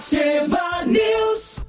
Ativa News.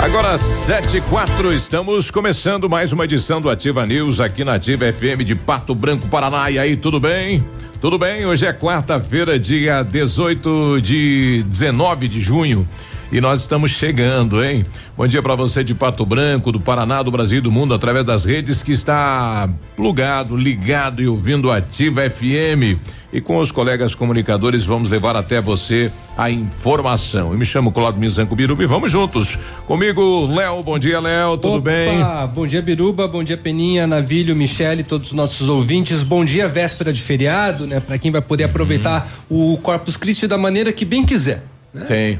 Agora sete e quatro, estamos começando mais uma edição do Ativa News aqui na Ativa FM de Pato Branco, Paraná. E aí, tudo bem? Tudo bem? Hoje é quarta-feira, dia 18 de 19 de junho. E nós estamos chegando, hein? Bom dia para você de Pato Branco, do Paraná, do Brasil e do mundo, através das redes que está plugado, ligado e ouvindo Ativa FM. E com os colegas comunicadores vamos levar até você a informação. Eu me chamo Claudio Mizanco Biruba e vamos juntos. Comigo, Léo. Bom dia, Léo. Tudo Opa, bem? Bom dia, Biruba. Bom dia, Peninha, Navilho, Michele, todos os nossos ouvintes. Bom dia, véspera de feriado, né? Para quem vai poder aproveitar o Corpus Christi da maneira que bem quiser. Tem.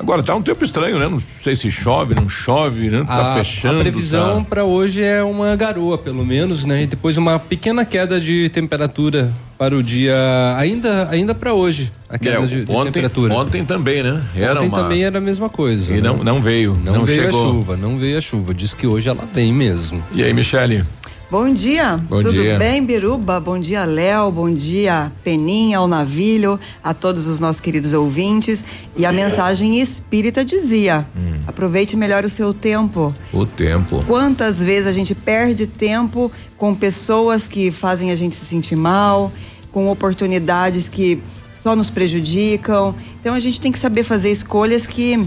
Agora tá um tempo estranho, né? Não sei se chove, não chove, né? Tá a, fechando. A previsão tá. para hoje é uma garoa, pelo menos, né? E depois uma pequena queda de temperatura para o dia ainda ainda para hoje, a queda É, de, de ontem, temperatura. Ontem também, né? Era Ontem uma... também era a mesma coisa. E né? não, não veio. Não, Não, veio chegou. a chuva, não veio a chuva. Diz que hoje ela vem mesmo. E aí, Michele? Bom dia, Bom tudo dia. bem, Biruba? Bom dia, Léo. Bom dia, Peninha, ao Navilho, a todos os nossos queridos ouvintes. E a mensagem espírita dizia: Hum. aproveite melhor o seu tempo. O tempo. Quantas vezes a gente perde tempo com pessoas que fazem a gente se sentir mal, com oportunidades que só nos prejudicam. Então a gente tem que saber fazer escolhas que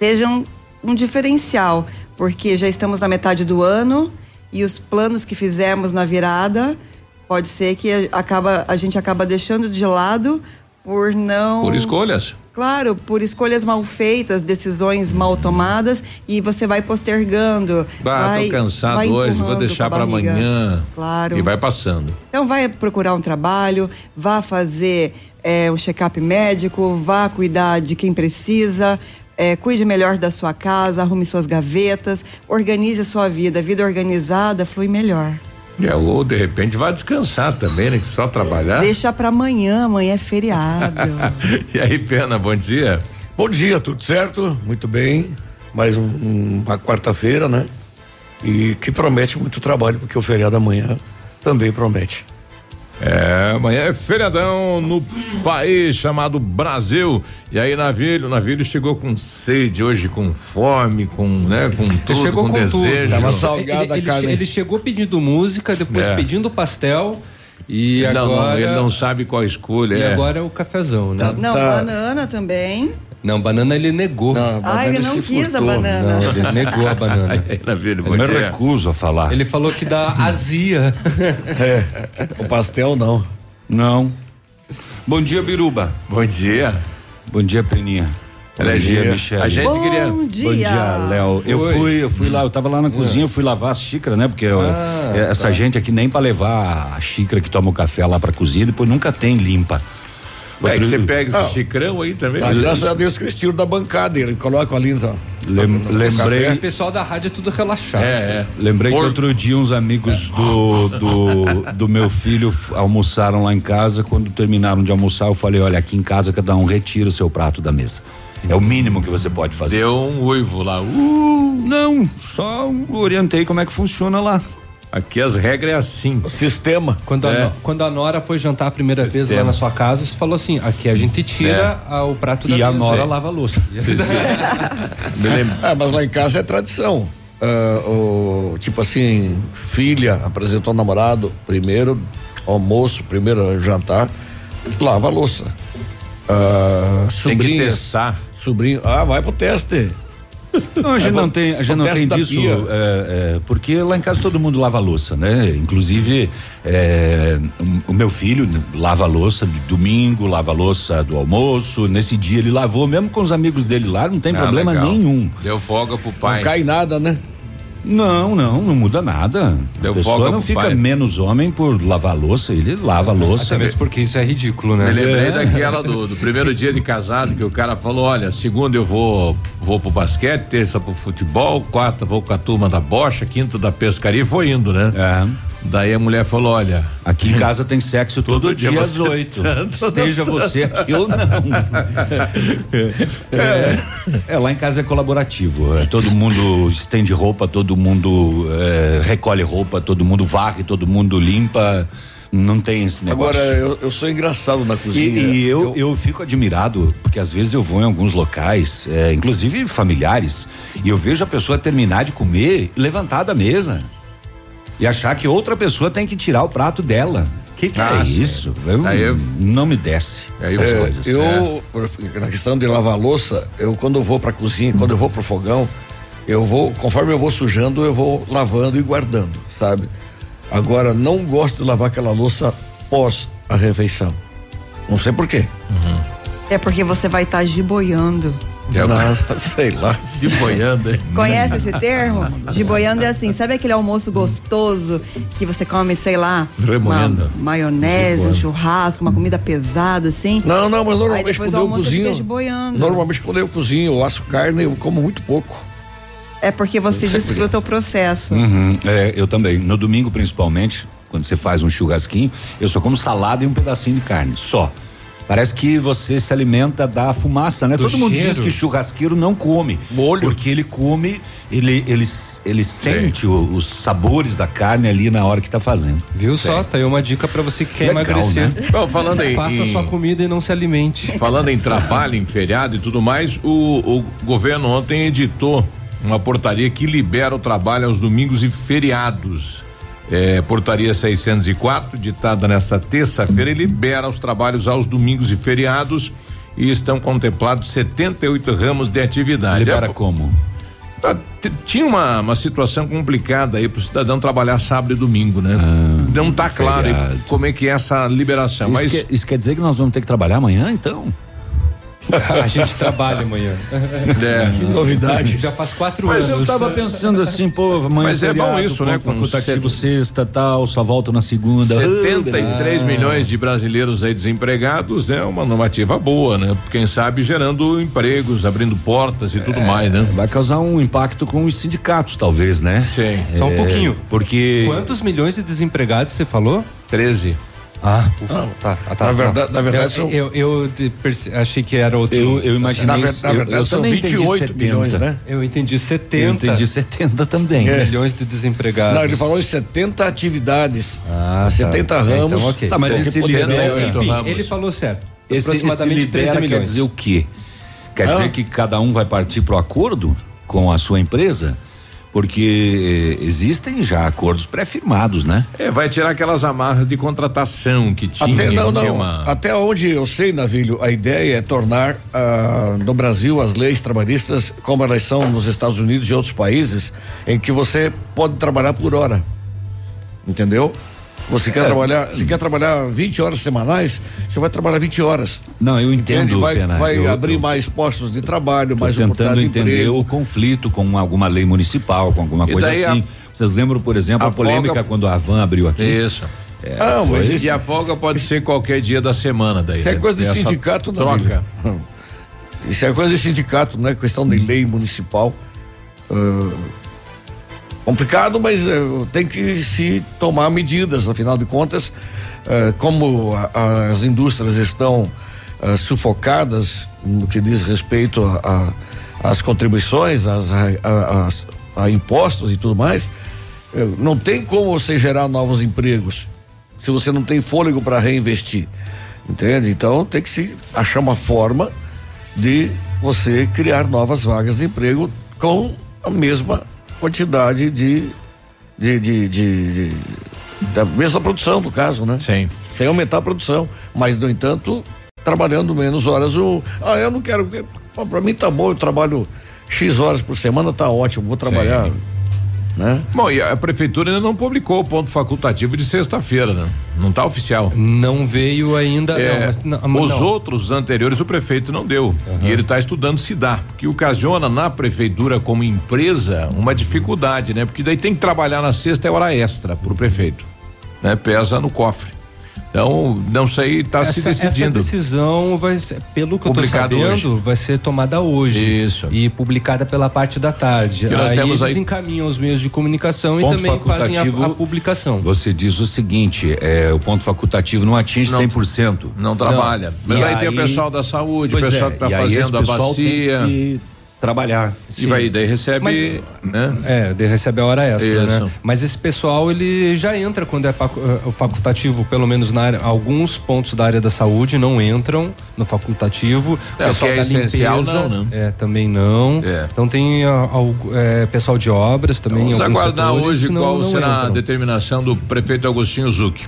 sejam um diferencial, porque já estamos na metade do ano e os planos que fizemos na virada pode ser que a, acaba, a gente acaba deixando de lado por não Por escolhas. Claro, por escolhas mal feitas, decisões mal tomadas e você vai postergando. Bah, vai, tô cansado vai hoje, vou deixar para amanhã. Claro. E vai passando. Então vai procurar um trabalho, vá fazer é, um check-up médico, vá cuidar de quem precisa, é, cuide melhor da sua casa, arrume suas gavetas, organize a sua vida. A vida organizada flui melhor. É, ou de repente vai descansar também, né? Que só trabalhar. Deixa pra amanhã, amanhã é feriado. e aí, Pena, bom dia. Bom dia, tudo certo? Muito bem. Mais um- um- uma quarta-feira, né? E que promete muito trabalho, porque o feriado amanhã também promete. É, amanhã é feriadão no país chamado Brasil. E aí, Navilho, Navilho chegou com sede hoje, com fome, com, né, com tudo, chegou com, com tudo. desejo. Tava salgada ele, a ele, ele chegou pedindo música, depois É. pedindo pastel e Não, não, agora ele não sabe qual escolha. e é. agora é o cafezão, né? Tá. Não, banana também. Não, banana ele negou. Ah, ele não quis a banana. Não, ele negou a banana. Eu me recuso a falar. Ele falou que dá azia. É, o pastel não. Não. Bom dia, Biruba. Bom dia. Bom dia, Peninha. Bom dia, dia. Michele. A gente Bom queria. dia. Bom dia, Léo. Eu Oi. fui, eu fui lá, eu tava lá na cozinha, eu fui lavar as xícaras, né? Porque eu- Ah, essa gente aqui nem pra levar a xícara que toma o café lá pra cozinha, depois nunca tem limpa. É que você pega esse Ah. xicrão aí também. Ah, graças a Deus que eles tiram da bancada, ele coloca ali então. Lem- lembrei-. O pessoal da rádio é tudo relaxado. É, é. Lembrei Por- que outro dia uns amigos do, do, do meu filho almoçaram lá em casa. Quando terminaram de almoçar, eu falei: olha, aqui em casa cada um retira o seu prato da mesa. É o mínimo que você pode fazer. Deu um uivo lá. Uh, Não, só orientei como é que funciona lá. Aqui as regras é assim. O sistema. Quando, a, É. no- quando a Nora foi jantar a primeira vez Sistema. lá na sua casa, você falou assim: aqui a gente tira a- o prato da E a mesa. Nora lava a louça. Ah, mas lá em casa é tradição. Ah, o, tipo assim, filha apresentou o namorado, primeiro almoço, primeiro jantar, lava a louça. Ah, Tem que testar. sobrinho, ah, vai pro teste. Não, a gente não tem, a gente não tem disso, é, é, porque lá em casa todo mundo lava a louça, né? Inclusive, é, o- meu filho lava a louça de domingo, lava a louça do almoço. Nesse dia ele lavou, mesmo com os amigos dele lá, não tem Ah, problema legal. nenhum. Deu folga pro Não pai. cai nada, né? Não, não, não muda nada. A pessoa não fica pai. menos homem por lavar a louça, ele lava a louça. Até mesmo porque isso é ridículo, né? Me lembrei É. daquela do, do primeiro dia de casado que o cara falou: olha, segunda eu vou vou pro basquete, terça pro futebol, quarta vou com a turma da bocha, quinta da pescaria e foi indo, né? É. Daí a mulher falou: olha. Aqui em casa tem sexo todo, todo dia, dia às oito. Esteja você aqui ou não. é, é, lá em casa é colaborativo. É, todo mundo estende roupa, todo mundo é, recolhe roupa, todo mundo varre, todo mundo limpa. Não tem esse negócio. Agora, eu, eu sou engraçado na cozinha. E, e eu, eu, eu, fico admirado, porque às vezes eu vou em alguns locais, é, inclusive familiares, e eu vejo a pessoa terminar de comer e levantar da mesa. E achar que outra pessoa tem que tirar o prato dela. O que, que é ah, é sim. isso? Eu, eu, não me desce. É, coisas, eu, é. na questão de lavar louça, eu quando eu vou pra cozinha, quando eu vou pro fogão, eu vou, conforme eu vou sujando, eu vou lavando e guardando, sabe? Agora, não gosto de lavar aquela louça pós a refeição. Não sei por quê. Uhum. É porque você vai estar tá giboiando. Não, sei lá, giboiando. Conhece esse termo? Giboiando é assim, sabe aquele almoço gostoso que você come, sei lá, Remoendo. uma maionese, um churrasco, uma comida pesada assim? Não, não, mas normalmente quando eu cozinho, normalmente quando eu cozinho, eu aço carne, eu como muito pouco. É porque você desfruta o processo. Uhum, é, eu também. No domingo, principalmente, quando você faz um churrasquinho, eu só como salada e um pedacinho de carne, só. Parece que você se alimenta da fumaça, né? Do Todo mundo diz que churrasqueiro não come. Molho. Porque ele come, ele, ele, ele sente o, os sabores da carne ali na hora que tá fazendo. Viu Sim. só? Tá aí uma dica para você que quer Legal, emagrecer. Né? Bom, falando em, Faça em, sua comida e não se alimente. Falando em trabalho, em feriado e tudo mais, o, o governo ontem editou uma portaria que libera o trabalho aos domingos e feriados. É, portaria 604, ditada nesta terça-feira, e libera os trabalhos aos domingos e feriados e estão contemplados 78 ramos de atividade. Libera é, como? Tá, tinha uma, uma situação complicada aí para o cidadão trabalhar sábado e domingo, né? Ah, Não está claro como é que é essa liberação. Isso, mas que, isso quer dizer que nós vamos ter que trabalhar amanhã, então? A gente trabalha amanhã. É. Que novidade. Já faz quatro Mas anos. eu tava pensando assim, pô, amanhã. Mas é bom isso, né? Com facultativo sexta, tal, só volto na segunda. 73 ah. milhões de brasileiros aí desempregados, é né? uma normativa boa, né? Quem sabe gerando empregos, abrindo portas e tudo é, mais, né? Vai causar um impacto com os sindicatos, talvez, né? Sim. Só um pouquinho. Porque. Quantos milhões de desempregados você falou? 13. Ah, tá, ah, tá. Na verdade, na verdade eu, são... eu, eu, eu, achei que era outro. Eu, eu imaginei. Na, na verdade, eu, são 28 milhões, né? Eu entendi 70. Eu entendi 70 também. É. Milhões de desempregados. Não, ele falou em 70 atividades. Ah, 70 tá. ramos. Então, okay. Tá, mas esse libera, enfim, ele falou certo. Esse, aproximadamente esse libera 13 milhões. quer dizer o quê? Quer ah. dizer que cada um vai partir pro acordo com a sua empresa? Porque eh, existem já acordos pré-firmados, né? É, vai tirar aquelas amarras de contratação que tinha. Até, não, não, uma... até onde eu sei, Navilho, a ideia é tornar ah, no Brasil as leis trabalhistas como elas são nos Estados Unidos e outros países, em que você pode trabalhar por hora. Entendeu? Você quer é, trabalhar, você quer trabalhar 20 horas semanais, você vai trabalhar 20 horas. Não, eu entendo. Entende? Vai, Pena, vai eu, abrir eu, mais postos de trabalho, mais tentando entender o conflito com alguma lei municipal, com alguma e coisa assim. A, Vocês lembram, por exemplo, a, a polêmica folga, quando a Van abriu aqui? Isso. É, ah, mas e a folga pode ser qualquer dia da semana daí. Isso é né? coisa de sindicato, não. Troca. Isso é coisa de sindicato, não é questão de lei municipal. Uh, complicado, mas uh, tem que se tomar medidas, afinal de contas, uh, como a, as indústrias estão uh, sufocadas no que diz respeito às contribuições, as, a, a, a, impostos e tudo mais, não tem como você gerar novos empregos se você não tem fôlego para reinvestir, entende? Então tem que se achar uma forma de você criar novas vagas de emprego com a mesma quantidade de, de, de, de, de da mesma produção, no caso, né? Sim. Tem aumentar a produção, mas no entanto, trabalhando menos horas. O, ah, eu não quero. Para mim tá bom, eu trabalho X horas por semana, tá ótimo, vou trabalhar. Sim. Né? Bom, e a prefeitura ainda não publicou o ponto facultativo de sexta-feira, né? Não está oficial. Não veio ainda. É, não, mas, não, os não. outros anteriores o prefeito não deu. Uhum. E ele está estudando se dá, porque ocasiona na prefeitura como empresa uma dificuldade, né? Porque daí tem que trabalhar na sexta é hora extra para o prefeito, né? Pesa no cofre. Então, não sei, está se decidindo. Essa decisão vai ser, pelo que Publicado eu tô sabendo, hoje. vai ser tomada hoje. Isso. E publicada pela parte da tarde. Que nós aí temos eles aí- encaminham os meios de comunicação e Ponto também fazem a, a publicação. Você diz o seguinte, é, o ponto facultativo não atinge Não. 100%. Não trabalha. Mas E aí, tem o aí- pessoal da saúde, o pessoal é, que está e aí esse fazendo a pessoal tem bacia. que trabalhar. E vai, daí recebe. né? É, de recebe a hora extra, Isso. né? Mas esse pessoal, ele já entra quando é eh, facultativo, pelo menos na área, alguns pontos da área da saúde não entram no facultativo. É, que é essencial, não, né? É, também não. É. Então tem é, pessoal de obras também. Vamos aguardar setores, hoje não- qual não será a entram. determinação do prefeito Agostinho Zucchi.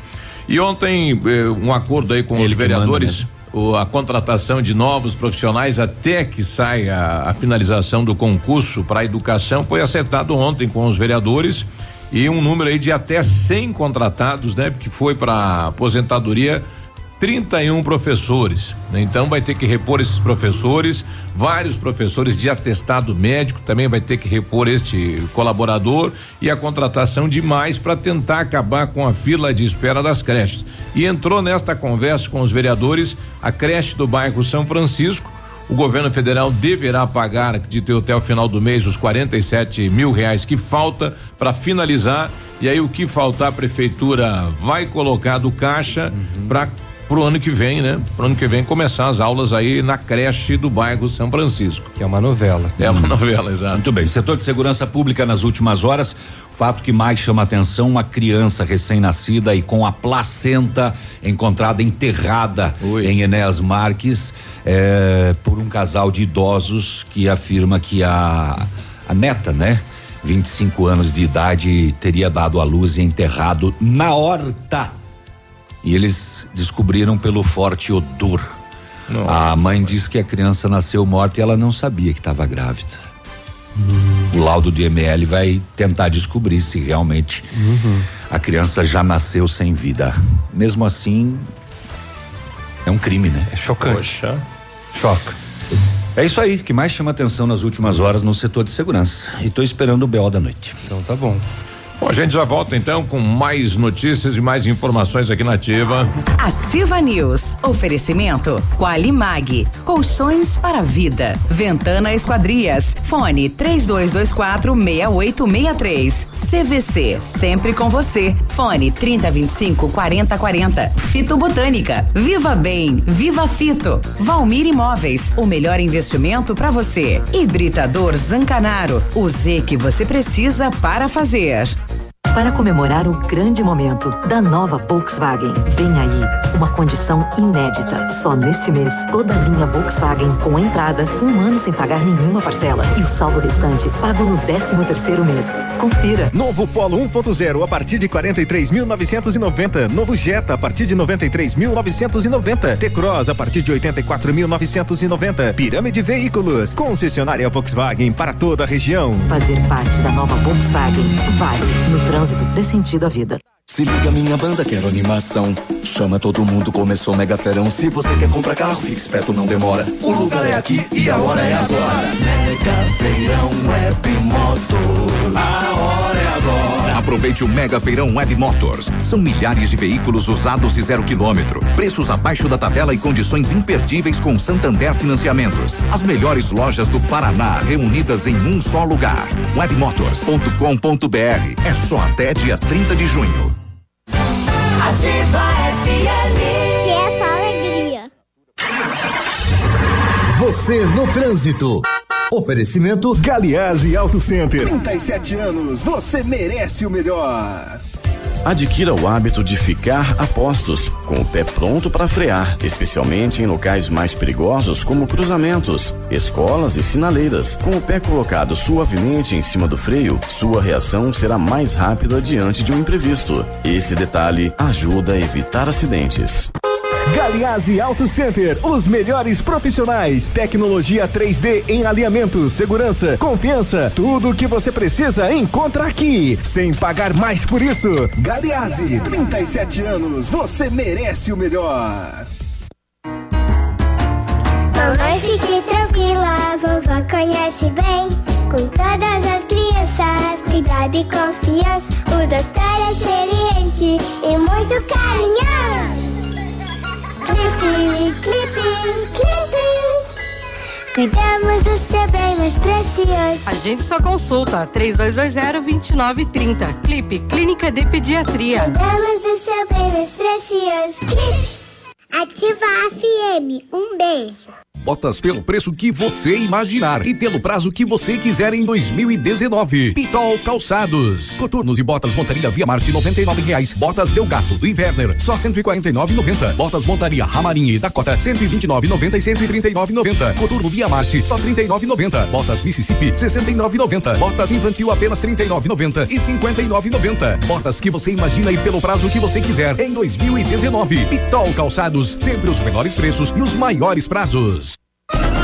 E ontem, um acordo aí com Ele os vereadores, manda, a contratação de novos profissionais até que saia a, a finalização do concurso para a educação foi acertado ontem com os vereadores e um número aí de até 100 contratados, né? Que foi para aposentadoria 31 professores. Então vai ter que repor esses professores, vários professores de atestado médico também vai ter que repor este colaborador e a contratação de mais para tentar acabar com a fila de espera das creches. E entrou nesta conversa com os vereadores a creche do bairro São Francisco. O governo federal deverá pagar, acredito eu, até o final do mês, os 47 mil reais que falta para finalizar. E aí o que faltar, a prefeitura vai colocar do caixa para pro ano que vem, né? Pro ano que vem começar as aulas aí na creche do bairro São Francisco. Que é uma novela. É uma novela, exato. Muito bem. Setor de segurança pública nas últimas horas. Fato que mais chama atenção: uma criança recém-nascida e com a placenta encontrada enterrada Ui. em Enéas Marques eh, por um casal de idosos que afirma que a, a neta, né? 25 anos de idade, teria dado à luz e enterrado na horta. E eles descobriram pelo forte odor. A mãe diz que a criança nasceu morta e ela não sabia que estava grávida. O laudo do ML vai tentar descobrir se realmente a criança já nasceu sem vida. Mesmo assim, é um crime, né? É chocante. Poxa. Choca. É isso aí que mais chama atenção nas últimas horas no setor de segurança. E tô esperando o BO da noite. Então tá bom. Bom, a gente já volta então com mais notícias e mais informações aqui na Ativa. Ativa News. Oferecimento Qualimag. Colchões para vida. Ventana Esquadrias. Fone 3224 6863. CVC. Sempre com você. Fone 3025 4040. Fito Botânica. Viva Bem. Viva Fito. Valmir Imóveis. O melhor investimento para você. Hibridador Zancanaro. O Z que você precisa para fazer. Para comemorar o grande momento da nova Volkswagen, vem aí uma condição inédita. Só neste mês, toda a linha Volkswagen com entrada, um ano sem pagar nenhuma parcela e o saldo restante pago no 13 terceiro mês. Confira. Novo Polo 1.0 a partir de 43.990. Novo Jetta a partir de 93.990. T-Cross a partir de 84.990. Pirâmide Veículos. Concessionária Volkswagen para toda a região. Fazer parte da nova Volkswagen vale. No trânsito, dê sentido à vida. Se liga, minha banda, quero animação. Chama todo mundo, começou mega ferão. Se você quer comprar carro, fique esperto, não demora. O lugar é aqui e a hora é agora. Mega Feirão Web Motos. A hora é agora. Aproveite o Mega Feirão Web Motors. São milhares de veículos usados e zero quilômetro. Preços abaixo da tabela e condições imperdíveis com Santander Financiamentos. As melhores lojas do Paraná reunidas em um só lugar. Webmotors.com.br. É só até dia 30 de junho. Ativa FM. E essa alegria. Você no trânsito. Oferecimentos Galiase Auto Center. 37 anos, você merece o melhor. Adquira o hábito de ficar a postos, com o pé pronto para frear, especialmente em locais mais perigosos como cruzamentos, escolas e sinaleiras. Com o pé colocado suavemente em cima do freio, sua reação será mais rápida diante de um imprevisto. Esse detalhe ajuda a evitar acidentes. Galiase Auto Center, os melhores profissionais, tecnologia 3D em alinhamento, segurança, confiança, tudo o que você precisa encontra aqui, sem pagar mais por isso. Galiase, 37 anos, você merece o melhor. Mamãe, fique tranquila, vovó conhece bem. Com todas as crianças, cuidado e confiança. O doutor é experiente e muito carinhoso clipe, clipe, clipe. Cuidamos do seu bem mais precioso. A gente só consulta 3220-2930. Clipe Clínica de Pediatria. Cuidamos do seu bem mais precioso. Clipe. Ativa a FM. Um beijo. Botas pelo preço que você imaginar e pelo prazo que você quiser em 2019. Pitol Calçados. Coturnos e botas montaria Via Marte 99 reais. Botas Del Gato do Inverner só 149,90. Botas montaria Ramarinha e Dakota 129,90 e 139,90. Coturno Via Marte só 39,90. Botas Mississippi 69,90. Botas infantil apenas 39,90 e 59,90. Botas que você imagina e pelo prazo que você quiser em 2019. Pitol Calçados, sempre os menores preços e os maiores prazos. Bye.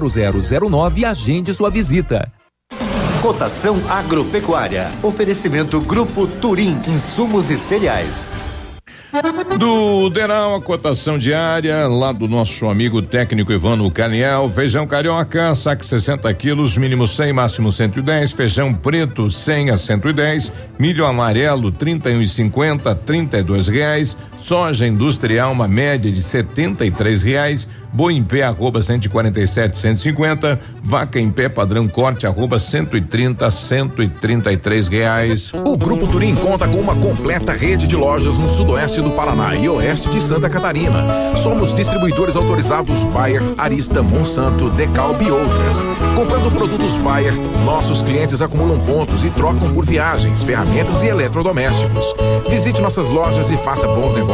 0009 e agende sua visita. Cotação agropecuária. Oferecimento Grupo Turim, insumos e cereais. Do Deral, a cotação diária, lá do nosso amigo técnico Ivano Caniel. Feijão carioca, saque 60 quilos, mínimo 100, máximo 110. Feijão preto, 100 a 110. Milho amarelo, 31,50, 32 reais. Soja industrial, uma média de 73 reais. Boi em pé, arroba 147, 150. Vaca em pé, padrão corte, arroba 130, 133 reais. O Grupo Turim conta com uma completa rede de lojas no sudoeste do Paraná e oeste de Santa Catarina. Somos distribuidores autorizados Bayer, Arista, Monsanto, Decalb e outras. Comprando produtos Bayer, nossos clientes acumulam pontos e trocam por viagens, ferramentas e eletrodomésticos. Visite nossas lojas e faça bons negócios.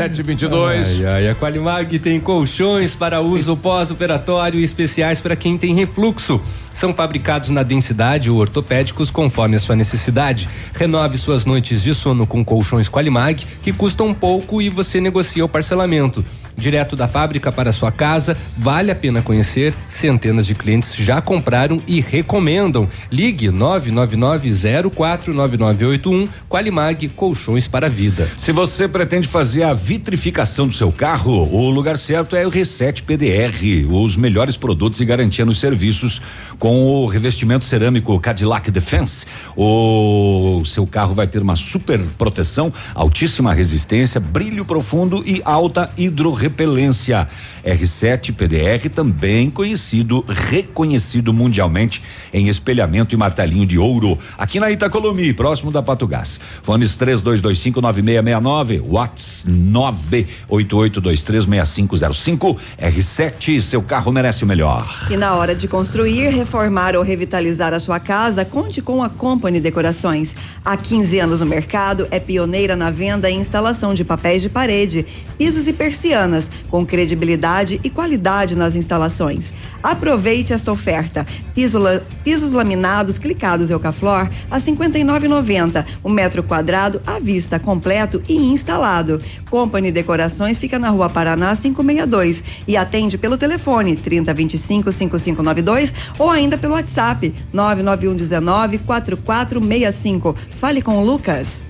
722. Ai, ai, a Qualimag tem colchões para uso pós-operatório e especiais para quem tem refluxo. São fabricados na densidade ou ortopédicos conforme a sua necessidade. Renove suas noites de sono com colchões Qualimag, que custam pouco e você negocia o parcelamento. Direto da fábrica para sua casa, vale a pena conhecer. Centenas de clientes já compraram e recomendam. Ligue 999049981 Qualimag Colchões para a Vida. Se você pretende fazer a vitrificação do seu carro, o lugar certo é o Reset PDR, os melhores produtos e garantia nos serviços com o revestimento cerâmico Cadillac Defense. O seu carro vai ter uma super proteção, altíssima resistência, brilho profundo e alta hidrorrepelência. R7 PDR também conhecido, reconhecido mundialmente em espelhamento e martelinho de ouro. Aqui na Itacolomi, próximo da Pato Gás. Fones 32259669, Whats 988236505. R7, seu carro merece o melhor. E na hora de construir, reformar ou revitalizar a sua casa, conte com a Company Decorações. Há 15 anos no mercado, é pioneira na venda e instalação de papéis de parede, pisos e persianas, com credibilidade e qualidade nas instalações. Aproveite esta oferta. Piso pisos laminados clicados Eucaflor a R$ 59,90. O metro quadrado à vista, completo e instalado. Company Decorações fica na Rua Paraná 562 e atende pelo telefone 3025 5592 ou ainda pelo WhatsApp 99119 4465. Fale com o Lucas.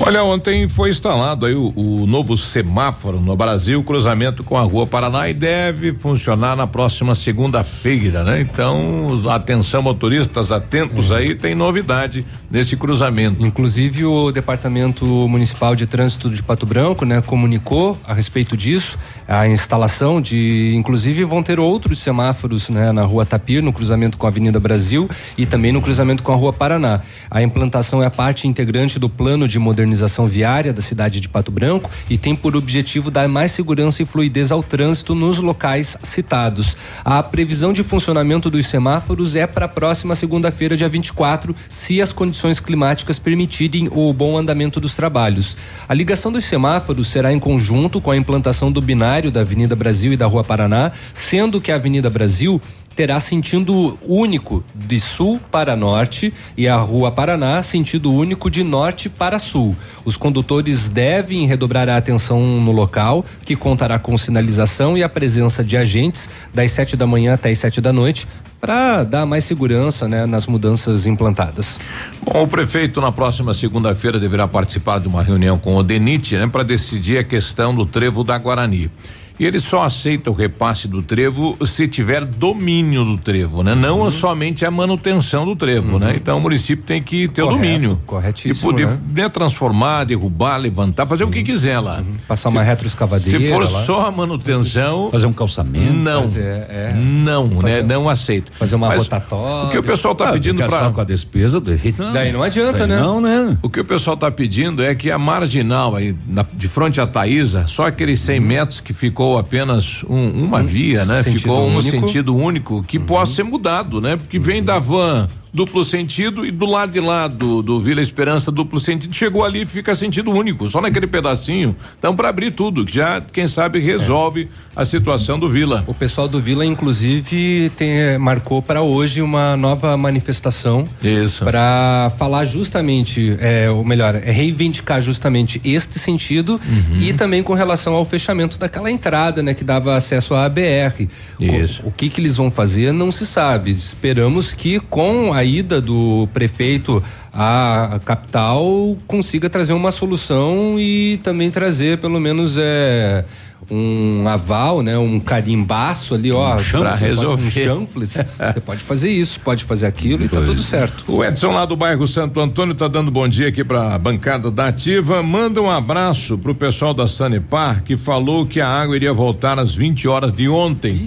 Olha, ontem foi instalado aí o, o novo semáforo no Brasil, cruzamento com a Rua Paraná e deve funcionar na próxima segunda-feira, né? Então, atenção motoristas atentos aí, tem novidade nesse cruzamento. Inclusive o Departamento Municipal de Trânsito de Pato Branco, né, comunicou a respeito disso, a instalação de, inclusive vão ter outros semáforos, né, na Rua Tapir, no cruzamento com a Avenida Brasil e também no cruzamento com a Rua Paraná. A implantação é parte integrante do plano de modernização viária da cidade de Pato Branco e tem por objetivo dar mais segurança e fluidez ao trânsito nos locais citados. A previsão de funcionamento dos semáforos é para a próxima segunda-feira, dia 24, se as condições climáticas permitirem o bom andamento dos trabalhos. A ligação dos semáforos será em conjunto com a implantação do binário da Avenida Brasil e da Rua Paraná, sendo que a Avenida Brasil terá sentido único de sul para norte e a Rua Paraná sentido único de norte para sul. Os condutores devem redobrar a atenção no local, que contará com sinalização e a presença de agentes das sete da manhã até as sete da noite para dar mais segurança né, nas mudanças implantadas. Bom, o prefeito na próxima segunda-feira deverá participar de uma reunião com o DENIT, né, para decidir a questão do trevo da Guarani. E ele só aceita o repasse do trevo se tiver domínio do trevo, né? Não Uhum. somente a manutenção do trevo, né? Então o município tem que ter o Correto, domínio. corretíssimo, E poder né? né, transformar, derrubar, levantar, fazer o que quiser lá. Passar uma retroescavadeira Se for lá. só a manutenção. Fazer um calçamento. Não. Fazer, é. Não, né? Fazer- Não aceito. Fazer uma Mas rotatória. O que o pessoal tá Ah, pedindo para com a despesa do Daí não adianta, Daí né? Não, né? O que o pessoal está pedindo é que a marginal aí, na- de frente à Taísa, só aqueles 100 metros que ficou apenas um- uma via, né? Uhum. sentido Ficou um único. Uhum. sentido único que possa ser mudado, né? Porque vem da van duplo sentido e do lado de lá do, do Vila Esperança duplo sentido chegou ali e fica sentido único, só naquele pedacinho. Então para abrir tudo, que já quem sabe resolve a situação do Vila. O pessoal do Vila, inclusive, tem- marcou para hoje uma nova manifestação. Isso. Para falar justamente, é, ou melhor, é reivindicar justamente este sentido Uhum. e também com relação ao fechamento daquela entrada, né, que dava acesso à ABR. Isso. O, o que que eles vão fazer não se sabe. Esperamos que com a ida do prefeito à capital consiga trazer uma solução e também trazer pelo menos é um aval, né, um carimbaço ali, ó, você pode- resolver. um chanfles. Você pode fazer isso, pode fazer aquilo e tá tudo certo. O Edson lá do bairro Santo Antônio tá dando bom dia aqui pra bancada da Ativa. Manda um abraço pro pessoal da Sanepar que falou que a água iria voltar às 20 horas de ontem.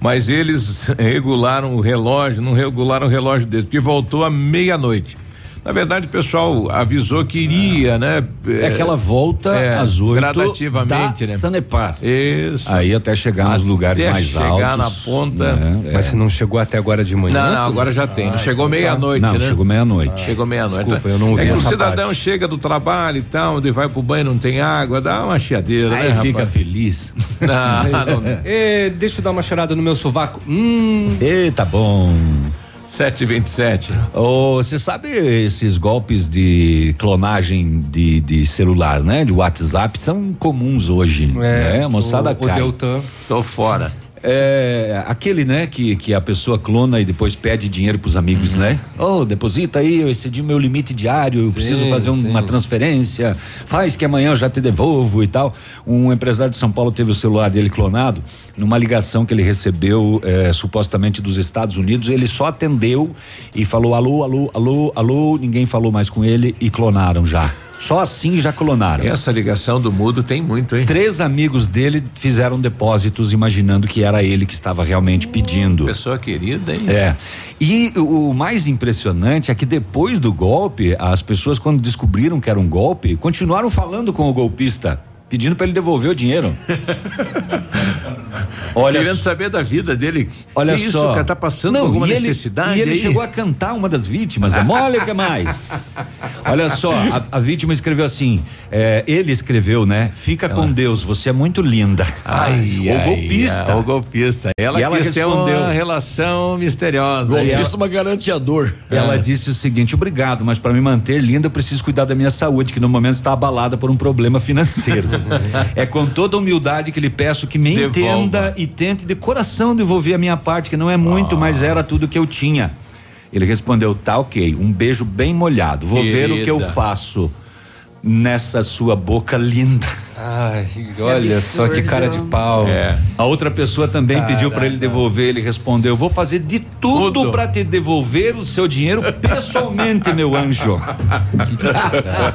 Mas eles regularam o relógio, não regularam o relógio deles, porque voltou à meia-noite. Na verdade, o pessoal avisou que iria, né? É aquela volta é, às oito gradativamente, da né? Sanepar. Isso. Aí até chegar nos lugares Até mais chegar altos. na ponta. né? Mas se não chegou até agora de manhã? Não, não, agora já tem. Não chegou meia-noite, Não, né? chegou meia-noite. Chegou meia-noite. Desculpa, eu não ouvi É que o cidadão parte. chega do trabalho e tal, ele vai pro banho, não tem água, dá uma chiadeira, Aí né, fica rapaz? feliz. Não, não. Ê, deixa eu dar uma cheirada no meu sovaco. Hum. Eita, bom. 727. Ô, Você sabe esses golpes de clonagem de, de celular, né? De WhatsApp são comuns hoje. né? A moçada o, o. Deltan. Tô fora. É, aquele, né, que, que a pessoa clona e depois pede dinheiro pros amigos, Uhum. né? Oh, deposita aí, eu excedi o meu limite diário, eu preciso fazer um- sim. uma transferência, faz que amanhã eu já te devolvo e tal. Um empresário de São Paulo teve o celular dele clonado, numa ligação que ele recebeu eh, supostamente dos Estados Unidos, ele só atendeu e falou alô, alô, alô, alô, ninguém falou mais com ele e clonaram já. Só assim já clonaram. Essa ligação do mudo tem muito, hein? Três amigos dele fizeram depósitos imaginando que era ele que estava realmente pedindo. Pessoa querida, hein? É. E o, o mais impressionante é que depois do golpe, as pessoas, quando descobriram que era um golpe, continuaram falando com o golpista, pedindo para ele devolver o dinheiro. Olha Querendo saber da vida dele. Olha que só. isso, cara, tá passando Não, por alguma e ele- necessidade E ele aí? chegou a cantar uma das vítimas. É mole o que mais? Olha só, a, a vítima escreveu assim: é, ele escreveu, né? Fica com Deus, você é muito linda. Ai, o ai, golpista. ai, o golpista. Ela, E ela quis ter respondeu. uma relação misteriosa. Golpista, uma garantiador. Ela É. disse o seguinte: obrigado, mas para me manter linda, eu preciso cuidar da minha saúde, que no momento está abalada por um problema financeiro. É com toda humildade que lhe peço que me Devolva. entenda e tente de coração devolver a minha parte, que não é muito, Ah. mas era tudo que eu tinha. Ele respondeu: tá ok, um beijo bem molhado, vou ver o que eu Querida. faço. nessa sua boca linda. Ai, olha só que cara de pau. É. A outra pessoa também Caraca. pediu para ele devolver, ele respondeu: "Vou fazer de tudo, Tudo. para te devolver o seu dinheiro pessoalmente, meu anjo."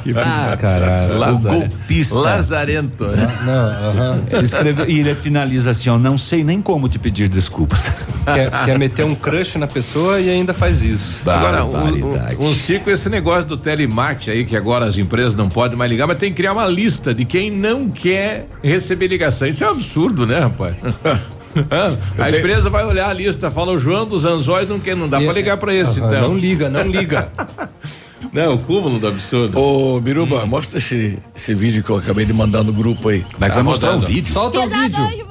Que descarado. o golpista. Lazarento. Não, aham. Ele escreveu e ele finaliza assim: "Ó, não sei nem como te pedir desculpas." Quer, quer meter um crush na pessoa e ainda faz isso. Agora, um, um, um ciclo, esse negócio do telemarketing aí, que agora as empresas não podem mais ligar, mas tem que criar uma lista de quem não quer receber ligação. Isso é um absurdo, né, rapaz? a empresa vai olhar a lista, fala o João dos Anzóis não quer, não dá pra ligar pra esse, então. Não liga, não liga. Não, o cúmulo do absurdo. Ô, Biruba, mostra esse, esse vídeo que eu acabei de mandar no grupo aí. Vai Tá mostrar o vídeo. Solta o Pesado, vídeo. hoje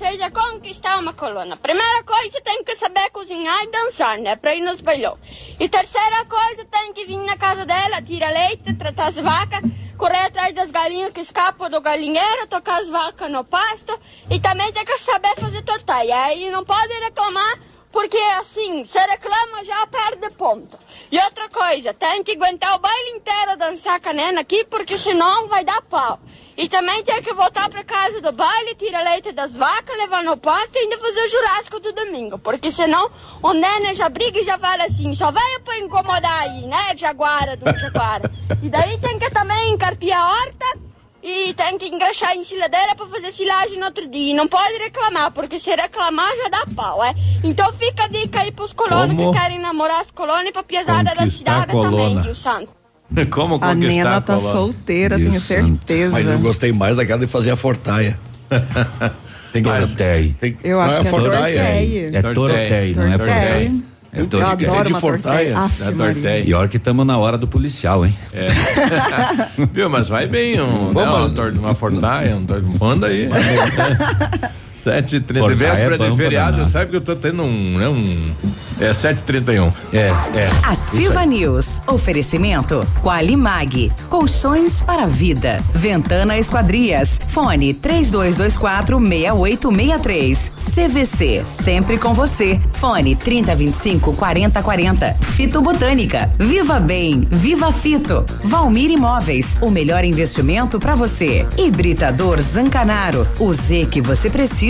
ensinar vocês a conquistar uma coluna. Primeira coisa, tem que saber cozinhar e dançar, né? Pra ir nos bailão. E terceira coisa, tem que vir na casa dela, tirar leite, tratar as vacas, correr atrás das galinhas que escapam do galinheiro, tocar as vacas no pasto. E também tem que saber fazer tortaia. Aí não pode reclamar, porque assim, se reclama já perde ponto. E outra coisa, tem que aguentar o baile inteiro dançar canena aqui, porque senão vai dar pau. E também tem que voltar pra casa do baile, tirar leite das vacas, levar no pasto e ainda fazer o churrasco do domingo. Porque senão o Nene já briga e já fala assim, só veio pra incomodar aí, né, Jaguara do Jaguara. E daí tem que também encarpiar a horta e tem que engraxar em siladeira pra fazer silagem no outro dia. E não pode reclamar, porque se reclamar já dá pau, é? Então fica a dica aí pros colonos Como? que querem namorar as colônias e pra piazada da cidade também, viu, Santo? Como A conquistar Nena a tá coluna? solteira, tenho certeza. Mas eu gostei mais daquela de fazer a fortaia. Tem que ser. Tem, Eu não acho é que a é fortaia. torteia. É torteia, não é forteia. É Eu adoro de uma fortaia. É torteia. E olha que estamos na hora do policial, hein? Viu, mas vai bem um, Bom, né, uma, uma fortaia, um manda aí. Sete e trinta, véspera é de feriado, sabe que eu tô tendo um, né, um, é sete e trinta e um. É, é. Ativa News. Oferecimento Qualimag. Colchões para a vida. Ventana Esquadrias. Fone 3224 6863. CVC. Sempre com você. Fone 3025 4040. Fito Botânica. Viva Bem. Viva Fito. Valmir Imóveis. O melhor investimento para você. Hibridador Zancanaro. O Z que você precisa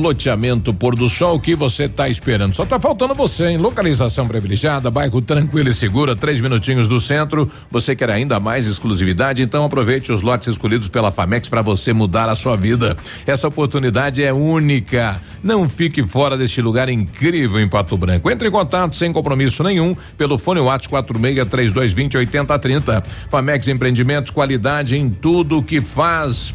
loteamento Pôr do Sol que você está esperando. Só tá faltando você, hein? Localização privilegiada, bairro tranquilo e segura, três minutinhos do centro. Você quer ainda mais exclusividade? Então aproveite os lotes escolhidos pela Famex para você mudar a sua vida. Essa oportunidade é única. Não fique fora deste lugar incrível em Pato Branco. Entre em contato sem compromisso nenhum pelo fone WhatsApp 46 3220 8030. Famex Empreendimentos, qualidade em tudo que faz.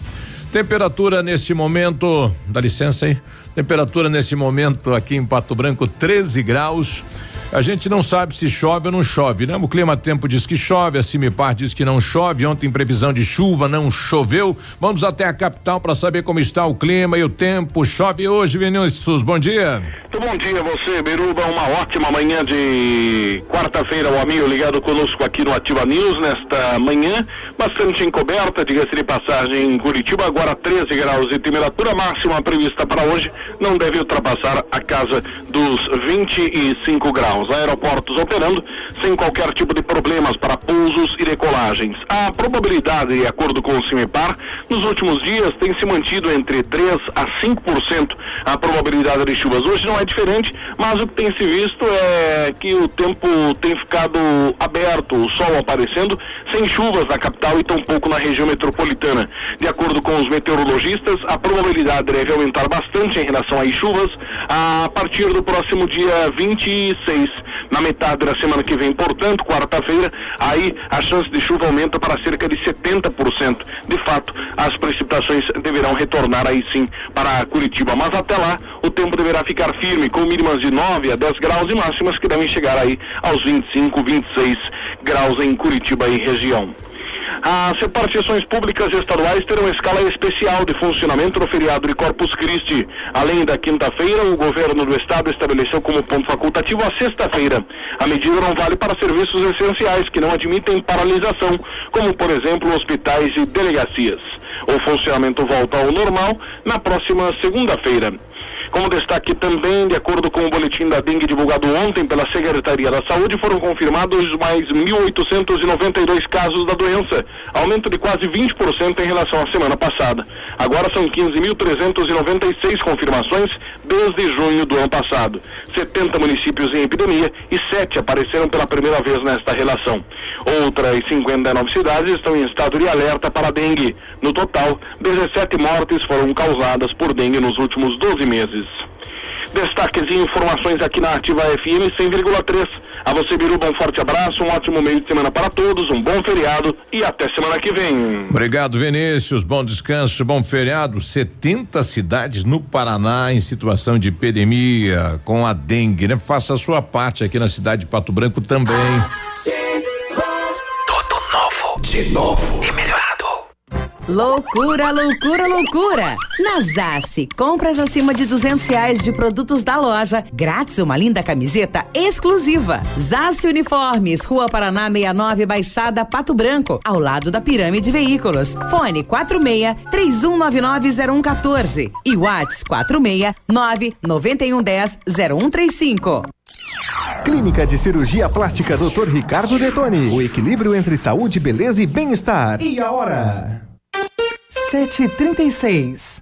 Temperatura nesse momento, dá licença aí. Temperatura nesse momento aqui em Pato Branco, 13 graus. A gente não sabe se chove ou não chove, né? O clima tempo diz que chove, a Cimipar diz que não chove. Ontem previsão de chuva, não choveu. Vamos até a capital para saber como está o clima e o tempo. Chove hoje, Vinícius. Bom dia. Muito bom dia a você, Beruba. Uma ótima manhã de quarta-feira, o amigo ligado conosco aqui no Ativa News, nesta manhã, bastante encoberta, diga-se de passagem, em Curitiba, agora 13 graus de temperatura máxima prevista para hoje, não deve ultrapassar a casa dos 25 graus. Graus. Aeroportos operando sem qualquer tipo de problemas para pousos e decolagens. A probabilidade, de acordo com o CIMEPAR, nos últimos dias tem se mantido entre 3 a 5% a probabilidade de chuvas. Hoje não é diferente, mas o que tem se visto é que o tempo tem ficado aberto, o sol aparecendo, sem chuvas na capital e tampouco na região metropolitana. De acordo com os meteorologistas, a probabilidade deve aumentar bastante em relação às chuvas a partir do próximo dia 26. Na metade da semana que vem, portanto, quarta-feira, aí a chance de chuva aumenta para cerca de 70%. De fato, as precipitações deverão retornar aí sim para Curitiba, mas até lá o tempo deverá ficar firme, com mínimas de 9 a 10 graus e máximas que devem chegar aí aos 25, 26 graus em Curitiba e região. As repartições públicas estaduais terão escala especial de funcionamento no feriado de Corpus Christi. Além da quinta-feira, o governo do estado estabeleceu como ponto facultativo a sexta-feira. A medida não vale para serviços essenciais que não admitem paralisação, como por exemplo hospitais e delegacias. O funcionamento volta ao normal na próxima segunda-feira. Como destaque também, de acordo com o boletim da dengue divulgado ontem pela Secretaria da Saúde, foram confirmados mais 1.892 casos da doença, aumento de quase 20% em relação à semana passada. Agora são 15.396 confirmações desde junho do ano passado. 70 municípios em epidemia e 7 apareceram pela primeira vez nesta relação. Outras 59 cidades estão em estado de alerta para dengue. No total, 17 mortes foram causadas por dengue nos últimos 12 meses. Destaques e informações aqui na Ativa FM 100,3. A você, Biruba, um forte abraço, um ótimo meio de semana para todos, um bom feriado e até semana que vem. Obrigado, Vinícius. Bom descanso, bom feriado. 70 cidades no Paraná em situação de epidemia com a dengue, né? Faça a sua parte aqui na cidade de Pato Branco também. Tudo novo. De novo. E. Loucura, loucura, loucura! Na Zace, compras acima de duzentos reais de produtos da loja, grátis uma linda camiseta exclusiva. Zace Uniformes, Rua Paraná 69, Baixada Pato Branco, ao lado da Pirâmide Veículos. Fone 46 31990114 e Whats 46 99110 0135. Clínica de Cirurgia Plástica Dr. Ricardo Detoni. O equilíbrio entre saúde, beleza e bem-estar. E a hora? 7h36.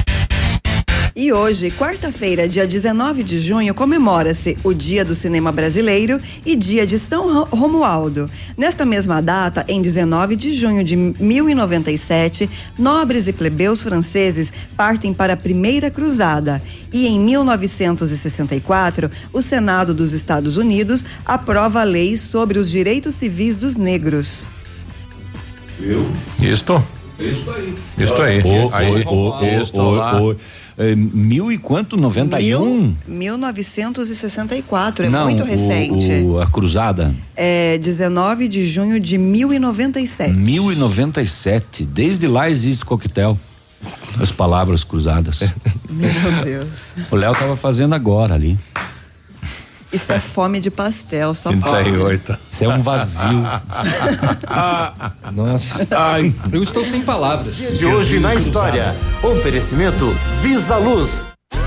E hoje, quarta-feira, dia 19 de junho, comemora-se o Dia do Cinema Brasileiro e Dia de São Ro- Romualdo. Nesta mesma data, em 19 de junho de 1097, nobres e plebeus franceses partem para a Primeira Cruzada. E em 1964, o Senado dos Estados Unidos aprova a lei sobre os direitos civis dos negros. Isto? Isso aí. Isso aí. Aí, ô, ô, isso ô, é, mil e quanto? 91? Mil- 1964, é Não, muito o- recente. o- a cruzada. É 19 de junho de 1097. 1097. Desde lá existe coquetel. As palavras cruzadas. Meu Deus. O Léo tava fazendo agora ali. Isso é fome de pastel, só pode. 38. Isso é um vazio. Nossa. Ai. Eu estou sem palavras. De hoje na história. Oferecimento Visa Luz.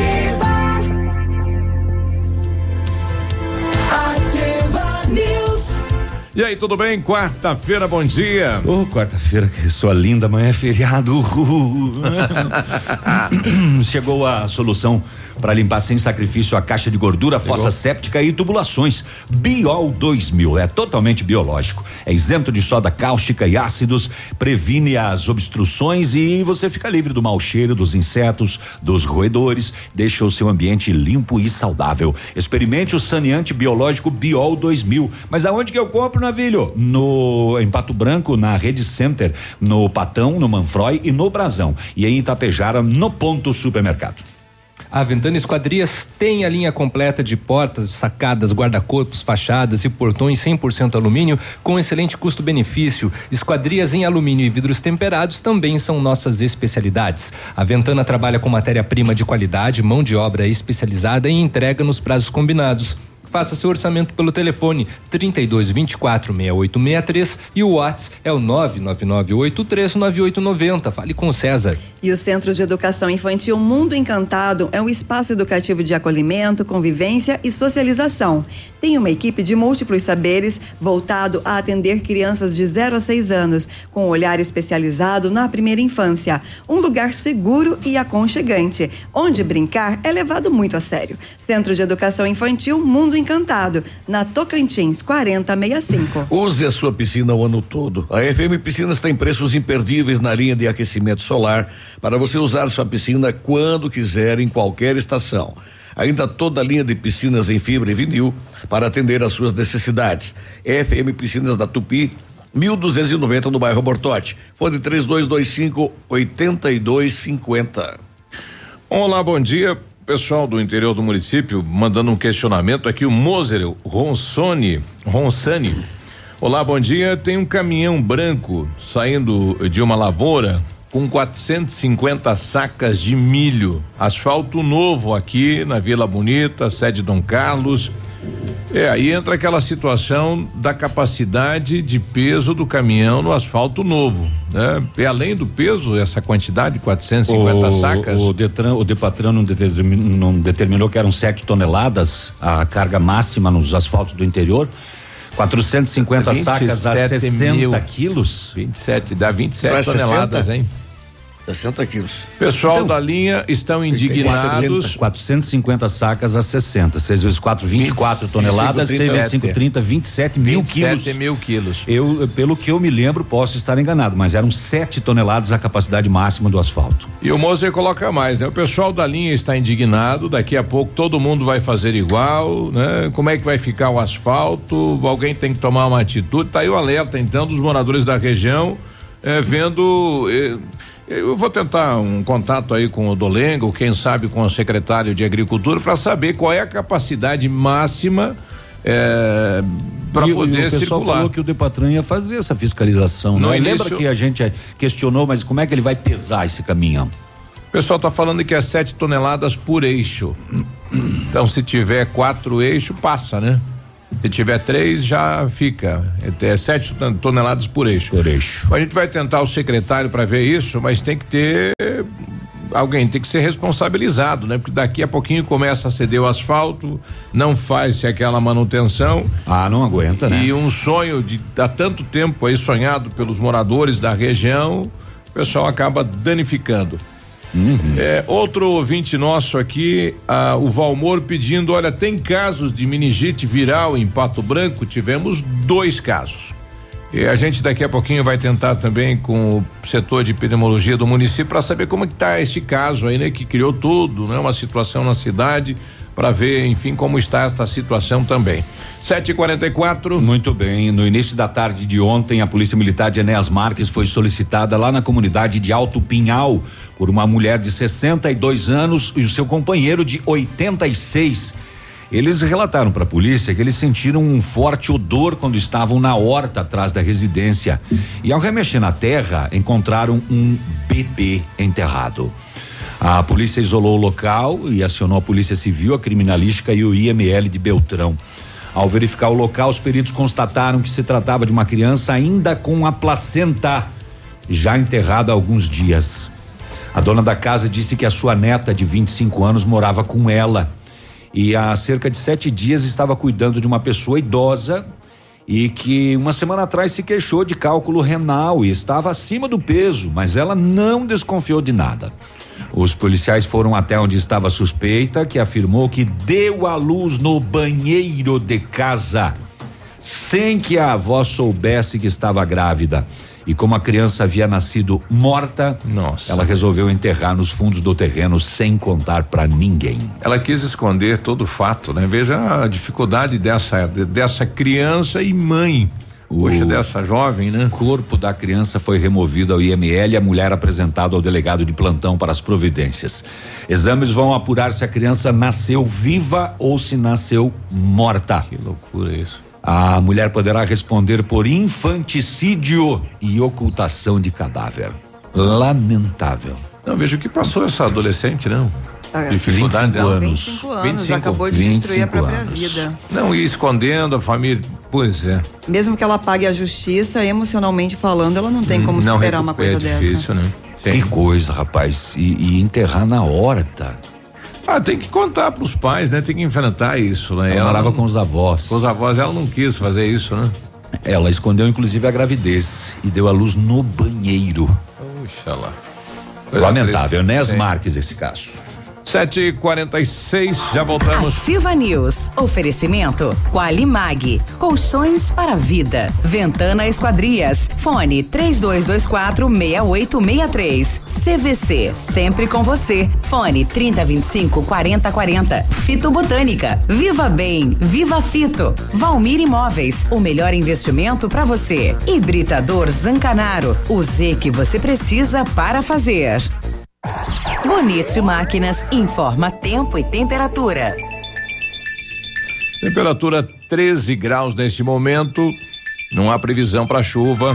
Ativa. Ativa News. E aí, tudo bem? Quarta-feira, bom dia. Ô, quarta-feira, que sua linda manhã é feriado. Chegou a solução para limpar sem sacrifício a caixa de gordura, fossa séptica e tubulações. Biol 2000 é totalmente biológico. É isento de soda cáustica e ácidos, previne as obstruções e você fica livre do mau cheiro, dos insetos, dos roedores, deixa o seu ambiente limpo e saudável. Experimente o saneante biológico Biol 2000. Mas aonde que eu compro, Navilho? No em Pato Branco, na Rede Center, no Patão, no Manfroy e no Brasão. E em Itapejara, no Ponto Supermercado. A Ventana Esquadrias tem a linha completa de portas, sacadas, guarda-corpos, fachadas e portões 100% alumínio com excelente custo-benefício. Esquadrias em alumínio e vidros temperados também são nossas especialidades. A Ventana trabalha com matéria-prima de qualidade, mão de obra especializada e entrega nos prazos combinados. Faça seu orçamento pelo telefone 32 24 6863 e o WhatsApp é o 999839890. Fale com o César. E o Centro de Educação Infantil Mundo Encantado é um espaço educativo de acolhimento, convivência e socialização. Tem uma equipe de múltiplos saberes voltado a atender crianças de 0 a 6 anos, com um olhar especializado na primeira infância. Um lugar seguro e aconchegante, onde brincar é levado muito a sério. Centro de Educação Infantil Mundo Encantado, na Tocantins 4065. Use a sua piscina o ano todo. A FM Piscinas tem preços imperdíveis na linha de aquecimento solar para você usar sua piscina quando quiser, em qualquer estação. Ainda toda a linha de piscinas em fibra e vinil para atender às suas necessidades. FM Piscinas da Tupi, 1290 no bairro Bortote. Fone 3225 8250. Olá, bom dia. Pessoal do interior do município mandando um questionamento aqui, o Moser Ronsoni, Ronsani. Olá, bom dia. Tem um caminhão branco saindo de uma lavoura com 450 sacas de milho. Asfalto novo aqui na Vila Bonita, sede Dom Carlos. É, aí entra aquela situação da capacidade de peso do caminhão no asfalto novo, né? E além do peso, essa quantidade, 450 o, sacas. O Detran, o Depatran não determinou, não determinou que eram 7 toneladas a carga máxima nos asfaltos do interior. 450 sacas a 60 mil. quilos. 27, dá 27 Pra toneladas, 60? hein? 60 quilos. Pessoal Então, da linha estão indignados. 450 sacas a 60. 6 vezes 4, 24 25, toneladas. 6 vezes 5, 30, 30, 27 mil 27 quilos. mil quilos. Eu, pelo que eu me lembro, posso estar enganado, mas eram 7 toneladas a capacidade máxima do asfalto. E o Moser coloca mais, né? O pessoal da linha está indignado, daqui a pouco todo mundo vai fazer igual, né? Como é que vai ficar o asfalto? Alguém tem que tomar uma atitude. Tá aí o alerta, então, dos moradores da região, eh, vendo. eh, eu vou tentar um contato aí com o Dolengo, quem sabe com o secretário de Agricultura, para saber qual é a capacidade máxima eh, pra E o- poder e o circular. falou que o Depatran ia fazer essa fiscalização. No né? início- Lembra que a gente eh, questionou, mas como é que ele vai pesar esse caminhão? O pessoal está falando que é 7 toneladas por eixo. Então, se tiver quatro eixos, passa, né? Se tiver três, já fica. É 7 toneladas por eixo. Por eixo. A gente vai tentar o secretário para ver isso, mas tem que ter alguém tem que ser responsabilizado, né? Porque daqui a pouquinho começa a ceder o asfalto, não faz-se aquela manutenção. Ah, não aguenta, né? E um sonho de há tanto tempo aí sonhado pelos moradores da região, o pessoal acaba danificando. É, outro ouvinte nosso aqui, ah, o Valmor pedindo, olha, tem casos de meningite viral em Pato Branco? Tivemos dois casos. E a gente daqui a pouquinho vai tentar também com o setor de epidemiologia do município para saber como é que tá este caso aí, né? Que criou tudo, né? Uma situação na cidade para ver, enfim, como está esta situação também. 7h44. Muito bem. No início da tarde de ontem, a Polícia Militar de Enéas Marques foi solicitada lá na comunidade de Alto Pinhal por uma mulher de 62 anos e o seu companheiro de 86. Eles relataram para a polícia que eles sentiram um forte odor quando estavam na horta atrás da residência. E ao remexer na terra, encontraram um bebê enterrado. A polícia isolou o local e acionou a Polícia Civil, a Criminalística e o IML de Beltrão. Ao verificar o local, os peritos constataram que se tratava de uma criança ainda com a placenta, já enterrada há alguns dias. A dona da casa disse que a sua neta de 25 anos morava com ela e há cerca de sete dias estava cuidando de uma pessoa idosa e que uma semana atrás se queixou de cálculo renal e estava acima do peso, mas ela não desconfiou de nada. Os policiais foram até onde estava a suspeita, que afirmou que deu à luz no banheiro de casa, sem que a avó soubesse que estava grávida. E como a criança havia nascido morta, Nossa. ela resolveu enterrar nos fundos do terreno sem contar para ninguém. Ela quis esconder todo o fato, né? Veja a dificuldade dessa dessa criança e mãe. Poxa, dessa jovem, né? O corpo da criança foi removido ao IML e a mulher apresentada ao delegado de plantão para as providências. Exames vão apurar se a criança nasceu viva ou se nasceu morta. Que loucura isso. A mulher poderá responder por infanticídio e ocultação de cadáver. Lamentável. Não, veja o que passou essa adolescente, não. Ah, Dificuldade 25 dela. anos. 25 anos, já acabou de destruir a 25 própria anos. vida. Não, e escondendo a família. Pois é. Mesmo que ela pague a justiça, emocionalmente falando, ela não tem como não superar uma coisa é difícil, dessa. né? Que coisa, rapaz. E, e enterrar na horta. Ah, tem que contar pros pais, né? Tem que enfrentar isso, né? Ela morava não- com os avós. com os avós, ela não quis fazer isso, né? Ela escondeu inclusive a gravidez e deu à luz no banheiro. Puxa lá. Lamentável. Nes Sim. Marques esse caso. 7h46, já voltamos. Ativa News. Oferecimento Qualimag. Colchões para vida. Ventana Esquadrias. Fone 3224 6863. CVC. Sempre com você. Fone 3025 4040. Fito Botânica. Viva Bem. Viva Fito. Valmir Imóveis. O melhor investimento para você. Hibridador Zancanaro. O Z que você precisa para fazer. Bonito Máquinas informa tempo e temperatura. Temperatura 13 graus neste momento. Não há previsão para chuva.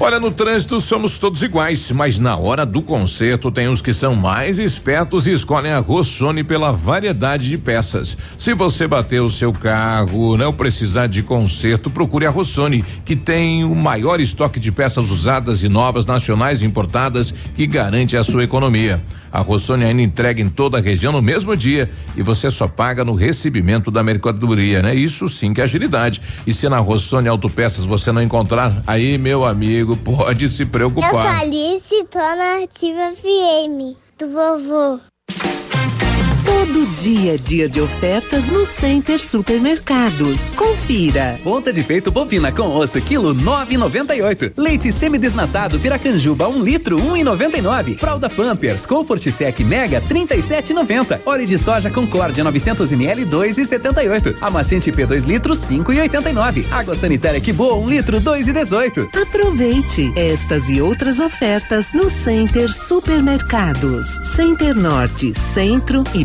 Olha, no trânsito somos todos iguais, mas na hora do conserto tem os que são mais espertos e escolhem a Rossoni pela variedade de peças. Se você bater o seu carro, não precisar de conserto, procure a Rossoni, que tem o maior estoque de peças usadas e novas nacionais importadas que garante a sua economia. A Rossoni ainda entrega em toda a região no mesmo dia e você só paga no recebimento da mercadoria, né? Isso sim que é agilidade. E se na Rossoni Autopeças você não encontrar, aí, meu amigo, pode se Eu sou preocupar. Alice, tô na Ativa FM, do vovô. Todo dia é dia de ofertas no Center Supermercados. Confira. Ponta de peito bovina com osso, quilo 9,98. Leite semidesnatado Piracanjuba, 1 litro, 1,99. Fralda Pampers, Comfort Sec Mega, 37,90. Óleo de soja Concórdia, 900 ml, 2,78. Amaciante P 2 litros, 5,89. Água sanitária que boa, 1 litro, 2,18. Aproveite estas e outras ofertas no Center Supermercados. Center Norte, Centro e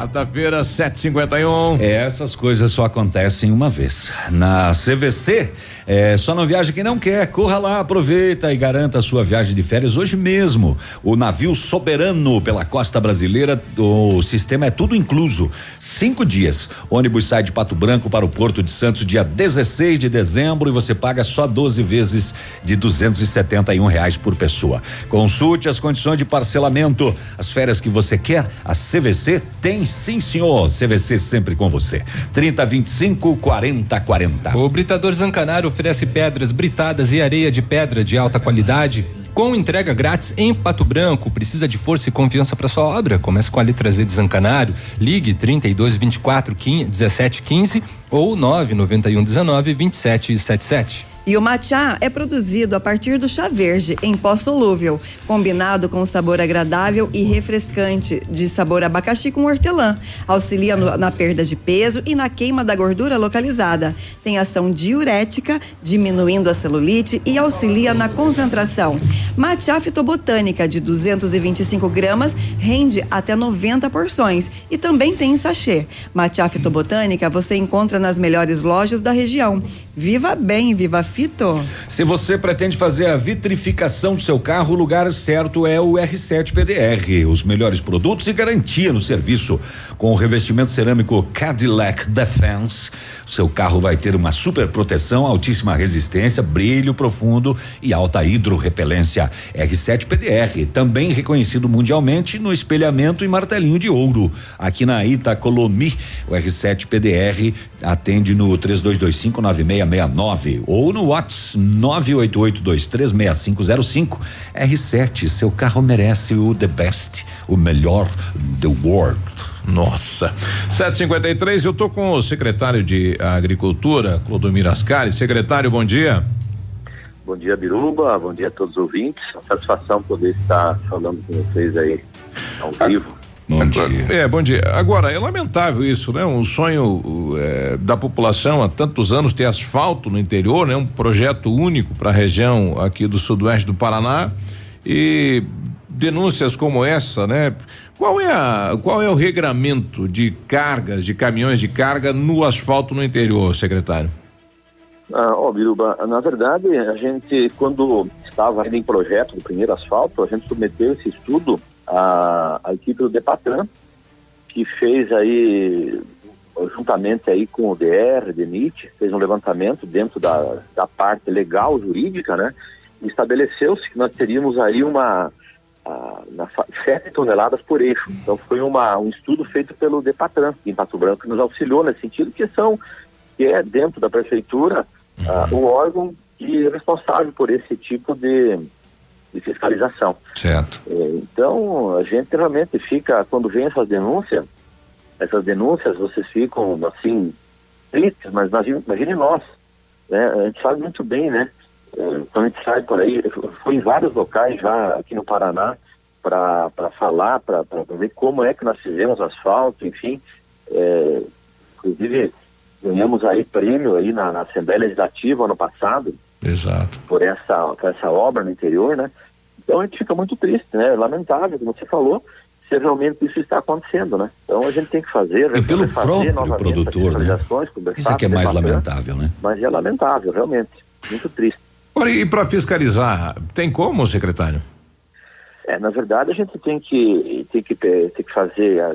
Quarta-feira, 751. É, essas coisas só acontecem uma vez. Na CVC, é, só não viaja quem não quer. Corra lá, aproveita e garanta a sua viagem de férias hoje mesmo. O navio soberano pela costa brasileira, o sistema é tudo incluso. Cinco dias. Ônibus sai de Pato Branco para o Porto de Santos dia 16 de dezembro e você paga só 12 vezes de 271 reais por pessoa. Consulte as condições de parcelamento. As férias que você quer, a CVC tem sim, senhor. CVC sempre com você. 30 25 40 40. O Britador Zancanaro oferece pedras britadas e areia de pedra de alta qualidade. Com entrega grátis em Pato Branco, precisa de força e confiança para sua obra? Comece com a letra Z de Zancanário. Ligue 32 24 15, 17 15 ou 991 19 27 77. E o matcha é produzido a partir do chá verde em pó solúvel, combinado com o sabor agradável e refrescante de sabor abacaxi com hortelã. Auxilia no- na perda de peso e na queima da gordura localizada. Tem ação diurética, diminuindo a celulite e auxilia na concentração. Matcha fitobotânica de 225 gramas rende até 90 porções e também tem em sachê. Matcha fitobotânica você encontra nas melhores lojas da região. Viva bem, viva fito! Se você pretende fazer a vitrificação do seu carro, o lugar certo é o R7 PDR. Os melhores produtos e garantia no serviço. Com o revestimento cerâmico Cadillac Defense, seu carro vai ter uma super proteção, altíssima resistência, brilho profundo e alta hidrorrepelência. marca R7 PDR, também reconhecido mundialmente no espelhamento e martelinho de ouro. Aqui na Itacolomi, o R7 PDR atende no 32259669 ou no WhatsApp 988236505. R7, seu carro merece o the best, o melhor the world. Nossa. 753, eu tô com o secretário de Agricultura, Clodomir Ascari. Secretário, bom dia. Bom dia, Biruba. Bom dia a todos os ouvintes. Uma satisfação poder estar falando com vocês aí ao vivo. Bom dia. É, bom dia. Agora, é lamentável isso, né? Um sonho é, da população há tantos anos ter asfalto no interior, né? Um projeto único para a região aqui do sudoeste do Paraná e denúncias como essa, né? Qual é a, qual é o regramento de cargas, de caminhões de carga no asfalto no interior, secretário? Ah, ó, Biruba, na verdade, a gente, quando estava ainda em projeto do primeiro asfalto, a gente submeteu esse estudo à, à equipe do Depatran, que fez aí, juntamente aí com o DR, DENIT, fez um levantamento dentro da, da parte legal, jurídica, né? Estabeleceu-se que nós teríamos aí uma, a, na, 7 toneladas por eixo. Então foi uma, um estudo feito pelo Depatran, em Pato Branco, que nos auxiliou nesse sentido, que são, que é dentro da prefeitura, uh, o órgão que é responsável por esse tipo de, de fiscalização. Certo. É, então, a gente realmente fica, quando vem essas denúncias, essas denúncias, vocês ficam, assim, tristes, mas imagine, imagine nós, né? A gente sabe muito bem, né? É, quando a gente sai por aí, foi em vários locais já aqui no Paraná para falar, para ver como é que nós fizemos asfalto, enfim. É, inclusive, ganhamos aí prêmio aí na, na, Assembleia Legislativa ano passado. Exato. Por essa, por essa obra no interior, né? Então a gente fica muito triste, né? Lamentável, como você falou, se realmente isso está acontecendo, né? Então a gente tem que fazer. E pelo fazer próprio produtor, né? Isso é que é mais lamentável, né? Mas é lamentável, realmente. Muito triste. E para fiscalizar, tem como, secretário? É, na verdade a gente tem que tem que tem que fazer a,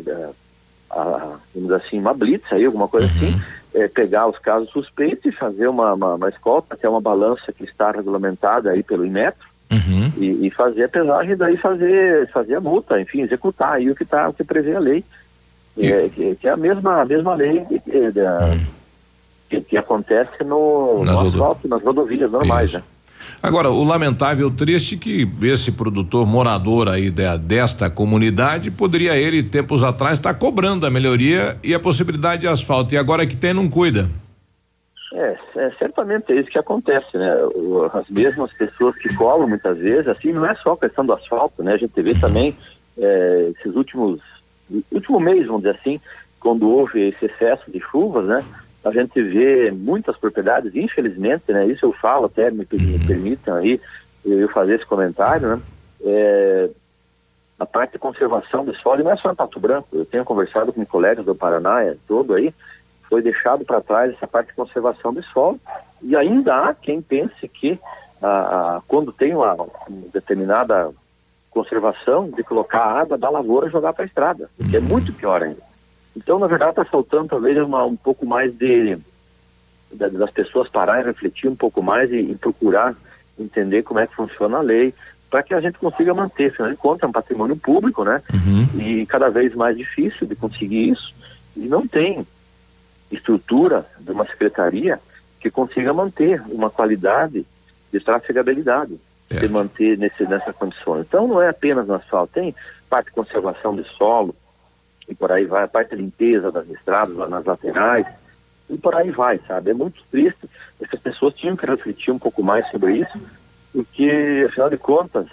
a, a vamos assim uma blitz aí, alguma coisa uhum. assim, é, pegar os casos suspeitos e fazer uma, uma, uma escolta, que é uma balança que está regulamentada aí pelo Inmetro, uhum. e, e, fazer a pesagem e daí fazer, fazer a multa, enfim, executar aí o que, tá, o que prevê a lei. É, que, que, é a mesma, a mesma lei que, uhum. que, que, acontece no, nas no asfalto, nas rodovias normais, Isso. né? Agora, o lamentável triste que esse produtor morador aí de, desta comunidade poderia ele, tempos atrás, estar tá cobrando a melhoria e a possibilidade de asfalto. E agora que tem, não cuida. É, é, certamente é isso que acontece, né? O, as mesmas pessoas que cobram muitas vezes, assim, não é só a questão do asfalto, né? A gente vê também é, esses últimos, último mês, vamos dizer assim, quando houve esse excesso de chuvas, né? A gente vê muitas propriedades, infelizmente, né? Isso eu falo até, me, me uhum. permitam aí eu fazer esse comentário, né? É, a parte de conservação do solo, não é só em Pato Branco, eu tenho conversado com colegas do Paraná é, todo aí, foi deixado para trás essa parte de conservação do solo, e ainda há quem pense que a, quando tem uma, uma, determinada conservação, de colocar a água da lavoura e jogar para a estrada, que é uhum. muito pior ainda. Então, na verdade, está faltando talvez uma, um pouco mais de, de, das pessoas parar e refletir um pouco mais e, e, procurar entender como é que funciona a lei, para que a gente consiga manter. Afinal de contas, é um patrimônio público, né? Uhum. E cada vez mais difícil de conseguir isso. E não tem estrutura de uma secretaria que consiga manter uma qualidade de trafegabilidade, é. de manter nesse, nessa condição. Então, não é apenas no asfalto, tem parte de conservação de solo, e por aí vai, a parte de limpeza das estradas, nas laterais, e por aí vai, sabe? É muito triste. Essas pessoas tinham que refletir um pouco mais sobre isso, porque, afinal de contas,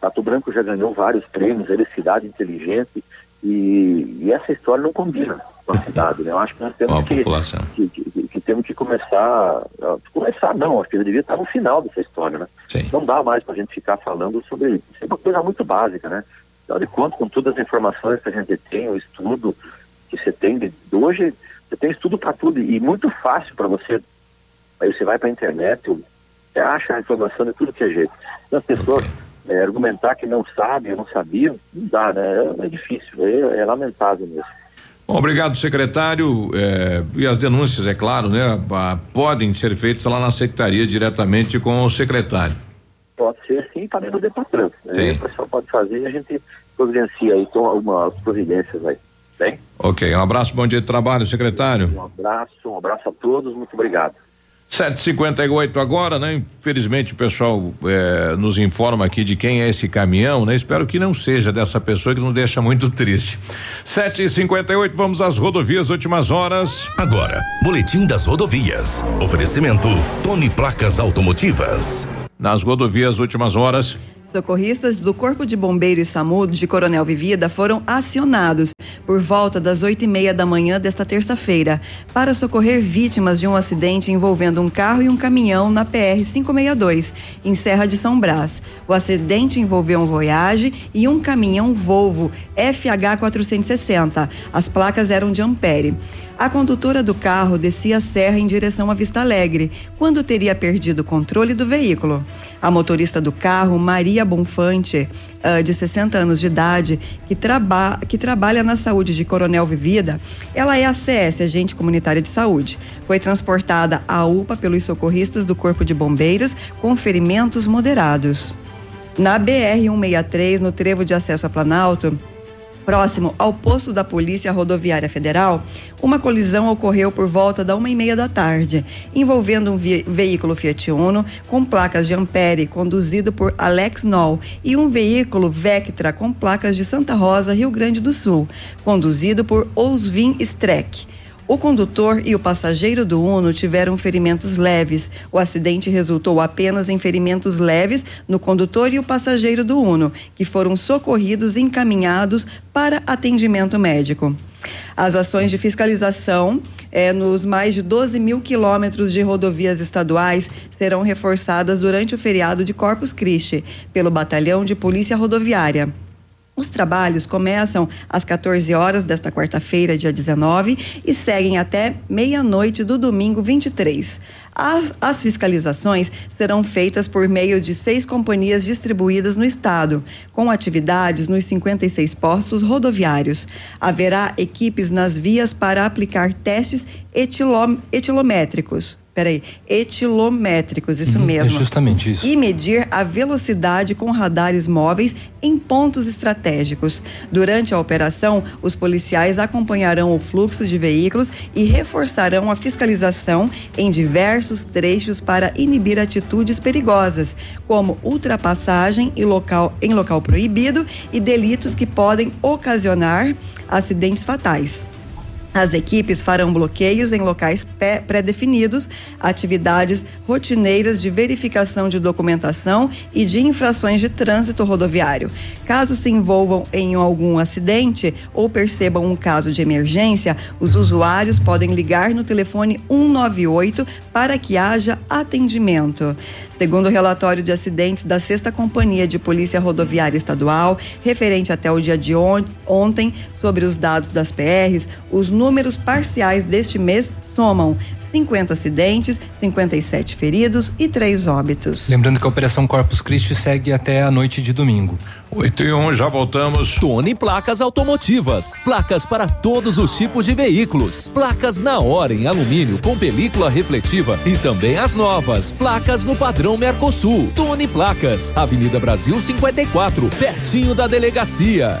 Pato Branco já ganhou vários prêmios, ele é cidade inteligente, e, e, essa história não combina com a cidade, né? Eu acho que nós temos que, que, que, que, temos que começar, começar não, acho que devia estar no final dessa história, né? Sim. Não dá mais para a gente ficar falando sobre isso. É uma coisa muito básica, né? Afinal de contas, com todas as informações que a gente tem, o estudo que você tem de hoje, você tem estudo para tudo e muito fácil para você. Aí você vai para a internet, você acha a informação de tudo que é jeito. Então, as pessoas é, argumentar que não sabem, não sabiam, não dá, né? É, é difícil, é, é, lamentável mesmo. Bom, obrigado, secretário. É, e as denúncias, é claro, né? Podem ser feitas lá na secretaria diretamente com o secretário. Pode ser sim também no Depatran. Sim. Né? O pessoal pode fazer e a gente providencia aí, toma algumas providências aí. Bem? Ok, um abraço, bom dia de trabalho, secretário. Um abraço, um abraço a todos, muito obrigado. 758 agora, né? Infelizmente o pessoal eh, nos informa aqui de quem é esse caminhão, né? Espero que não seja dessa pessoa que nos deixa muito triste. 758, vamos às rodovias, últimas horas. Agora, Boletim das Rodovias. Oferecimento Tony Placas Automotivas. Nas rodovias, últimas horas. Socorristas do Corpo de Bombeiros SAMU de Coronel Vivida foram acionados por volta das oito e meia da manhã desta terça-feira para socorrer vítimas de um acidente envolvendo um carro e um caminhão na PR 562 em Serra de São Brás. O acidente envolveu um Voyage e um caminhão Volvo FH 460. As placas eram de Ampere. A condutora do carro descia a serra em direção à Vista Alegre, quando teria perdido o controle do veículo. A motorista do carro, Maria Bonfante, ah, de 60 anos de idade, que, traba que trabalha na saúde de Coronel Vivida, ela é a CS, agente comunitária de saúde. Foi transportada à UPA pelos socorristas do Corpo de Bombeiros com ferimentos moderados. Na BR-163, no trevo de acesso a Planalto, próximo ao posto da Polícia Rodoviária Federal, uma colisão ocorreu por volta da uma e meia da tarde, envolvendo um ve veículo Fiat Uno com placas de Ampere, conduzido por Alex Noll, e um veículo Vectra com placas de Santa Rosa, Rio Grande do Sul, conduzido por Osvin Streck. O condutor e o passageiro do Uno tiveram ferimentos leves. O acidente resultou apenas em ferimentos leves no condutor e o passageiro do Uno, que foram socorridos e encaminhados para atendimento médico. As ações de fiscalização eh, nos mais de 12 mil quilômetros de rodovias estaduais serão reforçadas durante o feriado de Corpus Christi pelo Batalhão de Polícia Rodoviária. Os trabalhos começam às 14 horas desta quarta-feira, dia 19, e seguem até meia-noite do domingo 23. As, as, fiscalizações serão feitas por meio de seis companhias distribuídas no estado, com atividades nos 56 postos rodoviários. Haverá equipes nas vias para aplicar testes etilom, etilométricos peraí, etilométricos, isso Uhum, mesmo. é justamente isso. E medir a velocidade com radares móveis em pontos estratégicos. Durante a operação, os policiais acompanharão o fluxo de veículos e reforçarão a fiscalização em diversos trechos para inibir atitudes perigosas, como ultrapassagem em local, em local proibido e delitos que podem ocasionar acidentes fatais. As equipes farão bloqueios em locais pré-definidos, atividades rotineiras de verificação de documentação e de infrações de trânsito rodoviário. Caso se envolvam em algum acidente ou percebam um caso de emergência, os usuários podem ligar no telefone 198 para que haja atendimento. Segundo o relatório de acidentes da Sexta Companhia de Polícia Rodoviária Estadual, referente até o dia de on ontem, sobre os dados das PRs, os números parciais deste mês somam 50 acidentes, 57 feridos e 3 óbitos. Lembrando que a Operação Corpus Christi segue até a noite de domingo. 8 e 1, já voltamos. Tony Placas Automotivas. Placas para todos os tipos de veículos. Placas na hora em alumínio com película refletiva e também as novas. Placas no padrão Mercosul. Tony Placas. Avenida Brasil 54, pertinho da delegacia.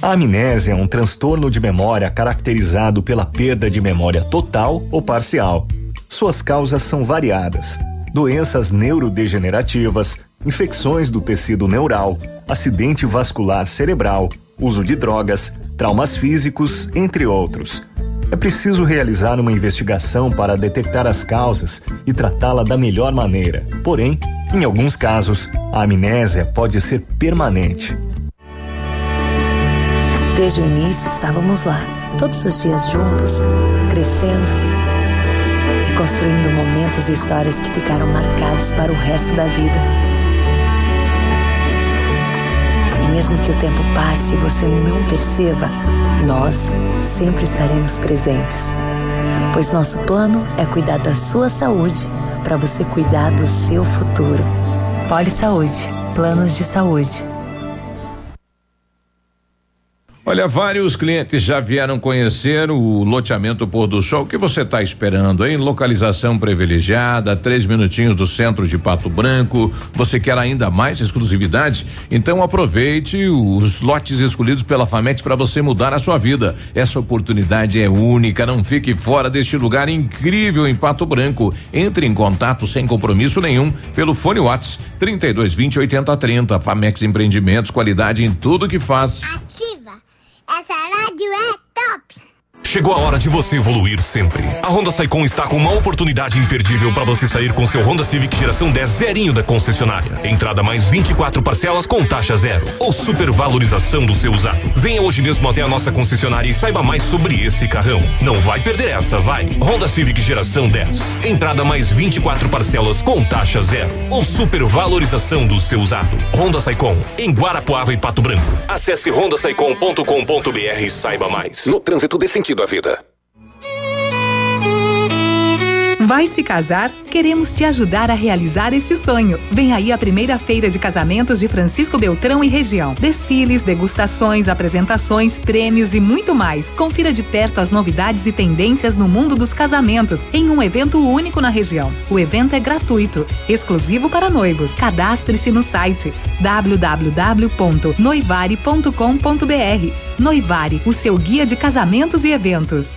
A amnésia é um transtorno de memória caracterizado pela perda de memória total ou parcial. Suas causas são variadas: doenças neurodegenerativas, infecções do tecido neural, acidente vascular cerebral, uso de drogas, traumas físicos, entre outros. É preciso realizar uma investigação para detectar as causas e tratá-la da melhor maneira. Porém, em alguns casos, a amnésia pode ser permanente. Desde o início estávamos lá, todos os dias juntos, crescendo e construindo momentos e histórias que ficaram marcados para o resto da vida. E mesmo que o tempo passe e você não perceba, nós sempre estaremos presentes. Pois nosso plano é cuidar da sua saúde para você cuidar do seu futuro. Poli Saúde, planos de saúde. Olha, vários clientes já vieram conhecer o loteamento Pôr do Sol. O que você está esperando, hein? Localização privilegiada, três minutinhos do centro de Pato Branco. Você quer ainda mais exclusividade? Então aproveite os lotes escolhidos pela Famex para você mudar a sua vida. Essa oportunidade é única. Não fique fora deste lugar incrível em Pato Branco. Entre em contato sem compromisso nenhum pelo fone Whats 3220 8030. Famex Empreendimentos, qualidade em tudo que faz. Ativa! Essa rádio é top! Chegou a hora de você evoluir sempre. A Honda Saicon está com uma oportunidade imperdível para você sair com seu Honda Civic geração 10 zerinho da concessionária. Entrada mais 24 parcelas com taxa zero ou supervalorização do seu usado. Venha hoje mesmo até a nossa concessionária e saiba mais sobre esse carrão. Não vai perder essa, vai. Honda Civic geração 10. Entrada mais 24 parcelas com taxa zero ou supervalorização do seu usado. Honda Saicon em Guarapuava e Pato Branco. Acesse hondasaicon.com.br e saiba mais. No trânsito desse à Vai se casar? Queremos te ajudar a realizar este sonho. Vem aí a primeira feira de casamentos de Francisco Beltrão e região. Desfiles, degustações, apresentações, prêmios e muito mais. Confira de perto as novidades e tendências no mundo dos casamentos em um evento único na região. O evento é gratuito, exclusivo para noivos. Cadastre-se no site www.noivare.com.br. Noivare, o seu guia de casamentos e eventos.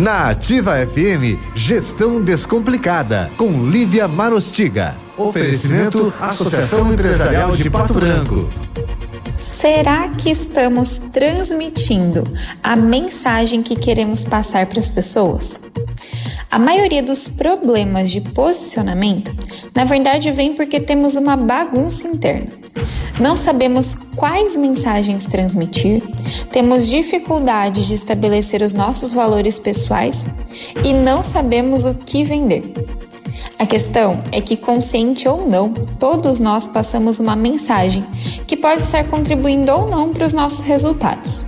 Na Ativa FM, Gestão Descomplicada, com Lívia Marostiga. Oferecimento Associação Empresarial de Pato Branco. Será que estamos transmitindo a mensagem que queremos passar para as pessoas? A maioria dos problemas de posicionamento, na verdade, vem porque temos uma bagunça interna. Não sabemos quais mensagens transmitir, temos dificuldade de estabelecer os nossos valores pessoais e não sabemos o que vender. A questão é que, consciente ou não, todos nós passamos uma mensagem que pode estar contribuindo ou não para os nossos resultados.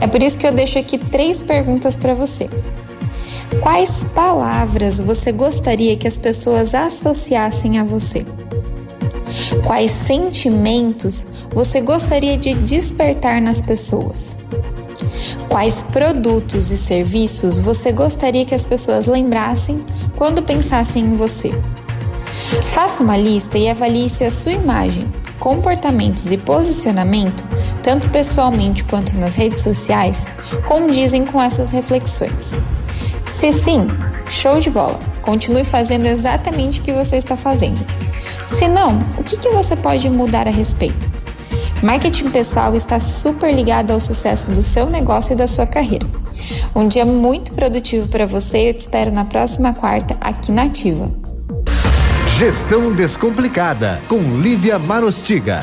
É por isso que eu deixo aqui três perguntas para você. Quais palavras você gostaria que as pessoas associassem a você? Quais sentimentos você gostaria de despertar nas pessoas? Quais produtos e serviços você gostaria que as pessoas lembrassem quando pensassem em você? Faça uma lista e avalie se a sua imagem, comportamentos e posicionamento, tanto pessoalmente quanto nas redes sociais, condizem com essas reflexões. Se sim, Show de bola! Continue fazendo exatamente o que você está fazendo. Se não, o que, que você pode mudar a respeito? Marketing pessoal está super ligado ao sucesso do seu negócio e da sua carreira. Um dia muito produtivo para você e eu te espero na próxima quarta aqui na Ativa. Gestão Descomplicada, com Lívia Marostiga.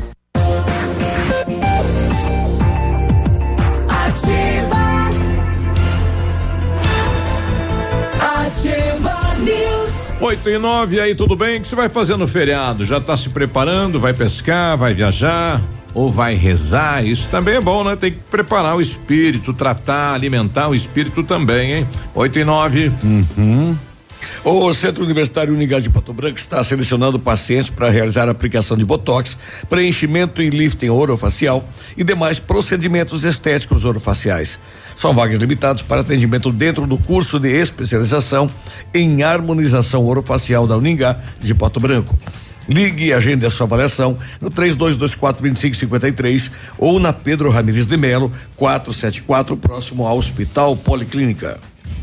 8 e 9, aí tudo bem? O que você vai fazer no feriado? Já está se preparando? Vai pescar? Vai viajar? Ou vai rezar? Isso também é bom, né? Tem que preparar o espírito, tratar, alimentar o espírito também, hein? 8 e 9. Uhum. O Centro Universitário Unigás de Pato Branco está selecionando pacientes para realizar aplicação de botox, preenchimento e lifting orofacial e demais procedimentos estéticos orofaciais. São vagas limitadas para atendimento dentro do curso de especialização em harmonização orofacial da Uningá de Pato Branco. Ligue e agende a sua avaliação no 3224-2553 ou na Pedro Ramires de Melo, 474, próximo ao Hospital Policlínica.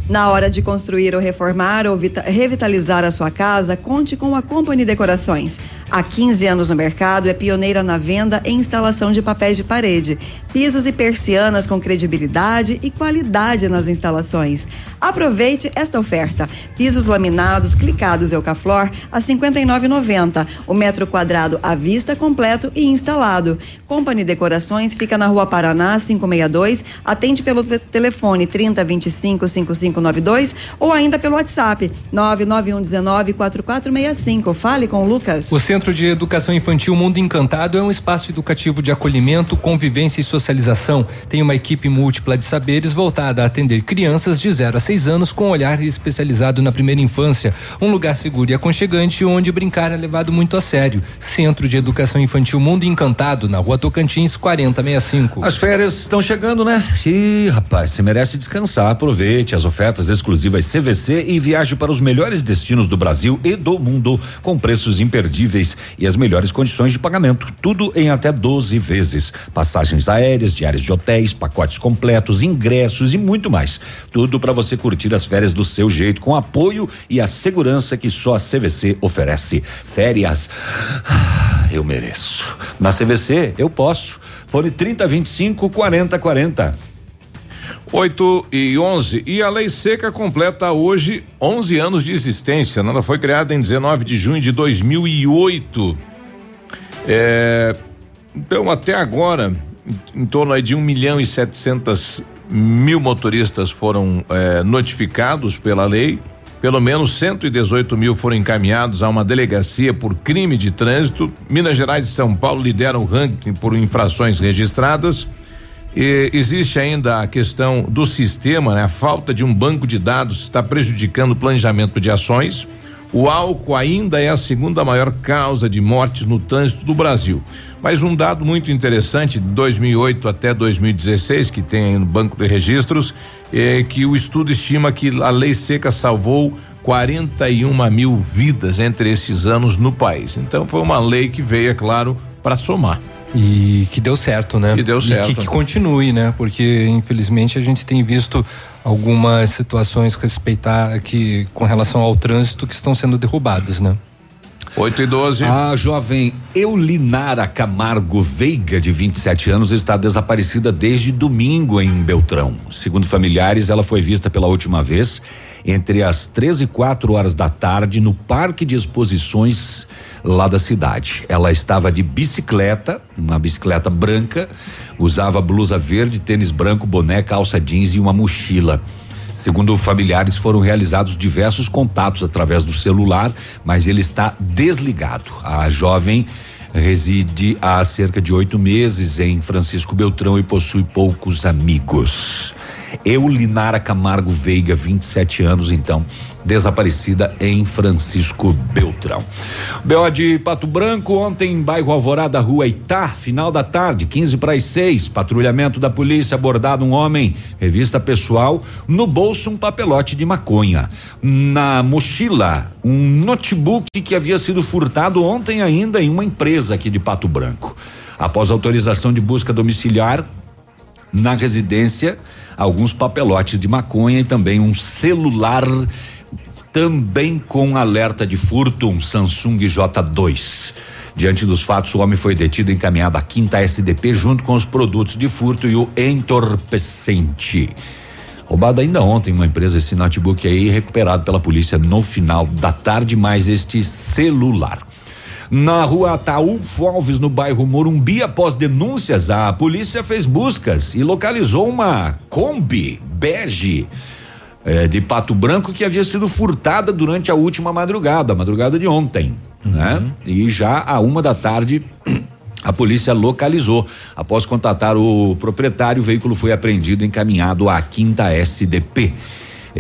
Na hora de construir ou reformar ou vita- revitalizar a sua casa, conte com a Company Decorações. Há 15 anos no mercado, é pioneira na venda e instalação de papéis de parede, pisos e persianas com credibilidade e qualidade nas instalações. Aproveite esta oferta: pisos laminados, clicados Eucaflor a R$ 59,90. O metro quadrado à vista, completo e instalado. Company Decorações fica na Rua Paraná, 562. Atende pelo te- telefone 3025 5592 ou ainda pelo WhatsApp 99119 4465. Fale com o Lucas. O Centro de Educação Infantil Mundo Encantado é um espaço educativo de acolhimento, convivência e socialização. Tem uma equipe múltipla de saberes voltada a atender crianças de 0 a 6 anos com olhar especializado na primeira infância. Um lugar seguro e aconchegante onde brincar é levado muito a sério. Centro de Educação Infantil Mundo Encantado, na Rua Tocantins, 4065. As férias estão chegando, né? Ih, rapaz, você merece descansar. Aproveite as ofertas exclusivas CVC e viaje para os melhores destinos do Brasil e do mundo com preços imperdíveis e as melhores condições de pagamento. Tudo em até 12 vezes. Passagens aéreas, diárias de hotéis, pacotes completos, ingressos e muito mais. Tudo para você curtir as férias do seu jeito, com apoio e a segurança que só a CVC oferece. Férias. Ah, Eu mereço. Na CVC, eu posso. Fone 3025 4040. 8 e 11. E a lei seca completa hoje 11 anos de existência. né? Ela foi criada em 19 de junho de 2008. É, então, até agora, em, torno de 1 milhão e 700 mil motoristas foram é, notificados pela lei. Pelo menos 118 mil foram encaminhados a uma delegacia por crime de trânsito. Minas Gerais e São Paulo lideram o ranking por infrações registradas. E existe ainda a questão do sistema, né? A falta de um banco de dados está prejudicando o planejamento de ações. O álcool ainda é a segunda maior causa de mortes no trânsito do Brasil. Mas um dado muito interessante, de 2008 até 2016, que tem no Banco de Registros, é que o estudo estima que a lei seca salvou 41 mil vidas entre esses anos no país. Então foi uma lei que veio, é claro, para somar. E que deu certo, né? Que deu certo. E que, que continue, né? Porque infelizmente a gente tem visto algumas situações respeitar que com relação ao trânsito que estão sendo derrubadas, né? 8 e 12. A jovem Eulinara Camargo Veiga, de 27 anos, está desaparecida desde domingo em Beltrão. Segundo familiares, ela foi vista pela última vez entre as 13 e 4 horas da tarde no Parque de Exposições lá da cidade. Ela estava de bicicleta, uma bicicleta branca, usava blusa verde, tênis branco, boné, calça jeans e uma mochila. Segundo familiares, foram realizados diversos contatos através do celular, mas ele está desligado. A jovem reside há cerca de oito meses em Francisco Beltrão e possui poucos amigos. Eulinara Camargo Veiga, 27 anos, então, desaparecida em Francisco Beltrão. BO de Pato Branco, ontem, bairro Alvorada, rua Itá, final da tarde, 15 para as 6. Patrulhamento da polícia abordado um homem, revista pessoal, no bolso um papelote de maconha. Na mochila, um notebook que havia sido furtado ontem ainda em uma empresa aqui de Pato Branco. Após autorização de busca domiciliar na residência, alguns papelotes de maconha e também um celular também com alerta de furto, um Samsung J2. Diante dos fatos, o homem foi detido e encaminhado à quinta SDP junto com os produtos de furto e o entorpecente. Roubado ainda ontem uma empresa esse notebook aí recuperado pela polícia no final da tarde, mais este celular. Na rua Ataúfo Alves, no bairro Morumbi, após denúncias, a polícia fez buscas e localizou uma Kombi bege eh, de Pato Branco que havia sido furtada durante a última madrugada, a madrugada de ontem, né? E já a uma da tarde. A polícia localizou. Após contatar o proprietário, o veículo foi apreendido e encaminhado à quinta SDP.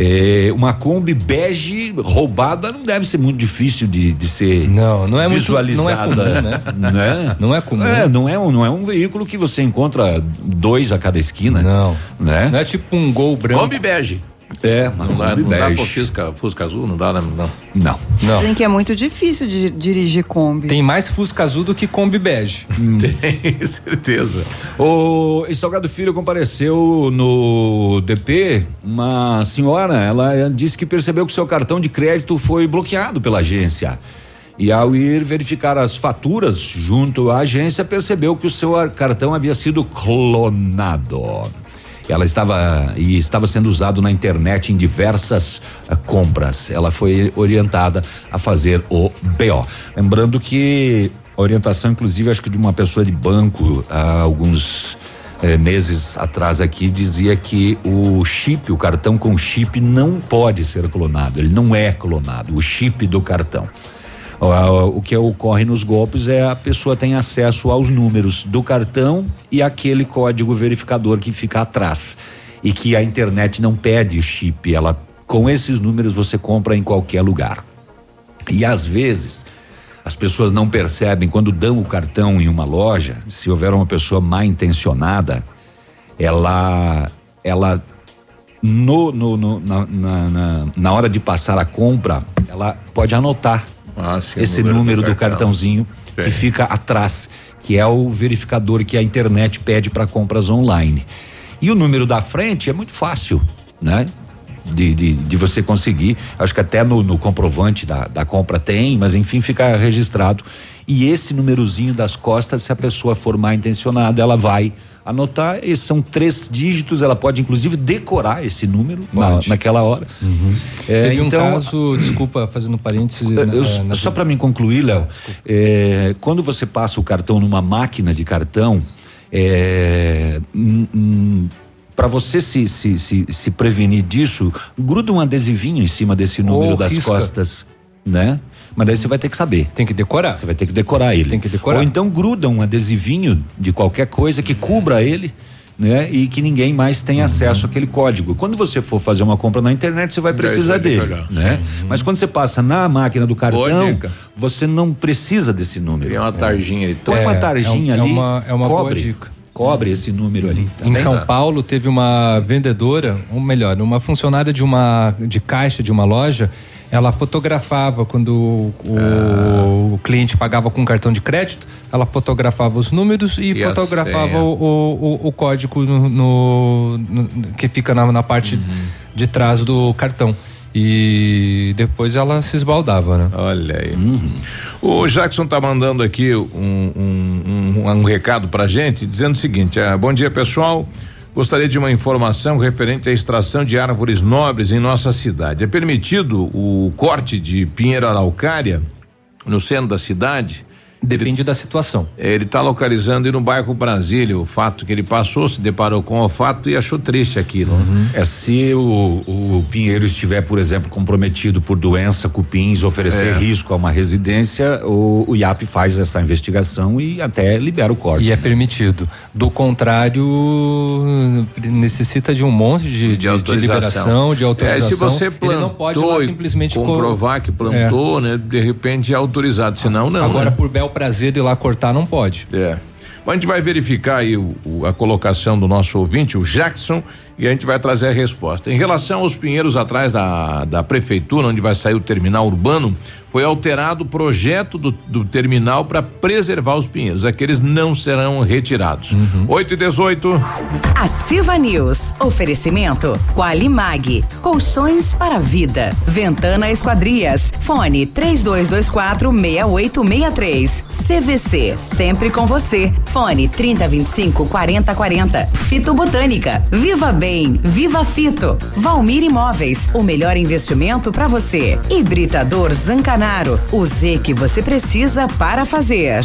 É, uma Kombi bege roubada não deve ser muito difícil de, de ser não, não é muito- visualizada. não é comum, né? né? Não é comum. É, não é, um- não é um veículo que você encontra dois a cada esquina. Não. Né? Não é tipo um gol branco. Kombi bege. É, Não dá, não dá pro Fusca, Fusca azul, não dá, né? Não. Não. Não. Dizem que é muito difícil de dirigir Kombi. Tem mais Fusca azul do que Kombi bege. Tem certeza. O em Salgado Filho compareceu no DP uma senhora, ela disse que percebeu que seu cartão de crédito foi bloqueado pela agência. E ao ir verificar as faturas junto à agência, percebeu que o seu cartão havia sido clonado. Ela estava e estava sendo usado na internet em diversas ah, compras. Ela foi orientada a fazer o BO. Lembrando que a orientação, inclusive, acho que de uma pessoa de banco há alguns eh, meses atrás aqui dizia que o chip, o cartão com chip não pode ser clonado. Ele não é clonado. O chip do cartão. O que ocorre nos golpes é a pessoa tem acesso aos números do cartão e aquele código verificador que fica atrás. E que a internet não pede o chip, ela com esses números você compra em qualquer lugar. E às vezes as pessoas não percebem quando dão o cartão em uma loja, se houver uma pessoa mal intencionada, ela ela no, no, no- na, na, na hora de passar a compra, ela pode anotar sim, esse o número número, do do, cartão. cartãozinho que Sim. fica atrás, que é o verificador que a internet pede para compras online. E o número da frente é muito fácil, né? De, de, de você conseguir. Acho que até no, no comprovante da, da compra tem, mas enfim, fica registrado. E esse númerozinho das costas, se a pessoa for mal intencionada, ela vai anotar. Esses são três dígitos, ela pode inclusive decorar esse número na, naquela hora. É, Teve um então, caso, desculpa, fazendo parênteses. eu- na- eu- na- só para mim concluir, Léo, é, quando você passa o cartão numa máquina de cartão, é, para você se, se, se, se prevenir disso, gruda um adesivinho em cima desse número Ou das risca. costas, né? Mas daí você vai ter que saber. Tem que decorar. Você vai ter que decorar ele. Tem que decorar. Ou então gruda um adesivinho de qualquer coisa que cubra ele. Né? E que ninguém mais Uhum. tenha acesso àquele código. Quando você for fazer uma compra na internet, você vai precisar vai que dele, olhar. né? Mas quando você passa na máquina do Boa cartão, você não precisa desse número. Cria uma tarjinha ali. Põe uma É, tarjinha é é ali, uma- é uma boa cobre, dica. cobre esse número ali. tá Em bem? São Paulo teve uma vendedora, ou melhor, uma funcionária de uma de caixa de uma loja, ela fotografava quando o, o- o cliente pagava com cartão de crédito, ela fotografava os números e, E fotografava o, o, o- código no, no- no- que fica na, na parte Uhum. de trás do cartão. E depois ela se esbaldava, né? Olha aí. O Jackson tá mandando aqui um, um, um, um recado pra gente, dizendo o seguinte: ah, bom dia, pessoal. Gostaria de uma informação referente à extração de árvores nobres em nossa cidade. É permitido o corte de pinheiro araucária no centro da cidade? Depende da situação. Ele está localizando no bairro Brasília. O fato que ele passou, se deparou com o fato e achou triste aquilo. É se o, o pinheiro estiver, por exemplo, comprometido por doença, cupins, oferecer É. risco a uma residência, o, o IAP faz essa investigação e até libera o corte. E é permitido. Do contrário, necessita de um monte de, de, de liberação, de autorização. É, se você Ele plantou não pode lá e simplesmente co- comprovar que plantou, né? De repente é autorizado, senão não. Agora, né? por bel prazer de ir lá cortar, não pode. É. Mas a gente vai verificar aí o- o- a colocação do nosso ouvinte, o Jackson, e a gente vai trazer a resposta. Em relação aos pinheiros atrás da, da prefeitura, onde vai sair o terminal urbano, foi alterado o projeto do, do terminal para preservar os pinheiros. Aqueles não serão retirados. 8 e 18. Ativa News. Oferecimento Qualimag. Colchões para a vida. Ventana Esquadrias. Fone 3224 6863. CVC. Sempre com você. Fone 3025 4040. Fito Botânica. Viva Bem. Viva Fito. Valmir Imóveis. O melhor investimento para você. Hibridador Zancanaro. O Z que você precisa para fazer.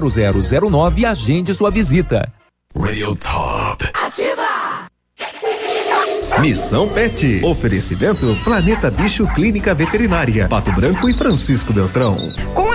32250009 e agende sua visita. Radio Top. Ativa. Missão Pet. Oferecimento Planeta Bicho Clínica Veterinária. Pato Branco e Francisco Beltrão. Com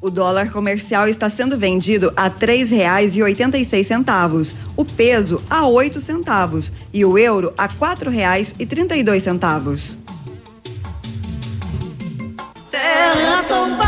O dólar comercial está sendo vendido a três reais e oitenta e seis centavos, o peso a oito centavos e o euro a quatro reais e trinta e dois centavos. Terra tombada.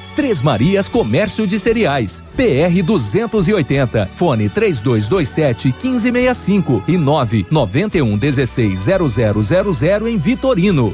Três Marias Comércio de Cereais. PR 280. Fone 3227 1565 e 991 16 0000 em Vitorino.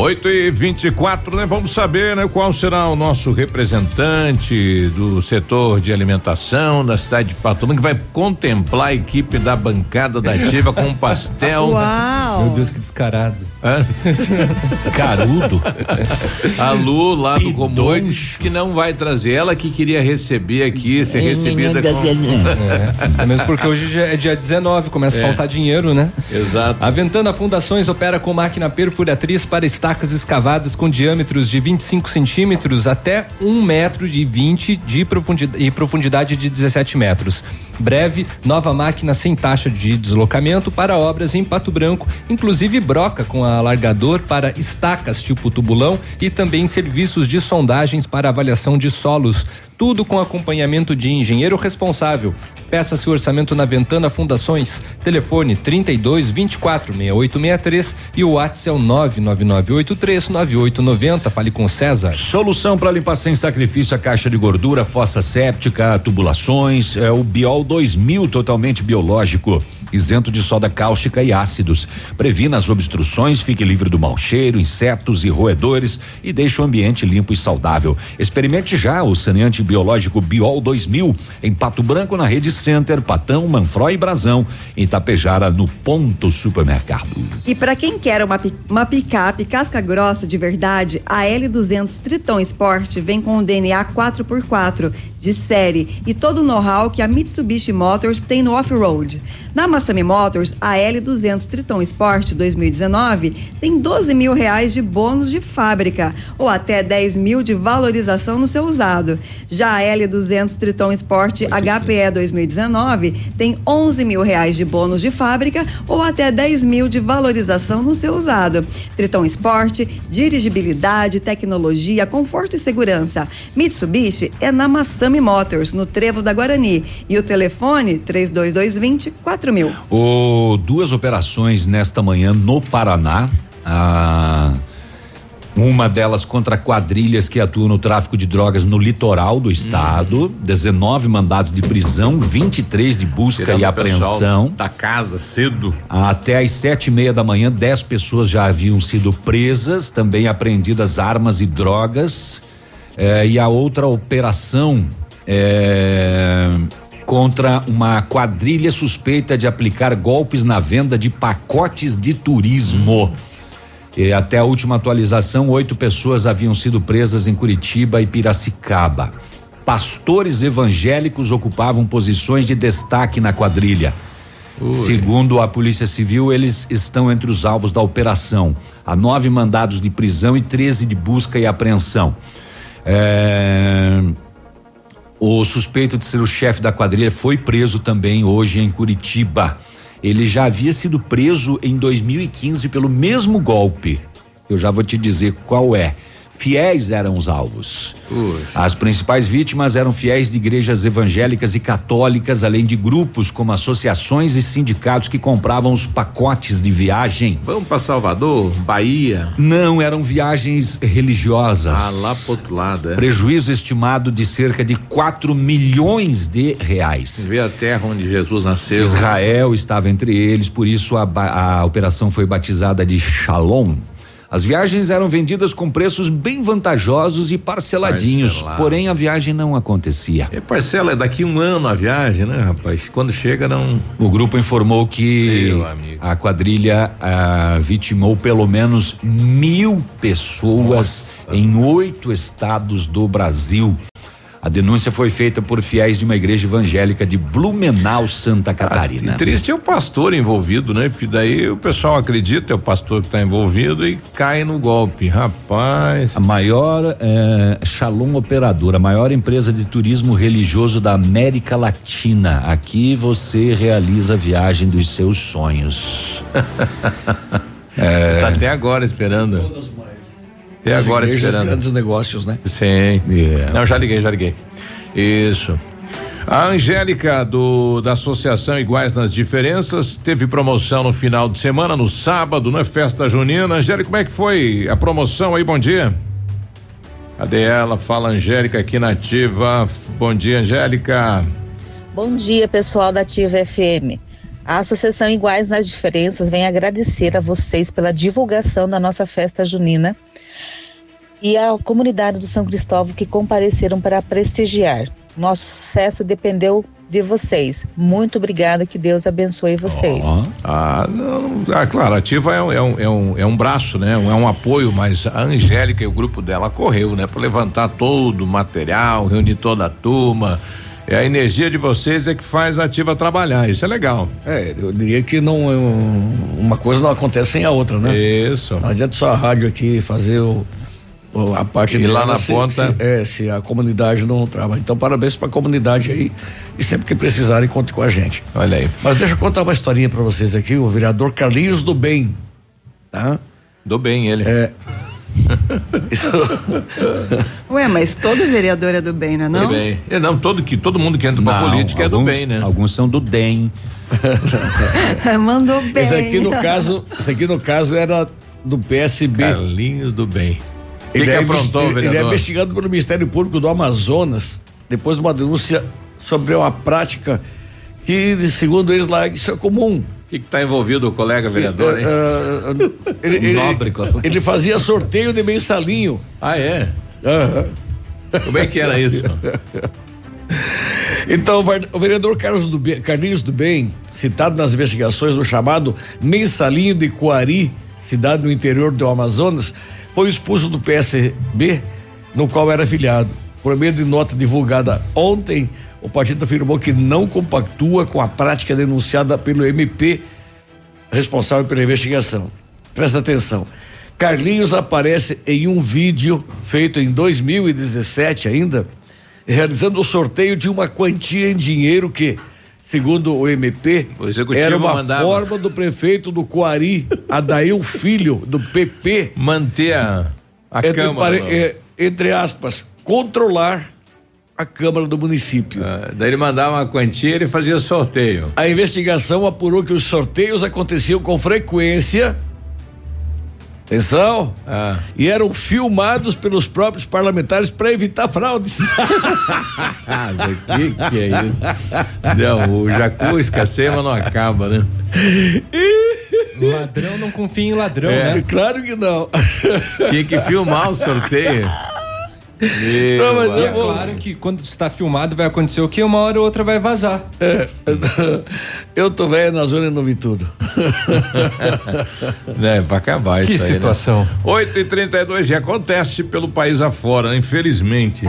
8 e 24 né? Vamos saber, né? Qual será o nosso representante do setor de alimentação da cidade de Pato Branco que vai contemplar a equipe da bancada da Ativa com um pastel. Uau! Meu Deus, que descarado. Hã? Carudo. A Lu lá do Comor diz que não vai trazer. Ela que queria receber aqui, ser recebida com. É, mesmo porque hoje já é dia 19, começa É. a faltar dinheiro, né? Exato. A Ventana Fundações opera com máquina perfuratriz para estacas escavadas com diâmetros de 25 centímetros até 1 metro de 20 de profundidade, e profundidade de 17 metros. Breve, nova máquina sem taxa de deslocamento para obras em Pato Branco, inclusive broca com alargador para estacas tipo tubulão e também serviços de sondagens para avaliação de solos. Tudo com acompanhamento de engenheiro responsável. Peça seu orçamento na Ventana Fundações. Telefone 32 24 6863 e o WhatsApp é o 99983 9890. Fale com César. Solução para limpar sem sacrifício a caixa de gordura, fossa séptica, tubulações, é o Biol 2000 totalmente biológico, isento de soda cáustica e ácidos. Previna as obstruções, fique livre do mau cheiro, insetos e roedores e deixe o ambiente limpo e saudável. Experimente já o saneante biológico Biol 2000 em Pato Branco na Rede Center, Patão, Manfró e Brasão, em Itapejara no Ponto Supermercado. E para quem quer uma, uma picape casca grossa de verdade, a L200 Triton Sport vem com o DNA 4x4 de série e todo o know-how que a Mitsubishi Motors tem no off-road. Na Massami Motors, a L200 Triton Sport 2019 tem 12 mil reais de bônus de fábrica ou até 10 mil de valorização no seu usado. Já a L200 Triton Sport HPE 2019 tem 11 mil reais de bônus de fábrica ou até 10 mil de valorização no seu usado. Triton Sport, dirigibilidade, tecnologia, conforto e segurança. Mitsubishi é na Massami Motors, no Trevo da Guarani. E o telefone 32220 4000. O, duas operações nesta manhã no Paraná. Ah, uma delas contra quadrilhas que atuam no tráfico de drogas no litoral do estado. 19 mandados de prisão, 23 de busca Tirando e apreensão. Da casa, cedo. Até às sete e meia da manhã, 10 pessoas já haviam sido presas, também apreendidas armas e drogas. Eh, e a outra operação eh, contra uma quadrilha suspeita de aplicar golpes na venda de pacotes de turismo. E até a última atualização, oito pessoas haviam sido presas em Curitiba e Piracicaba. Pastores evangélicos ocupavam posições de destaque na quadrilha. Segundo a Polícia Civil, eles estão entre os alvos da operação. Há nove mandados de prisão e 13 de busca e apreensão. É, O suspeito de ser o chefe da quadrilha foi preso também hoje em Curitiba. Ele já havia sido preso em 2015 pelo mesmo golpe. Eu já vou te dizer qual é. Fiéis eram os alvos. As principais vítimas eram fiéis de igrejas evangélicas e católicas, além de grupos como associações e sindicatos que compravam os pacotes de viagem. Vamos para Salvador, Bahia. Não, eram viagens religiosas. Ah, lá pro outro lado, é. Prejuízo estimado de cerca de 4 milhões de reais. Vê a terra onde Jesus nasceu. Israel estava entre eles, por isso a, a operação foi batizada de Shalom. As viagens eram vendidas com preços bem vantajosos e parceladinhos, Parcelado. porém a viagem não acontecia. É parcela, é daqui um ano a viagem, né, rapaz? Quando chega, não. O grupo informou que a quadrilha ah, vitimou pelo menos mil pessoas em oito estados do Brasil. A denúncia foi feita por fiéis de uma igreja evangélica de Blumenau, Santa Catarina. E triste é o pastor envolvido, né? Porque daí o pessoal acredita, é o pastor que está envolvido e cai no golpe. Rapaz. A maior eh, Shalom Operadora, a maior empresa de turismo religioso da América Latina. Aqui você realiza a viagem dos seus sonhos. Tá até agora esperando. Até As agora esperando. grandes negócios, né? Sim. Não, já liguei, já liguei. Isso. A Angélica do da Associação Iguais nas Diferenças teve promoção no final de semana, no sábado, na festa junina. Angélica, como é que foi a promoção aí? Bom dia. Cadê ela? Fala Angélica aqui na ativa. Bom dia, Angélica. Bom dia, pessoal da Ativa FM. A Associação Iguais nas Diferenças vem agradecer a vocês pela divulgação da nossa festa junina e à comunidade do São Cristóvão que compareceram para prestigiar. Nosso sucesso dependeu de vocês. Muito obrigada, que Deus abençoe vocês. Ah, não, ah, claro, a ativa é um, é, um, é, um, é um braço, né? Um- É um apoio, mas a Angélica e o grupo dela correu, né? Para levantar todo o material, reunir toda a turma. É a energia de vocês é que faz a ativa trabalhar. Isso é legal. É, eu diria que não é um- uma coisa não acontece sem a outra, né? Isso. Não adianta só a rádio aqui fazer o- a parte E lá na se- ponta- se- é, se a comunidade não trabalha. Então, parabéns para a comunidade aí. E sempre que precisarem, conte com a gente. Olha aí. Mas deixa eu contar uma historinha para vocês aqui. O vereador Carlinhos do Bem. Tá? Do bem ele. É. Isso- Ué, mas todo vereador é do bem, né? Não? Do bem. É, não, todo, que, todo mundo que entra pra Não, política é do alguns- bem, né? Alguns são do DEM. Mandou bem. Esse aqui no caso, esse aqui no caso era do PSB. Carlinhos do bem. Ele, que é, aprontou, investi- ele é vereador? investigado pelo Ministério Público do Amazonas depois de uma denúncia sobre uma prática que, segundo eles lá, isso é comum. O que está envolvido o colega vereador, hein? Ah, ele, ele- Nobre ele fazia sorteio de mensalinho. Ah, é? Como é que era isso? Então, o vereador Carlos do Bem- Carlinhos do Bem, citado nas investigações do chamado Mensalinho de Coari, cidade no interior do Amazonas, foi expulso do PSB, no qual era afiliado. Por meio de nota divulgada ontem, o partido afirmou que não compactua com a prática denunciada pelo MP responsável pela investigação. Presta atenção. Carlinhos aparece em um vídeo feito em 2017 ainda, realizando o sorteio de uma quantia em dinheiro que, segundo o MP, O era uma mandava. forma do prefeito do Coari, Adail Filho, do PP, manter a, a entre, Câmara. pare- eh, entre aspas, controlar a Câmara do município. Ah, daí ele mandava uma quantia e ele fazia sorteio. A investigação apurou que os sorteios aconteciam com frequência. Atenção! Ah. E eram filmados pelos próprios parlamentares para evitar fraudes. O que, que é isso? Não, o Jacu escacema não acaba, né? Ladrão não confia em ladrão, É. né? Claro que não. Tinha que filmar o sorteio. Não, mas é claro que quando está filmado vai acontecer o que? Uma hora ou outra vai vazar. É, eu tô velho na zona e não vi tudo. É, vai acabar Que isso aí, situação. Né? 8 e 32 e acontece pelo país afora, infelizmente.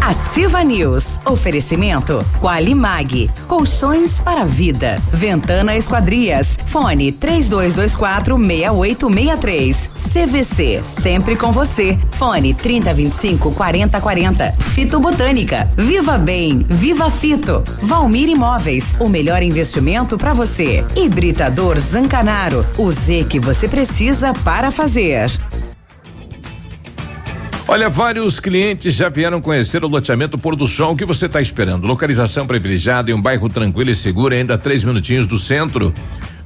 Ativa News. Oferecimento Qualimag. Colchões para vida. Ventana Esquadrias. Fone 3224 6863. CVC. Sempre com você. Fone 3025 4040. Fito Botânica. Viva Bem. Viva Fito. Valmir Imóveis. O melhor investimento para você. Hibridador Zancanaro. O Z que você precisa para fazer. Olha, vários clientes já vieram conhecer o loteamento Pôr do Sol. O que você está esperando? Localização privilegiada em um bairro tranquilo e seguro, ainda a três minutinhos do centro.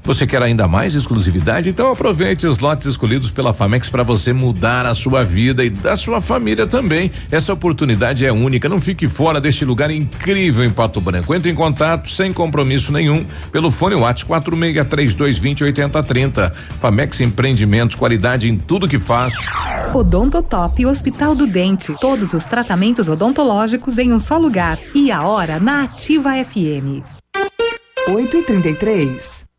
Você quer ainda mais exclusividade? Então aproveite os lotes escolhidos pela Famex para você mudar a sua vida e da sua família também. Essa oportunidade é única. Não fique fora deste lugar incrível em Pato Branco. Entre em contato sem compromisso nenhum pelo fone WhatsApp 463220 8030. Famex Empreendimentos, qualidade em tudo que faz. Odontotop Hospital do Dente. Todos os tratamentos odontológicos em um só lugar. E a hora na Ativa FM. 8 e 33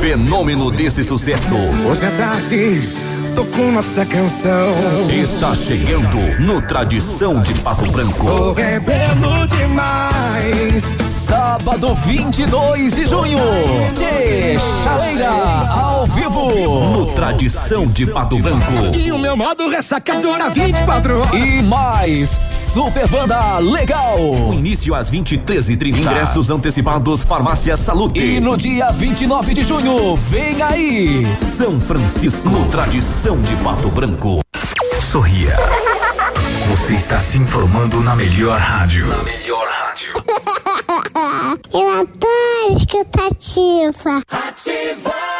Fenômeno desse sucesso. Hoje é tarde, com nossa canção. está chegando no Tradição de Pato Branco. rebelo demais. Sábado 22 de junho, de Chaleira, ao vivo. No Tradição de Pato Branco. E o meu modo ressacadora 24 horas. E mais, super banda legal. O início às 23h30. Ingressos antecipados Farmácia Salute. E no dia 29 de junho, vem aí. São Francisco, no Tradição de Pato Branco. Sorria. Você está se informando na melhor rádio. Na melhor rádio. Eu adoro escutativa. Ativa.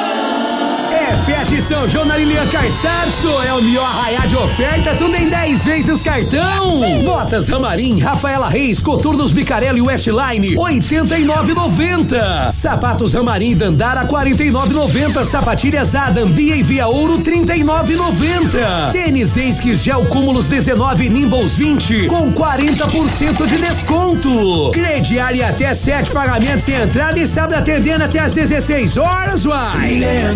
Festa em São João na Lilian Carçarço. É o melhor arraiar de oferta, tudo em 10 vezes nos cartão. Botas Ramarim, Rafaela Reis, Coturnos Bicarelli Westline, 89,90. Sapatos Ramarim Dandara, 49,90. Sapatilhas Adam, Bia e Via Ouro, 39,90. Tênis Esquis Gel Cúmulos 19, Nimbles 20, com 40% de desconto. Crediário até sete pagamentos sem entrada e sábado atendendo até às 16 horas, uai. Lilian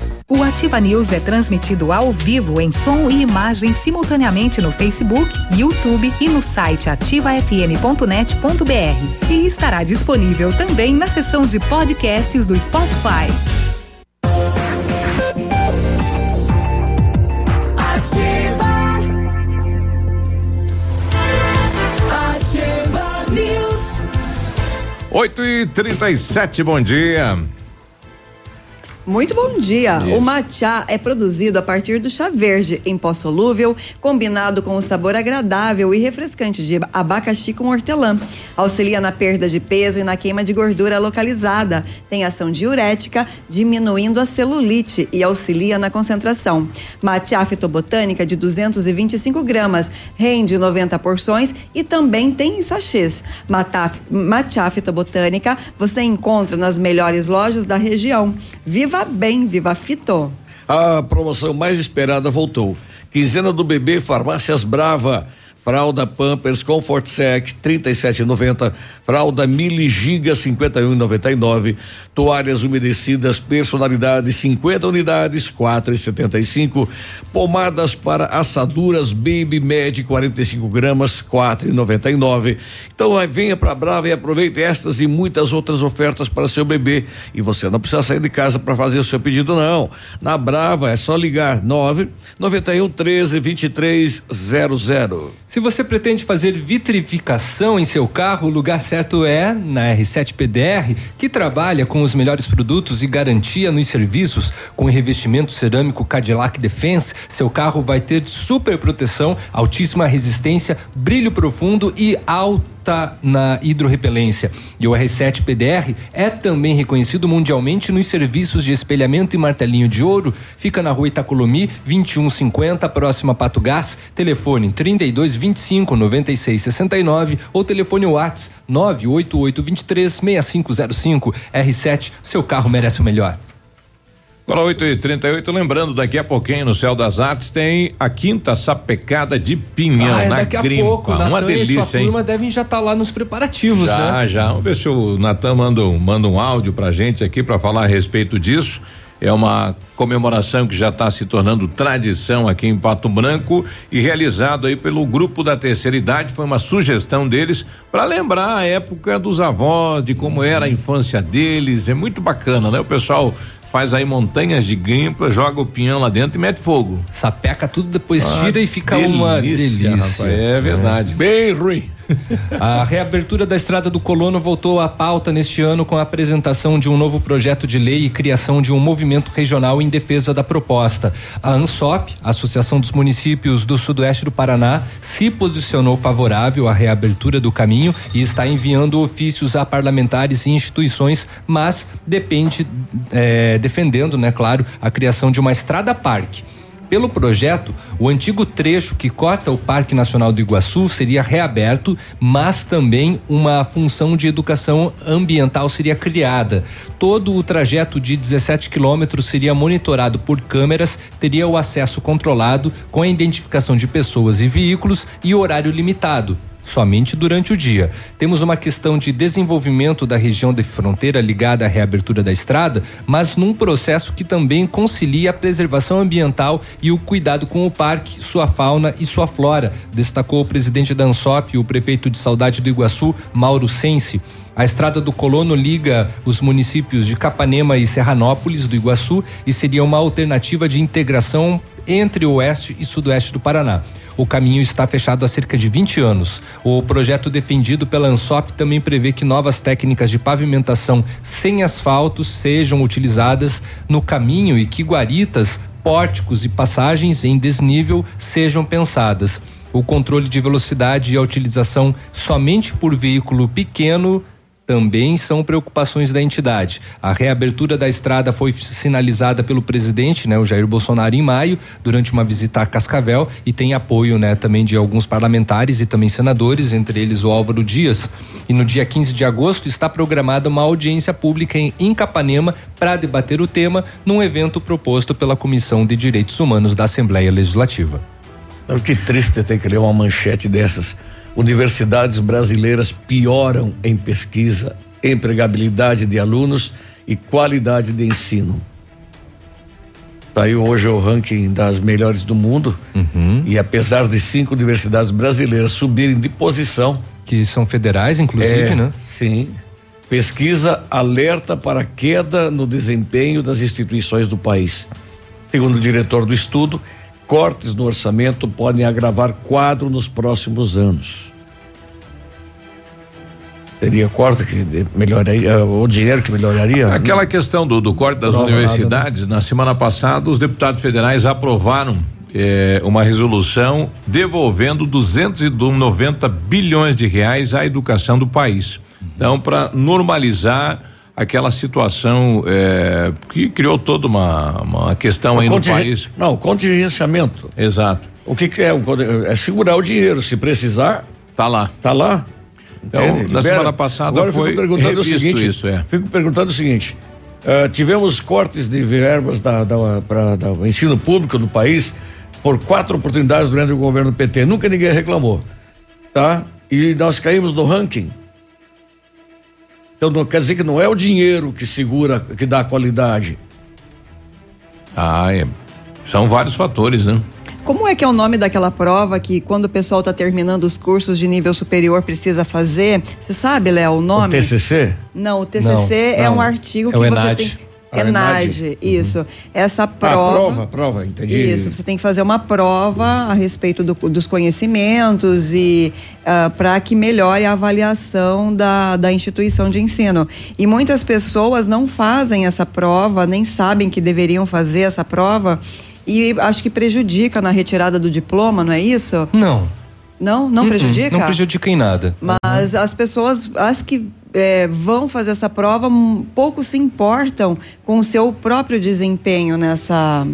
O Ativa News é transmitido ao vivo em som e imagem simultaneamente no Facebook, YouTube e no site ativafm.net.br. E estará disponível também na seção de podcasts do Spotify. Ativa. Ativa News. 8 e 37 bom dia. Muito bom dia. Isso. O matcha é produzido a partir do chá verde em pó solúvel, combinado com o sabor agradável e refrescante de abacaxi com hortelã. Auxilia na perda de peso e na queima de gordura localizada. Tem ação diurética, diminuindo a celulite e auxilia na concentração. Matcha fitobotânica de 225 gramas, rende 90 porções e também tem em sachês. Matcha, matcha fitobotânica você encontra nas melhores lojas da região. Viva bem, viva Fito. A promoção mais esperada voltou. Quinzena do bebê Farmácias Brava. Fralda Pampers Comfort Sec 37,90, fralda Mili Giga 51,99, toalhas umedecidas personalidade 50 unidades 4,75, pomadas para assaduras Baby Med 45 gramas 4,99. Então vai, venha para Brava e aproveite estas e muitas outras ofertas para seu bebê e você não precisa sair de casa para fazer o seu pedido não. Na Brava é só ligar 9 91 13 23 00. Se você pretende fazer vitrificação em seu carro, o lugar certo é na R7 PDR, que trabalha com os melhores produtos e garantia nos serviços. Com revestimento cerâmico Cadillac Defense, seu carro vai ter super proteção, altíssima resistência, brilho profundo e alta na hidrorrepelência. E o R7 PDR é também reconhecido mundialmente nos serviços de espelhamento e martelinho de ouro. Fica na rua Itacolomi, 2150, próxima a Pato Gás. Telefone 32 25 96 69 ou telefone Whats 98823 6505. R7, seu carro merece o melhor. Agora 8 e 38 lembrando, daqui a pouquinho no Céu das Artes tem a quinta sapecada de pinhão Ah, é na daqui a Grimpa. pouco, Uma Natan delícia, hein? turma devem já estar lá nos preparativos, já, né? Já, Vamos ver se o Natan manda, um- manda um áudio pra gente aqui para falar a respeito disso. É uma comemoração que já está se tornando tradição aqui em Pato Branco e realizado aí pelo grupo da terceira idade. Foi uma sugestão deles para lembrar a época dos avós, de como era a infância deles. É muito bacana, né? O pessoal faz aí montanhas de grimpa, joga o pinhão lá dentro e mete fogo. Sapeca tudo, depois Ah, tira e fica uma delícia. rapaz. É verdade. Bem ruim. A reabertura da Estrada do Colono voltou à pauta neste ano com a apresentação de um novo projeto de lei e criação de um movimento regional em defesa da proposta. A ANSOP, Associação dos Municípios do Sudoeste do Paraná, se posicionou favorável à reabertura do caminho e está enviando ofícios a parlamentares e instituições, mas depende, eh, defendendo, né, claro, a criação de uma estrada parque. Pelo projeto, o antigo trecho que corta o Parque Nacional do Iguaçu seria reaberto, mas também uma função de educação ambiental seria criada. Todo o trajeto de 17 quilômetros seria monitorado por câmeras, teria o acesso controlado com a identificação de pessoas e veículos e horário limitado somente durante o dia. Temos uma questão de desenvolvimento da região de fronteira ligada à reabertura da estrada, mas num processo que também concilia a preservação ambiental e o cuidado com o parque, sua fauna e sua flora, destacou o presidente da ANSOP e o prefeito de Saudade do Iguaçu, Mauro Sense. A estrada do Colono liga os municípios de Capanema e Serranópolis do Iguaçu e seria uma alternativa de integração entre o oeste e sudoeste do Paraná. O caminho está fechado há cerca de 20 anos. O projeto defendido pela ANSOP também prevê que novas técnicas de pavimentação sem asfalto sejam utilizadas no caminho e que guaritas, pórticos e passagens em desnível sejam pensadas. O controle de velocidade e a utilização somente por veículo pequeno também são preocupações da entidade. A reabertura da estrada foi sinalizada pelo presidente, né, o Jair Bolsonaro, em maio, durante uma visita a Cascavel e tem apoio, né, também de alguns parlamentares e também senadores, entre eles o Álvaro Dias. E no dia 15 de agosto está programada uma audiência pública em, em Capanema para debater o tema num evento proposto pela Comissão de Direitos Humanos da Assembleia Legislativa. Que triste ter que ler uma manchete dessas. Universidades brasileiras pioram em pesquisa, empregabilidade de alunos e qualidade de ensino. Saiu hoje o ranking das melhores do mundo e apesar de cinco universidades brasileiras subirem de posição, que são federais, inclusive, É, né? Sim. Pesquisa alerta para queda no desempenho das instituições do país. Segundo o diretor do estudo, cortes no orçamento podem agravar quadro nos próximos anos. Seria corte que melhoraria, o dinheiro que melhoraria? Aquela questão do, do corte das Prova universidades, na semana passada, os deputados federais aprovaram eh, uma resolução devolvendo 290 bilhões de reais à educação do país. Então, para normalizar aquela situação eh, que criou toda uma, uma questão aí no país. Não, contingenciamento. Exato. O que, que é? O É segurar o dinheiro. Se precisar. Tá lá. Tá lá. Então, Entende? na Libera. semana passada Agora foi fico perguntando o seguinte. isso, é. Fico perguntando o seguinte. ah, tivemos cortes de verbas da, da, pra, da o ensino público no país por quatro oportunidades durante o governo PT. Nunca ninguém reclamou. Tá? E nós caímos no ranking. Então não quer dizer que não é o dinheiro que segura, que dá qualidade. Ah, é. São vários fatores, né? Como é que é o nome daquela prova que quando o pessoal está terminando os cursos de nível superior precisa fazer? Você sabe, Léo, o nome? O TCC? Não, o TCC Não, é não. um artigo É que você tem. Ah, ENAD, ENAD. isso. Essa Ah, prova. prova, prova, entendi. Isso, você tem que fazer uma prova a respeito do- dos conhecimentos e para que melhore a avaliação da, da instituição de ensino. E muitas pessoas não fazem essa prova, nem sabem que deveriam fazer essa prova e acho que prejudica na retirada do diploma, não é isso? Não. Não? Não Uh-uh, prejudica? Não prejudica em nada. Mas as pessoas, as que eh, vão fazer essa prova, pouco se importam com o seu próprio desempenho nessa,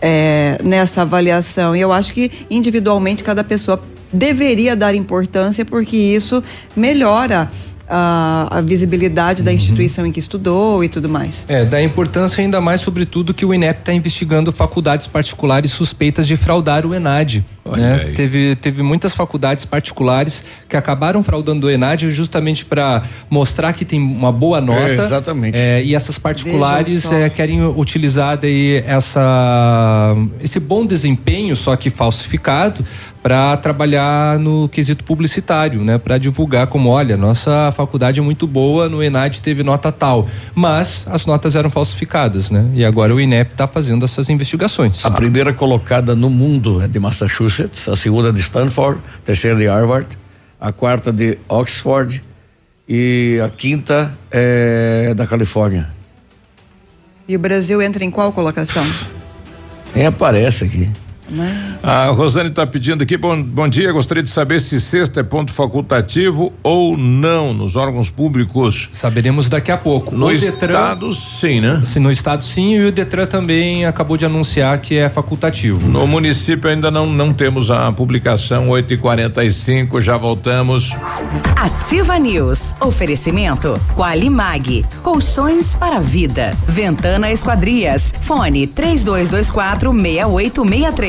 eh, nessa avaliação. E eu acho que individualmente cada pessoa deveria dar importância, porque isso melhora a, a visibilidade da instituição em que estudou e tudo mais. É, dá importância ainda mais, sobretudo, que o INEP está investigando faculdades particulares suspeitas de fraudar o ENAD. Né? Teve, teve muitas faculdades particulares que acabaram fraudando o ENAD justamente para mostrar que tem uma boa nota. É, exatamente. É, e essas particulares é, querem utilizar daí essa, esse bom desempenho, só que falsificado, para trabalhar no quesito publicitário, né? Para divulgar como, olha, nossa faculdade é muito boa, no ENAD teve nota tal, mas as notas eram falsificadas, né? E agora o INEP está fazendo essas investigações. A primeira colocada no mundo é de Massachusetts, a segunda de Stanford, a terceira de Harvard, a quarta de Oxford e a quinta é da Califórnia. E o Brasil entra em qual colocação? Nem aparece aqui. Né? A Rosane está pedindo aqui, bom, bom dia, gostaria de saber se sexta é ponto facultativo ou não nos órgãos públicos. Saberemos daqui a pouco. No O estado, sim, né? Sim, no estado sim, e o Detran também acabou de anunciar que é facultativo. No município ainda não, não temos a publicação 8 e 45 já voltamos. Ativa News. Oferecimento Qualimag. Colchões para a vida. Ventana Esquadrias. Fone 3224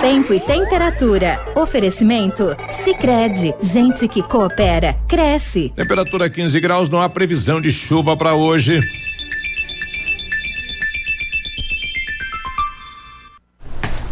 Tempo e temperatura. Oferecimento? Sicredi Gente que coopera, cresce. Temperatura 15 graus, não há previsão de chuva para hoje.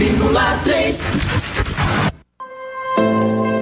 100,3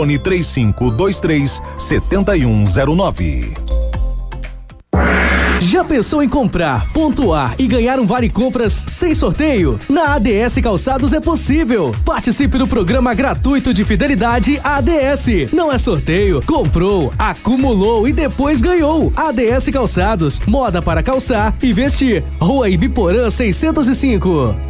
Fone 3523 7109. Já pensou em comprar, pontuar e ganhar um vale compras sem sorteio? Na ADS Calçados é possível. Participe do programa gratuito de fidelidade ADS. Não é sorteio, comprou, acumulou e depois ganhou. ADS Calçados, moda para calçar e vestir. Rua Ibiporã 605.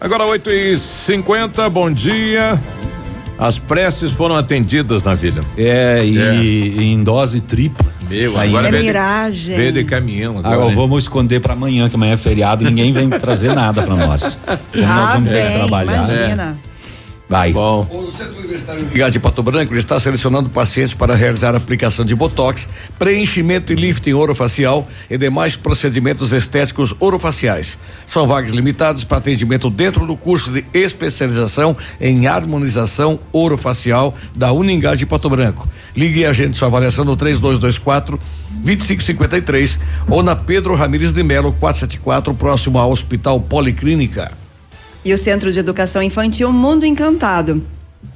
Agora 8 e 50 bom dia. As preces foram atendidas na vila. É, e em dose tripla. Meu, Aí- agora É veio miragem. veio de caminhão agora. Agora né? vamos esconder pra amanhã, que amanhã é feriado, ninguém vem trazer nada pra nós. Nós Ah, vamos ter que vem, trabalhar. imagina. Vai. Bom. O Centro Universitário de Pato Branco está selecionando pacientes para realizar aplicação de botox, preenchimento e lifting orofacial e demais procedimentos estéticos orofaciais. São vagas limitadas para atendimento dentro do curso de especialização em harmonização orofacial da Uningá de Pato Branco. Ligue e agende sua avaliação no 3224 2553 ou na Pedro Ramires de Melo 474, próximo ao Hospital Policlínica. E o Centro de Educação Infantil Mundo Encantado.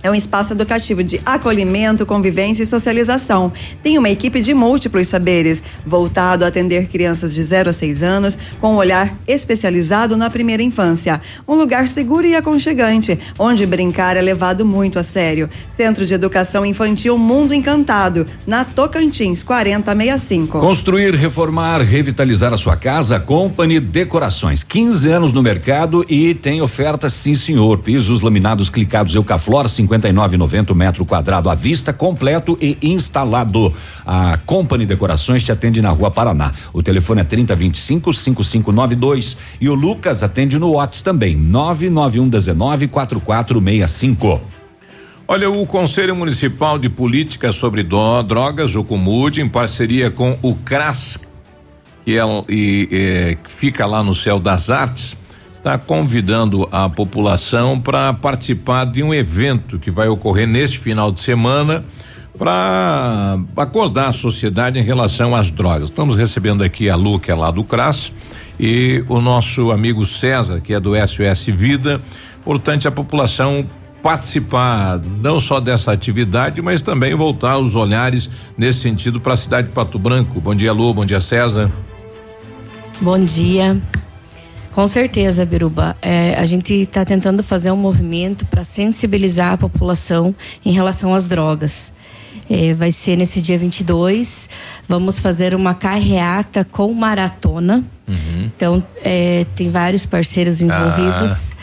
É um espaço educativo de acolhimento, convivência e socialização. Tem uma equipe de múltiplos saberes, voltado a atender crianças de 0 a 6 anos, com um olhar especializado na primeira infância. Um lugar seguro e aconchegante, onde brincar é levado muito a sério. Centro de Educação Infantil Mundo Encantado, na Tocantins 4065. Construir, reformar, revitalizar a sua casa, Company Decorações. 15 anos no mercado e tem oferta sim, senhor. Pisos laminados clicados Eucaflor, 59,90 metro quadrado à vista, completo e instalado. A Company Decorações te atende na Rua Paraná. O telefone é 3025 5592 e o Lucas atende no WhatsApp também, 99119 4465. Olha, o Conselho Municipal de Política sobre Drogas, o CUMUD, em parceria com o CRAS, que, é, e, fica lá no Céu das Artes, está convidando a população para participar de um evento que vai ocorrer neste final de semana para acordar a sociedade em relação às drogas. Estamos recebendo aqui a Lu, que é lá do CRAS, e o nosso amigo César, que é do SOS Vida. Importante a população participar não só dessa atividade, mas também voltar os olhares nesse sentido para a cidade de Pato Branco. Bom dia, Lu, bom dia, César. Bom dia. Com certeza, Biruba. É, a gente está tentando fazer um movimento para sensibilizar a população em relação às drogas. É, vai ser nesse dia 22. Vamos fazer uma carreata com maratona. Uhum. Então, é, tem vários parceiros envolvidos.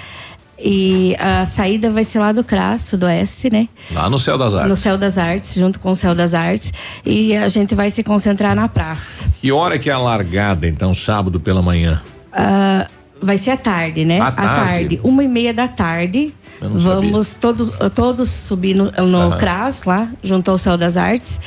E a saída vai ser lá do CRAS, do Oeste, né? Lá no Céu das Artes. No Céu das Artes, junto com o Céu das Artes. E a gente vai se concentrar na praça. E hora que é a largada, então, sábado pela manhã? Ah, vai ser à tarde, né? À tarde? uma e meia da tarde. Vamos todos, todos subir no, no Aham. CRAS, lá, junto ao Céu das Artes.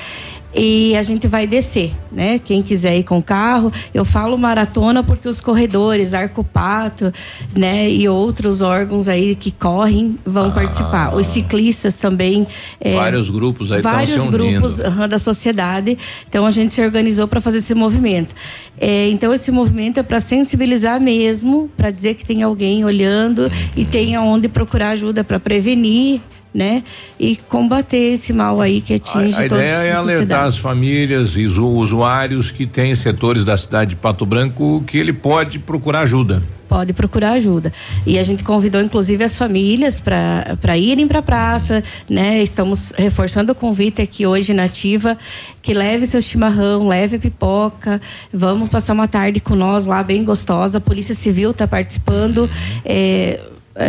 E a gente vai descer, né? Quem quiser ir com carro, eu falo maratona porque os corredores, Arcopato, né, e outros órgãos aí que correm vão participar. Os ciclistas também. é, Vários grupos aí vários se unindo. grupos da sociedade. Então a gente se organizou para fazer esse movimento. É, então esse movimento é para sensibilizar mesmo, para dizer que tem alguém olhando e Uhum. tem aonde procurar ajuda para prevenir, né? E combater esse mal aí que atinge A, a toda ideia é a alertar sociedade. as famílias e os usuários que têm setores da cidade de Pato Branco que ele pode procurar ajuda. Pode procurar ajuda. E a gente convidou, inclusive, as famílias para irem para a praça, né? Estamos reforçando o convite aqui hoje na Ativa, que leve seu chimarrão, leve a pipoca. Vamos passar uma tarde com nós lá, bem gostosa. A Polícia Civil está participando. É, é,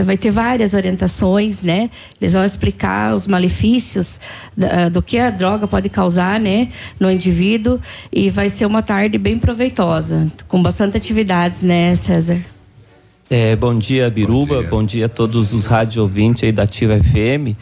vai ter várias orientações, né? Eles vão explicar os malefícios da- do que a droga pode causar, né, no indivíduo e vai ser uma tarde bem proveitosa, com bastante atividades, né, César? É, bom dia, Biruba. Bom dia. a todos os rádio ouvintes aí da Ativa FM.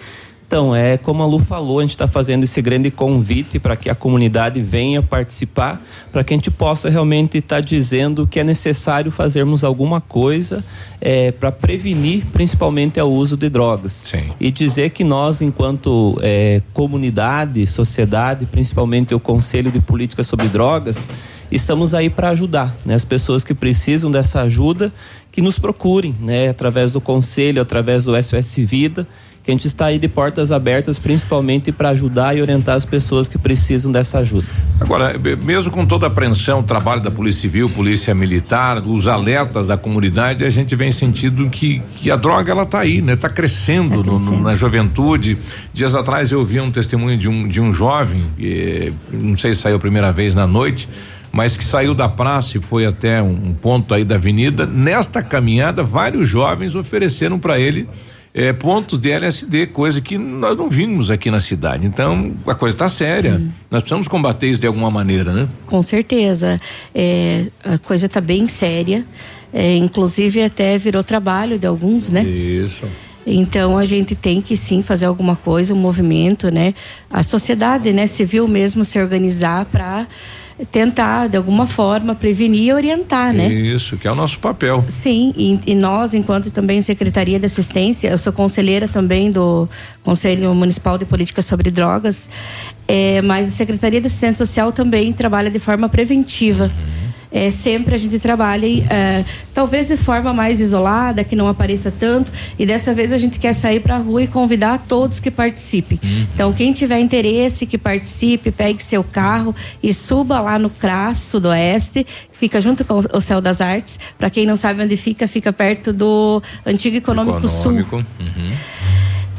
Então, é como a Lu falou, a gente está fazendo esse grande convite para que a comunidade venha participar, para que a gente possa realmente estar dizendo que é necessário fazermos alguma coisa é, para prevenir, principalmente, o uso de drogas. E dizer que nós, enquanto é, comunidade, sociedade, principalmente o Conselho de Política sobre Drogas, estamos aí para ajudar né? as pessoas que precisam dessa ajuda, que nos procurem, né? através do Conselho, através do SOS Vida, que a gente está aí de portas abertas, principalmente para ajudar e orientar as pessoas que precisam dessa ajuda. Agora, mesmo com toda a apreensão, o trabalho da Polícia Civil, Polícia Militar, os alertas da comunidade, a gente vem sentindo que, que a droga ela tá aí, né? Tá crescendo, no- no- na juventude. Dias atrás eu vi um testemunho de um, de um jovem, eh, não sei se saiu a primeira vez na noite, mas que saiu da praça e foi até um, um ponto aí da avenida. Nesta caminhada, vários jovens ofereceram para ele eh, pontos de LSD, coisa que nós não vimos aqui na cidade. Então, a coisa está séria. Nós precisamos combater isso de alguma maneira, né? Com certeza. É, a coisa está bem séria. É, inclusive até virou trabalho de alguns, né? Isso. Então a gente tem que sim fazer alguma coisa, um movimento, né? A sociedade, né, civil mesmo se organizar para tentar de alguma forma prevenir e orientar, né? Isso, que é o nosso papel. Sim, e, e nós, enquanto também Secretaria de Assistência, eu sou conselheira também do Conselho Municipal de Política sobre Drogas, é, mas a Secretaria de Assistência Social também trabalha de forma preventiva. É, sempre a gente trabalha, é, talvez de forma mais isolada, que não apareça tanto, e dessa vez a gente quer sair para a rua e convidar todos que participem. Então, quem tiver interesse, que participe, pegue seu carro e suba lá no CRAS Sudoeste, que fica junto com o Céu das Artes. Para quem não sabe onde fica, fica perto do Antigo Econômico, Sul. Econômico. Uhum.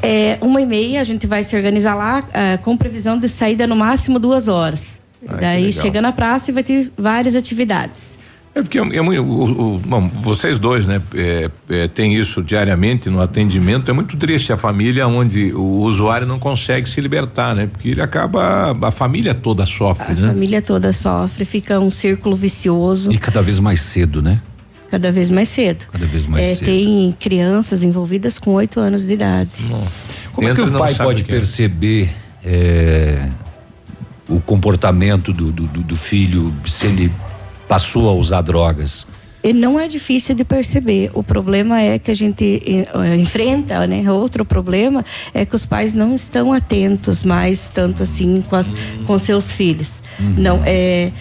É, uma e meia a gente vai se organizar lá ah, com previsão de saída no máximo duas horas. Ah, Daí chega na praça e vai ter várias atividades. É porque é, é muito. o- o- bom, vocês dois, né? É, é, tem isso diariamente no atendimento. É muito triste a família onde o usuário não consegue se libertar, né? Porque ele acaba. A família toda sofre, A né? família toda sofre, fica um círculo vicioso E cada vez mais cedo, né? cada vez mais cedo. Cada vez mais É, cedo. Tem crianças envolvidas com oito anos de idade. Nossa. Como é que Entra o pai pode é. perceber é, o comportamento do, do, do- filho se ele passou a usar drogas? E não é difícil de perceber. O problema é que a gente eh, enfrenta, né? Outro problema é que os pais não estão atentos mais tanto assim com, as, com seus filhos. Não é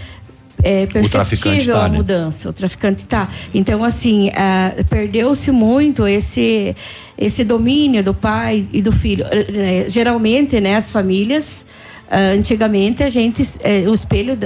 é perceptível tá, a né? mudança. O traficante está. Então, assim, ah, perdeu-se muito esse esse domínio do pai e do filho. Eh, eh, geralmente, né, as famílias, ah, antigamente a gente, eh, o espelho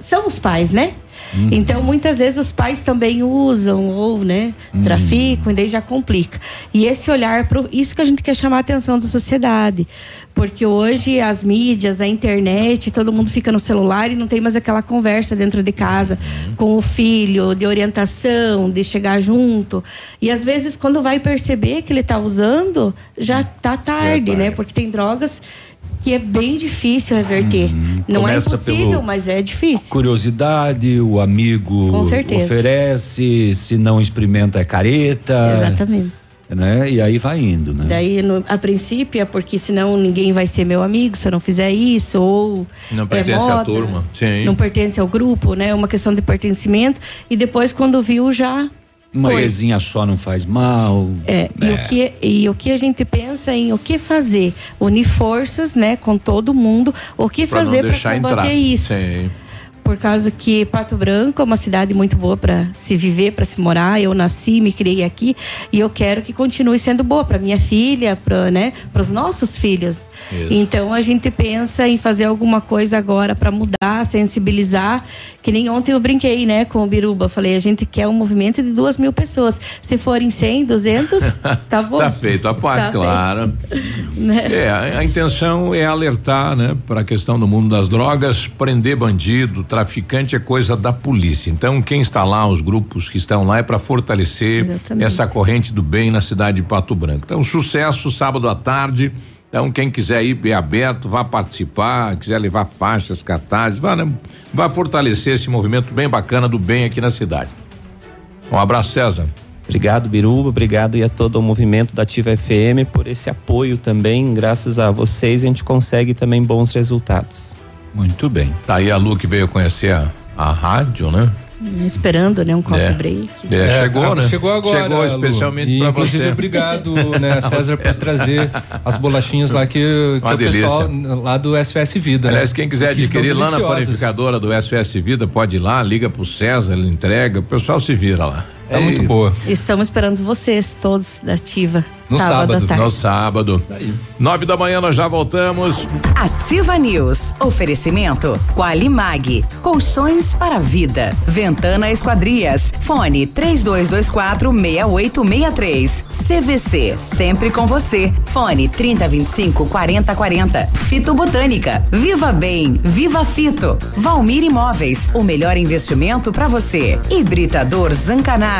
são os pais, né? Uhum. Então, muitas vezes os pais também usam ou, né, uhum. traficam e daí já complica. E esse olhar para isso que a gente quer chamar a atenção da sociedade. Porque hoje as mídias, a internet, todo mundo fica no celular e não tem mais aquela conversa dentro de casa uhum. com o filho, de orientação, de chegar junto. E às vezes, quando vai perceber que ele está usando, já está tarde, é tarde, né? Porque tem drogas que é bem difícil reverter. Hum, não é impossível, mas é difícil. Curiosidade, o amigo oferece, se não experimenta é careta. Exatamente. Né? E aí vai indo, né? Daí, no, a princípio, é porque senão ninguém vai ser meu amigo se eu não fizer isso, ou. Não pertence é moda, à turma. Sim. Não pertence ao grupo, né? É uma questão de pertencimento. E depois, quando viu, já uma vezinha só não faz mal. É, é. E, o que, e o que a gente pensa em o que fazer? Unir forças, né, com todo mundo, o que pra fazer para combater entrar. isso. Sim por causa que Pato Branco é uma cidade muito boa para se viver, para se morar. Eu nasci, me criei aqui e eu quero que continue sendo boa para minha filha, para né, os nossos filhos. Isso. Então a gente pensa em fazer alguma coisa agora para mudar, sensibilizar. Que nem ontem eu brinquei, né, com o Biruba. Falei, a gente quer um movimento de duas mil pessoas. Se forem 100, 200, tá bom. tá feito a parte, tá claro. né? É, a, a, intenção é alertar, né, para a questão do mundo das drogas, prender bandido, traficante é coisa da polícia. Então, quem está lá, os grupos que estão lá, é para fortalecer Exatamente. essa corrente do bem na cidade de Pato Branco. Então, sucesso sábado à tarde. Então, quem quiser ir é aberto, vá participar, quiser levar faixas, cartazes, vá, né? vá fortalecer esse movimento bem bacana do bem aqui na cidade. Um abraço, César. Obrigado, Biruba. Obrigado e a todo o movimento da Ativa FM por esse apoio também. Graças a vocês, a gente consegue também bons resultados. Muito bem. Tá aí a Lu que veio conhecer a, a rádio, né? Esperando, né? Um coffee é. break. É, é, chegou, né? Chegou agora. Chegou especialmente para você. obrigado, né, César, por trazer as bolachinhas lá que, que o pessoal lá do SOS Vida. Né? Aliás, né? quem quiser adquirir lá na panificadora do SOS Vida, pode ir lá, liga pro César, ele entrega, o pessoal se vira lá. É, é muito boa. Estamos esperando vocês todos da Ativa. No sábado. sábado no sábado. Aí. Nove da manhã nós já voltamos. Ativa News. Oferecimento. Qualimag. Colchões para vida. Ventana Esquadrias. Fone 3224 6863. CVC. Sempre com você. Fone 3025 4040. Fito Botânica. Viva Bem. Viva Fito. Valmir Imóveis. O melhor investimento para você. Hibridador Zancanaro.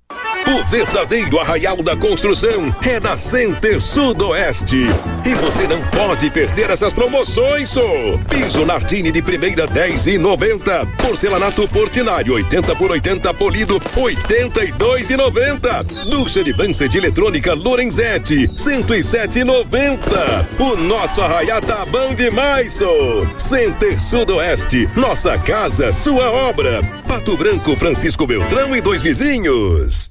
O verdadeiro arraial da construção é da Center Sudoeste. E você não pode perder essas promoções, só. Piso Nardini de primeira 10 e 90. Porcelanato Portinari 80 por 80 polido 82 e 90. Ducha de dança de eletrônica Lorenzetti 107 e 90. O nosso arraial tá bom demais, só. Center Sudoeste, nossa casa, sua obra. Pato Branco, Francisco Beltrão e dois vizinhos.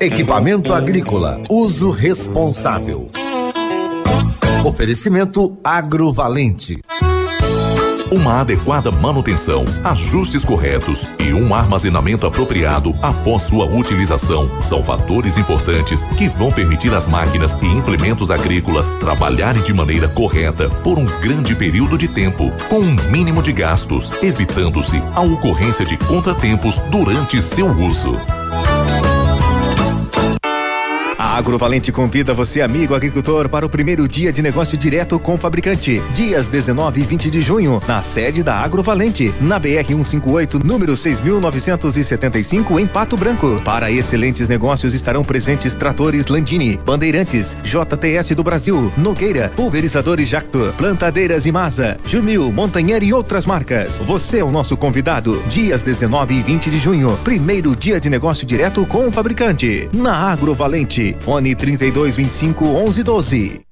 Equipamento agrícola, uso responsável. Oferecimento agrovalente. Uma adequada manutenção, ajustes corretos e um armazenamento apropriado após sua utilização são fatores importantes que vão permitir às máquinas e implementos agrícolas trabalharem de maneira correta por um grande período de tempo, com um mínimo de gastos, evitando-se a ocorrência de contratempos durante seu uso. Agrovalente convida você, amigo agricultor, para o primeiro dia de negócio direto com o fabricante. Dias 19 e 20 de junho, na sede da Agrovalente, na BR 158, número 6975, em Pato Branco. Para excelentes negócios estarão presentes tratores Landini, Bandeirantes, JTS do Brasil, Nogueira, Pulverizadores Jacto, Plantadeiras Imasa, Jumil, Montanher e outras marcas. Você é o nosso convidado. Dias 19 e 20 de junho, primeiro dia de negócio direto com o fabricante. Na Agrovalente. Fone 3225 1112.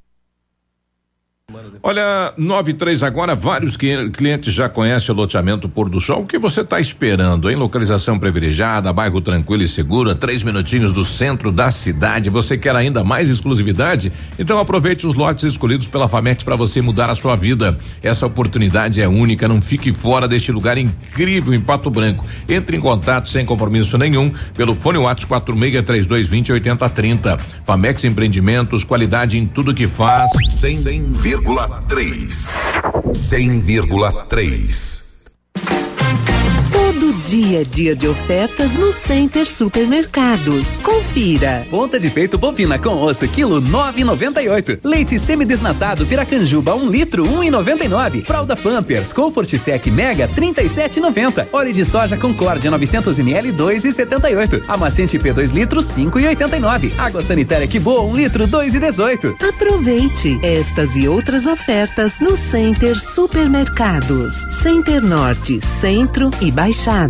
Olha, 93 agora, vários clientes já conhecem o loteamento Pôr do Sol. O que você está esperando, em localização privilegiada, bairro tranquilo e seguro, três minutinhos do centro da cidade. Você quer ainda mais exclusividade? Então aproveite os lotes escolhidos pela Famex para você mudar a sua vida. Essa oportunidade é única, não fique fora deste lugar incrível em Pato Branco. Entre em contato sem compromisso nenhum pelo fone WhatsApp 463220 8030. Famex Empreendimentos, qualidade em tudo que faz. 100,3 100,3 Todo dia é dia de ofertas no Center Supermercados. Confira. Ponta de peito bovina com osso, quilo 9,98. Leite semidesnatado Piracanjuba, 1 um litro, 1,99. Fralda Pampers, Comfort Sec Mega, 37,90. Óleo de soja Concórdia, 900 ml, 2,78. Amaciante P 2 litros, 5,89. Água sanitária que boa, 1 um litro, 2,18. Aproveite estas e outras ofertas no Center Supermercados. Center Norte, Centro e Baixada.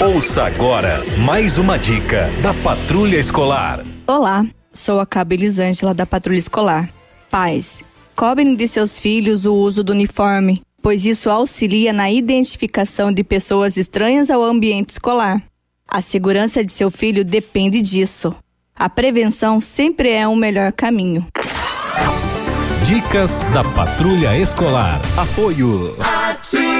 Ouça agora mais uma dica da Patrulha Escolar. Olá, sou a Cabo Elisângela da Patrulha Escolar. Pais, cobrem de seus filhos o uso do uniforme, pois isso auxilia na identificação de pessoas estranhas ao ambiente escolar. A segurança de seu filho depende disso. A prevenção sempre é o melhor caminho. Dicas da Patrulha Escolar. Apoio. Ativa!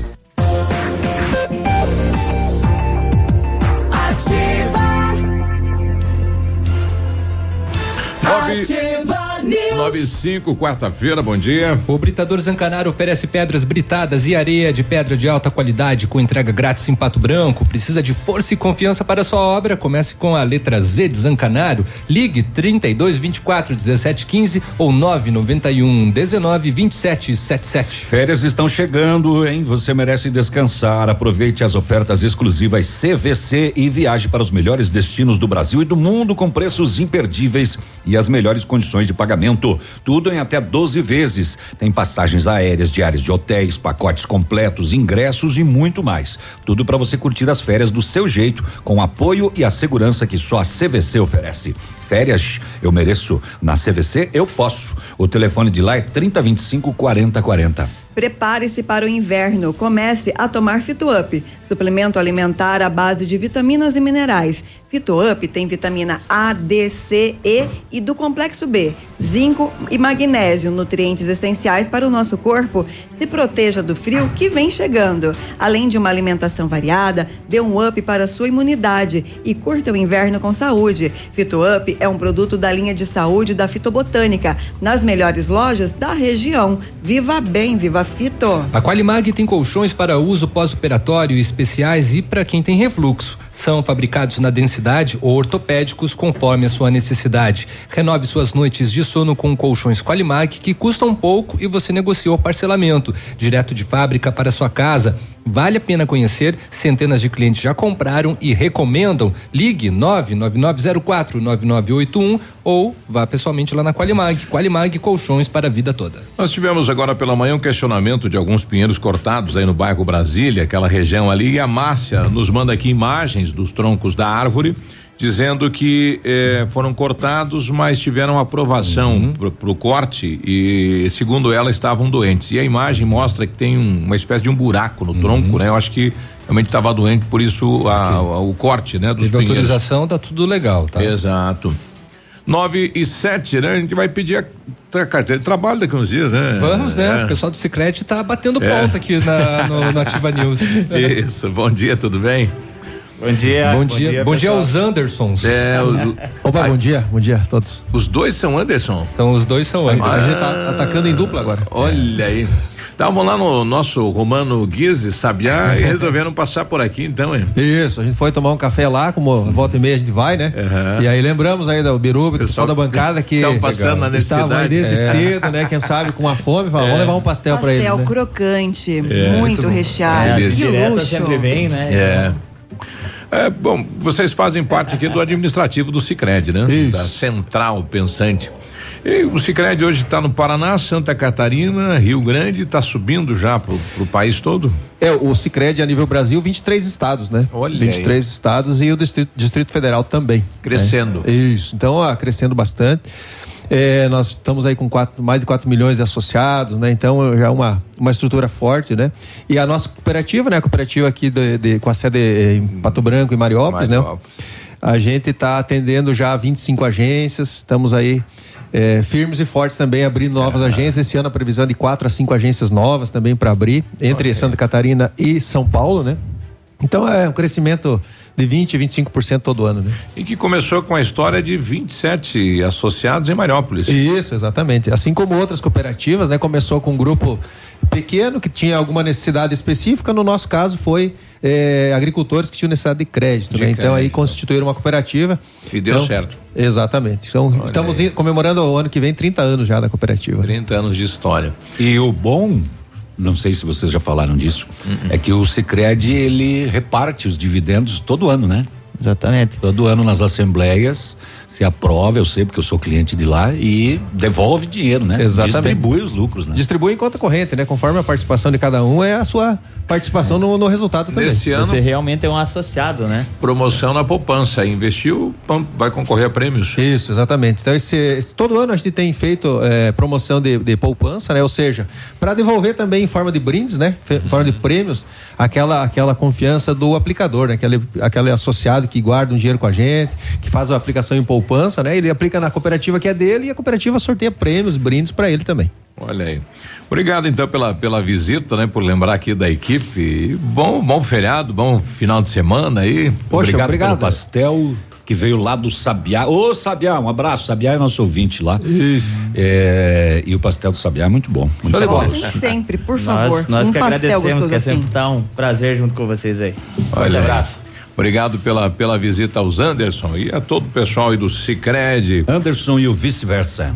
Ativa News. 95, quarta-feira, bom dia. O Britador Zancanaro oferece pedras britadas e areia de pedra de alta qualidade com entrega grátis em Pato Branco. Precisa de força e confiança para sua obra? Comece com a letra Z de Zancanaro. Ligue 32 24 17 15 ou 991 19 27 77. Férias estão chegando, hein? Você merece descansar. Aproveite as ofertas exclusivas CVC e viaje para os melhores destinos do Brasil e do mundo com preços imperdíveis e as melhores condições de pagamento Tudo em até 12 vezes. Tem passagens aéreas, diárias de hotéis, pacotes completos, ingressos e muito mais. Tudo para você curtir as férias do seu jeito, com apoio e a segurança que só a CVC oferece. Férias eu mereço. Na CVC eu posso. O telefone de lá é 3025 4040. Prepare-se para o inverno. Comece a tomar Fitup, suplemento alimentar à base de vitaminas e minerais. Fitup tem vitamina A, D, C, E e do complexo B, zinco e magnésio, nutrientes essenciais para o nosso corpo. Se proteja do frio que vem chegando. Além de uma alimentação variada, dê um up para a sua imunidade e curta o inverno com saúde. Fitup é um produto da linha de saúde da Fitobotânica, nas melhores lojas da região. Viva bem, viva Fito. A Qualimag tem colchões para uso pós-operatório especiais e para quem tem refluxo. São fabricados na densidade ou ortopédicos conforme a sua necessidade. Renove suas noites de sono com colchões Qualimag que custam pouco e você negociou parcelamento direto de fábrica para sua casa. Vale a pena conhecer, centenas de clientes já compraram e recomendam. Ligue 999049981 ou vá pessoalmente lá na Qualimag. Qualimag Colchões para a vida toda. Nós tivemos agora pela manhã um questionamento de alguns pinheiros cortados aí no bairro Brasília, aquela região ali, e a Márcia nos manda aqui imagens dos troncos da árvore dizendo que eh, foram cortados, mas tiveram aprovação uhum. para o corte e, segundo ela, estavam doentes. E a imagem mostra que tem um, uma espécie de um buraco no uhum. tronco, né? Eu acho que realmente estava doente, por isso a, a, o corte, né? Dos Teve autorização, tá tudo legal, tá? Exato. 9 e 7, né? A gente vai pedir a, a carteira de trabalho daqui uns dias, né? Vamos, né? É. O pessoal do Sicredi tá batendo é. ponta aqui na, no, no Ativa News. Isso, bom dia, tudo bem? Bom dia. Bom dia. Bom dia, bom dia aos Andersons. É, o, Opa, bom dia. Bom dia a todos. Os dois são Anderson? São os dois são Anderson. Ah, a gente tá atacando em dupla agora. Olha aí. Estavam lá no nosso Romano Guise, Sabiá, e resolveram passar por aqui, então, hein? Isso, a gente foi tomar um café lá, como volta e meia a gente vai, né? Uhum. E aí lembramos aí do Biruba, do pessoal da bancada que estão passando na necessidade. Desde é. cedo, né? Quem sabe com a fome, fala, é. vamos levar um pastel, pastel para eles. Pastel né? crocante, é. muito, muito recheado, é, de luxo. sempre vem, né? É. É, bom, vocês fazem parte aqui do administrativo do Cicred, né? Isso. Da Central Pensante. E o Cicred hoje está no Paraná, Santa Catarina, Rio Grande, está subindo já para o país todo? É, o Cicred a nível Brasil, 23 estados, né? Olha 23 aí. estados e o Distrito, Distrito Federal também. Crescendo. Né? Isso, então, ó, crescendo bastante. É, nós estamos aí com quatro, mais de 4 milhões de associados, né? Então já é uma, uma estrutura forte, né? E a nossa cooperativa, né? A cooperativa aqui de, de com a sede em Pato Branco e Mariópolis? Mariópolis. né? A gente está atendendo já 25 agências, estamos aí é, firmes e fortes também abrindo novas é, agências. Esse ano a previsão é de quatro a cinco agências novas também para abrir, entre okay. Santa Catarina e São Paulo, né? Então é um crescimento de 20, 25% todo ano, né? E que começou com a história de 27 associados em Mariópolis. Isso, exatamente. Assim como outras cooperativas, né? Começou com um grupo pequeno que tinha alguma necessidade específica. No nosso caso foi eh, agricultores que tinham necessidade de crédito, de né? Então aí constituíram uma cooperativa. E deu então, certo. Exatamente. Então Olha estamos aí. comemorando o ano que vem 30 anos já da cooperativa. 30 anos de história. E o bom não sei se vocês já falaram disso, uhum. é que o Sicredi ele reparte os dividendos todo ano, né? Exatamente. Todo ano nas assembleias se aprova, eu sei porque eu sou cliente de lá e devolve dinheiro, né? Exatamente. Distribui os lucros, né? Distribui em conta corrente, né? Conforme a participação de cada um é a sua participação é. no, no, resultado também. Nesse ano, Você realmente é um associado, né? Promoção na poupança. Investiu, vai concorrer a prêmios. Isso, exatamente. Então, esse, esse todo ano a gente tem feito é, promoção de, de, poupança, né? Ou seja, para devolver também em forma de brindes, né? Em uhum. forma de prêmios, aquela, aquela confiança do aplicador, né? Aquele, aquele associado que guarda um dinheiro com a gente, que faz a aplicação em poupança, né? Ele aplica na cooperativa que é dele e a cooperativa sorteia prêmios, brindes para ele também. Olha aí. Obrigado então pela, pela visita, né? Por lembrar aqui da equipe. Bom, bom feriado, bom final de semana aí. Poxa, obrigado, obrigado. pelo pastel que veio lá do Sabiá. Ô, Sabiá, um abraço. Sabiá é nosso ouvinte lá. Isso. É, e o pastel do Sabiá é muito bom. Muito bom. Sempre, por favor. Nós, nós um que agradecemos, que é sempre assim. tá um prazer junto com vocês aí. Olha, um abraço. Obrigado pela, pela visita aos Anderson e a todo o pessoal aí do Cicred. Anderson e o vice-versa.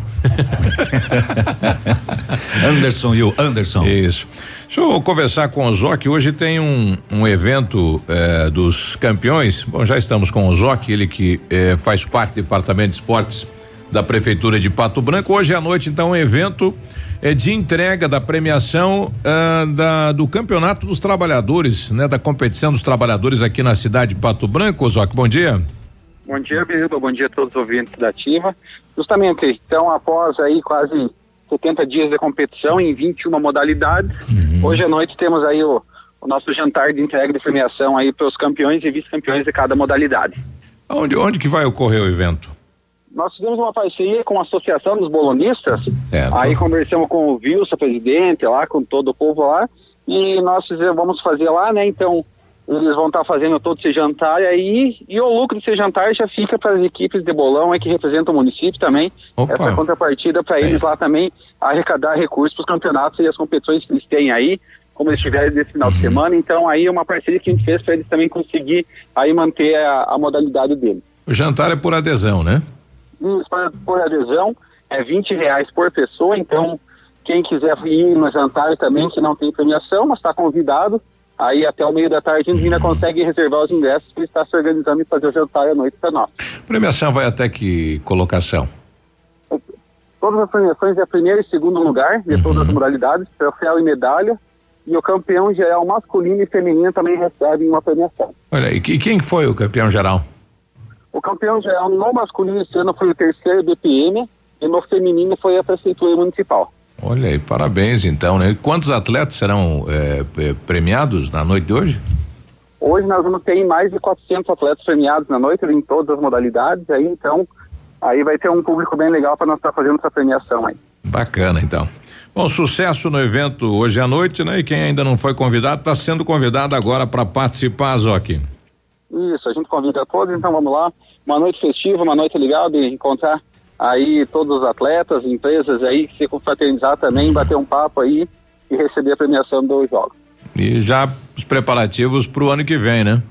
Anderson e o Anderson. Isso. Deixa eu conversar com o Zoc. Hoje tem um, um evento eh, dos campeões. Bom, já estamos com o Zoc, ele que eh, faz parte do departamento de esportes da Prefeitura de Pato Branco. Hoje à noite, então, um evento é de entrega da premiação ah, da, do Campeonato dos Trabalhadores, né? Da competição dos trabalhadores aqui na cidade de Pato Branco. Zoc, bom dia. Bom dia, Biruba. Bom dia a todos os ouvintes da Ativa. Justamente, então, após aí quase 70 dias de competição em 21 modalidades, hoje à noite temos aí o, o nosso jantar de entrega de premiação aí para os campeões e vice-campeões de cada modalidade. Onde, onde que vai ocorrer o evento? Nós fizemos uma parceria com a Associação dos Bolonistas, Certo. aí conversamos com o Wilson, presidente, lá, com todo o povo lá, e nós fizemos, vamos fazer lá, né, então eles vão estar fazendo todo esse jantar aí, e o lucro desse jantar já fica para as equipes de bolão aí que representam o município também, Opa. essa contrapartida para eles lá também arrecadar recursos para os campeonatos e as competições que eles têm aí, como eles tiverem desse final de semana, então aí é uma parceria que a gente fez para eles também conseguir aí manter a, a modalidade deles. O jantar é por adesão, né? Para- por adesão, é 20 reais por pessoa, então quem quiser ir no jantar também, que não tem premiação, mas está convidado, aí até o meio da tarde a gente ainda consegue reservar os ingressos para estar se organizando e fazer o jantar à noite para nós. Premiação vai até que colocação? Todas as premiações é primeiro e segundo lugar, de todas as modalidades, troféu e medalha, e o campeão geral masculino e feminino também recebe uma premiação. Olha, e que- quem foi o campeão geral? O campeão geral no masculino esse ano foi o terceiro BPM, e no feminino foi a Prefeitura Municipal. Olha aí, parabéns então, né? Quantos atletas serão eh, eh, premiados na noite de hoje? Hoje nós vamos ter mais de 400 atletas premiados na noite em todas as modalidades, aí então aí vai ter um público bem legal para nós estar fazendo essa premiação aí. Bacana, então. Bom, sucesso no evento hoje à noite, né? E quem ainda não foi convidado está sendo convidado agora para participar, Zoc. Isso, a gente convida todos, então vamos lá. Uma noite festiva, uma noite legal de encontrar aí todos os atletas, empresas aí, se confraternizar também, bater um papo aí e receber a premiação dos jogos. E já os preparativos para o ano que vem, né?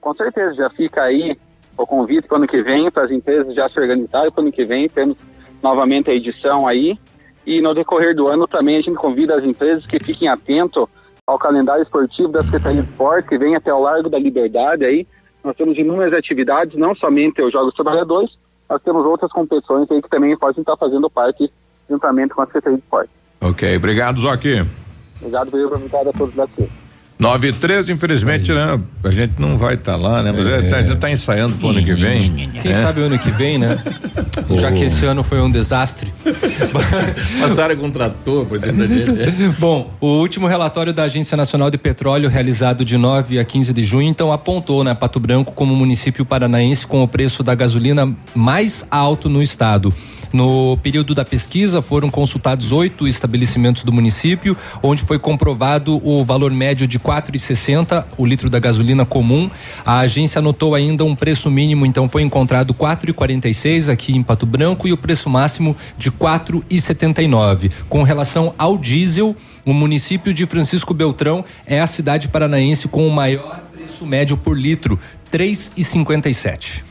Com certeza, já fica aí o convite para o ano que vem, para as empresas já se organizarem para o ano que vem, temos novamente a edição aí. E no decorrer do ano também a gente convida as empresas que fiquem atentos ao calendário esportivo da Secretaria de Esporte, que vem até o Largo da Liberdade aí. Nós temos inúmeras atividades, não somente os Jogos Trabalhadores, nós temos outras competições aí que também podem estar fazendo parte juntamente com a Secretaria de Esporte. Ok, obrigado, Zoc. Obrigado, obrigado a todos daqui. 9 e 13, infelizmente, né? A gente não vai estar lá, né? Mas é. a gente tá ensaiando pro ano que vem. Quem né? sabe o ano que vem, né? Já que esse ano foi um desastre. Passaram com um trator, por exemplo, da gente. Bom, o último relatório da Agência Nacional de Petróleo, realizado de 9 a 15 de junho, então apontou né, Pato Branco como município paranaense com o preço da gasolina mais alto no estado. No período da pesquisa, foram consultados oito estabelecimentos do município, onde foi comprovado o valor médio de R$ 4,60 o litro da gasolina comum. A agência anotou ainda um preço mínimo, então foi encontrado R$ 4,46 aqui em Pato Branco e o preço máximo de R$ 4,79. Com relação ao diesel, o município de Francisco Beltrão é a cidade paranaense com o maior preço médio por litro, R$ 3,57.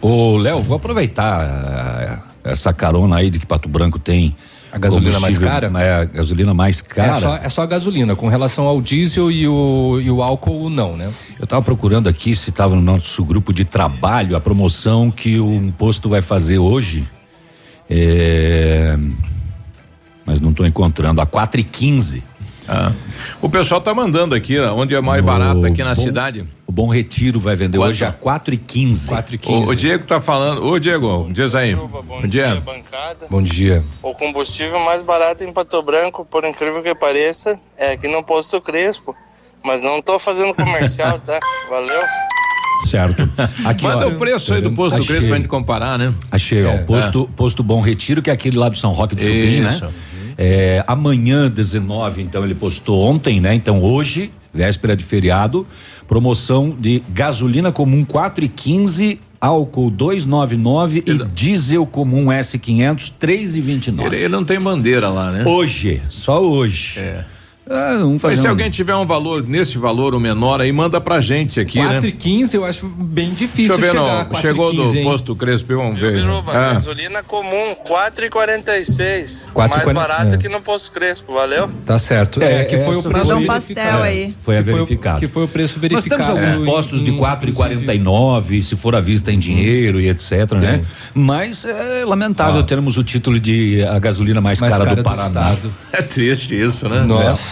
Ô, Léo, vou aproveitar eh, essa carona aí de que Pato Branco tem. A gasolina mais cara? É, a gasolina mais cara. É só, é só a gasolina, com relação ao diesel e o, e o álcool, não, né? Eu estava procurando aqui se estava no nosso grupo de trabalho a promoção que o posto vai fazer hoje. É, Mas não estou encontrando. A 4 e 15 Ah. O pessoal tá mandando aqui, ó, onde é mais barato aqui na Bom- cidade. O Bom Retiro vai vender Quanto? hoje a 4 e 15 4 e O, o Diego tá falando. Ô, Diego, diz aí. Bom dia. bancada. Bom dia. O combustível mais barato em Pato Branco, por incrível que pareça, é aqui no Posto Crespo. Mas não tô fazendo comercial, tá? Valeu. Certo. Aqui, Manda ó, o preço aí do posto achei. Crespo pra gente comparar, né? Achei, ó, É, o posto, posto Bom Retiro, que é aquele lá do São Roque do Chupim, Isso. né? É, amanhã, 19, então ele postou ontem, né? Então hoje, véspera de feriado, promoção de gasolina comum 4 e 15, álcool 299 e diesel comum S500 3 e 29. Ele, ele não tem bandeira lá, né? Hoje, só hoje. É. Ah, Mas se um- alguém tiver um valor, nesse valor ou menor aí, manda pra gente aqui, 4 né? e 15 eu acho bem difícil Deixa eu ver, chegar a não. 4 Chegou e do 15, hein? posto Crespo, vamos ver. Biruba, Ah. gasolina comum, 4,46. Quatro e Mais barato é. que no posto Crespo, valeu? Tá certo. É, É, que foi o essa preço um pastel É, aí. Foi a Que foi o- verificado. que foi o preço Nós verificado. temos alguns É, postos de in- 4,49, se for à vista em dinheiro e etc, né? Mas é lamentável Ah. termos o título de a gasolina mais, Mais cara, cara do do Paraná. estado. É triste isso, né? Nossa.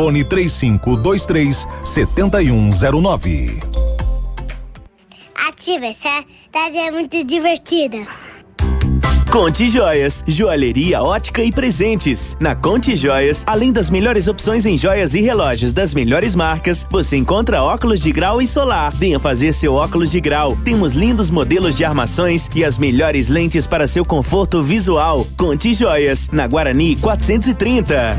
fone 3523 7109. Ativa, essa tarde é muito divertida. Conte Joias, joalheria, ótica e presentes. Na Conte Joias, além das melhores opções em joias e relógios das melhores marcas, você encontra óculos de grau e solar. Venha fazer seu óculos de grau. Temos lindos modelos de armações e as melhores lentes para seu conforto visual. Conte Joias, na Guarani 430.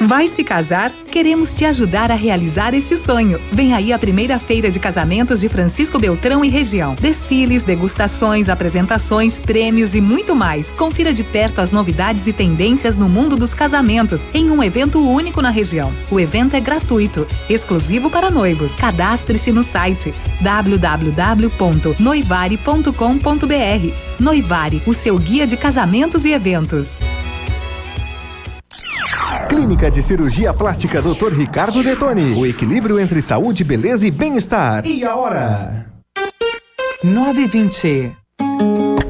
Vai se casar? Queremos te ajudar a realizar este sonho. Vem aí a primeira feira de casamentos de Francisco Beltrão e região. Desfiles, degustações, apresentações, prêmios e muito mais. Confira de perto as novidades e tendências no mundo dos casamentos em um evento único na região. O evento é gratuito, exclusivo para noivos. Cadastre-se no site www.noivare.com.br. Noivare, o seu guia de casamentos e eventos. Clínica de Cirurgia Plástica Dr. Ricardo Detoni. O equilíbrio entre saúde, beleza e bem-estar. E a hora? 920.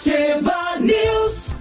Ativa News.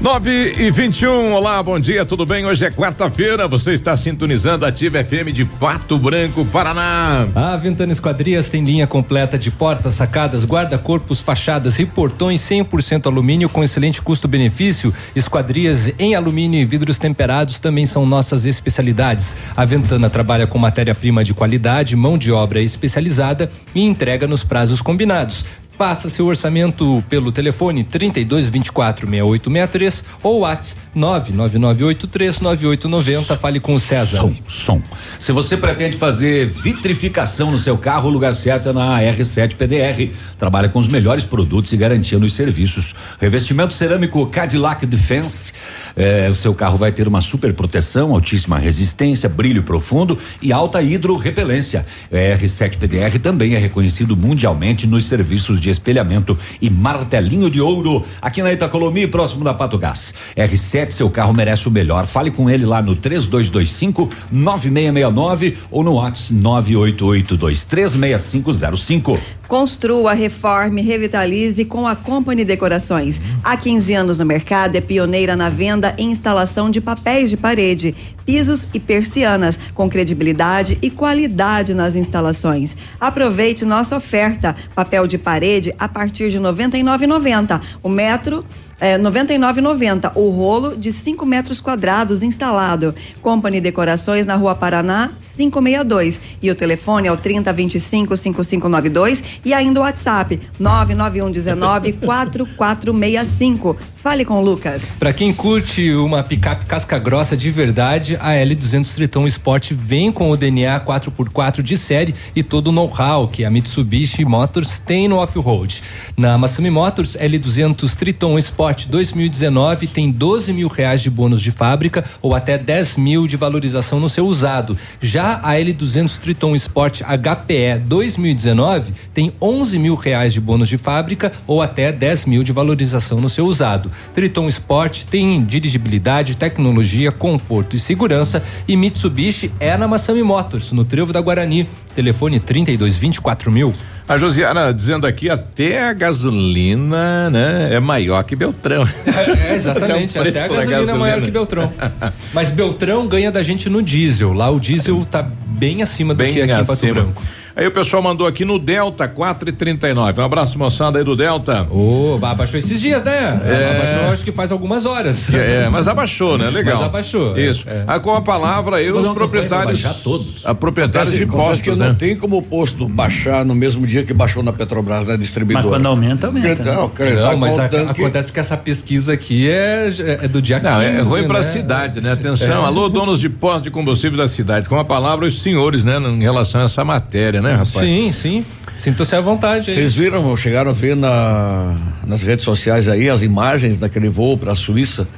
9 e 21, olá, bom dia, tudo bem? Hoje é quarta-feira, você está sintonizando a Ativa FM de Pato Branco, Paraná. A Ventana Esquadrias tem linha completa de portas, sacadas, guarda-corpos, fachadas e portões 100% alumínio com excelente custo-benefício. Esquadrias em alumínio e vidros temperados também são nossas especialidades. A Ventana trabalha com matéria-prima de qualidade, mão de obra especializada e entrega nos prazos combinados. Faça seu orçamento pelo telefone 32 24 6863 ou WhatsApp 999839890. Fale com o César. Som, som. Se você pretende fazer vitrificação no seu carro, o lugar certo é na R7 PDR. Trabalha com os melhores produtos e garantia nos serviços. Revestimento cerâmico Cadillac Defense. É, o seu carro vai ter uma super proteção, altíssima resistência, brilho profundo e alta hidrorrepelência. É, R7 PDR também é reconhecido mundialmente nos serviços de espelhamento e martelinho de ouro aqui na Itacolomi, próximo da Pato Gás. R7, seu carro merece o melhor. Fale com ele lá no 3225 9669 ou no WhatsApp 988236505. Construa, reforme, revitalize com a Company Decorações. Há 15 anos no mercado, é pioneira na venda e instalação de papéis de parede, pisos e persianas, com credibilidade e qualidade nas instalações. Aproveite nossa oferta: papel de parede a partir de R$ 99,90. O metro é, 99,90 o rolo de 5 metros quadrados instalado. Company Decorações na Rua Paraná 562 e o telefone é o 3025 5592 e ainda o WhatsApp 99119 4465. Fale com o Lucas. Para quem curte uma picape casca grossa de verdade, a L200 Triton Sport vem com o DNA 4x4 de série e todo o know-how que a Mitsubishi Motors tem no off-road. Na Massami Motors L200 Triton Sport 2019 tem 12 mil reais de bônus de fábrica ou até 10 mil de valorização no seu usado. Já a L200 Triton Sport HPE 2019 tem 11 mil reais de bônus de fábrica ou até 10 mil de valorização no seu usado. Triton Sport tem dirigibilidade, tecnologia, conforto e segurança e Mitsubishi é na Massami Motors, no Trevo da Guarani. Telefone 32 24 mil. A Josiana dizendo aqui até a gasolina, né, é maior que Beltrão. É, exatamente, até, a gasolina, é maior que Beltrão. Mas Beltrão ganha da gente no diesel. Lá o diesel tá bem acima do Bem que aqui acima. em Pato Branco. Aí o pessoal mandou aqui no Delta 4,39. Um abraço, moçada aí do Delta. Ô, abaixou esses dias, né? É. Abaixou acho que faz algumas horas. É, mas abaixou, né? Legal. Mas abaixou. é, Isso. é. Aí com a palavra aí Vou os proprietários. baixar todos. A proprietários Acontece- de acontece que postos, não né? tem como o posto baixar no mesmo dia que baixou na Petrobras, né? Distribuidora. Mas quando aumenta, aumenta, né? Não, ele Não, tá mas a- que- acontece que essa pesquisa aqui é, é do dia Não, 15, é ruim pra né? cidade, né? Atenção, É. alô, donos de postos de combustível da cidade. Com a palavra, os senhores, né? Em relação a essa matéria, né, rapaz? Sim, sim. Sinto-se à vontade. Vocês viram, chegaram a ver na, nas redes sociais aí as imagens daquele voo para a Suíça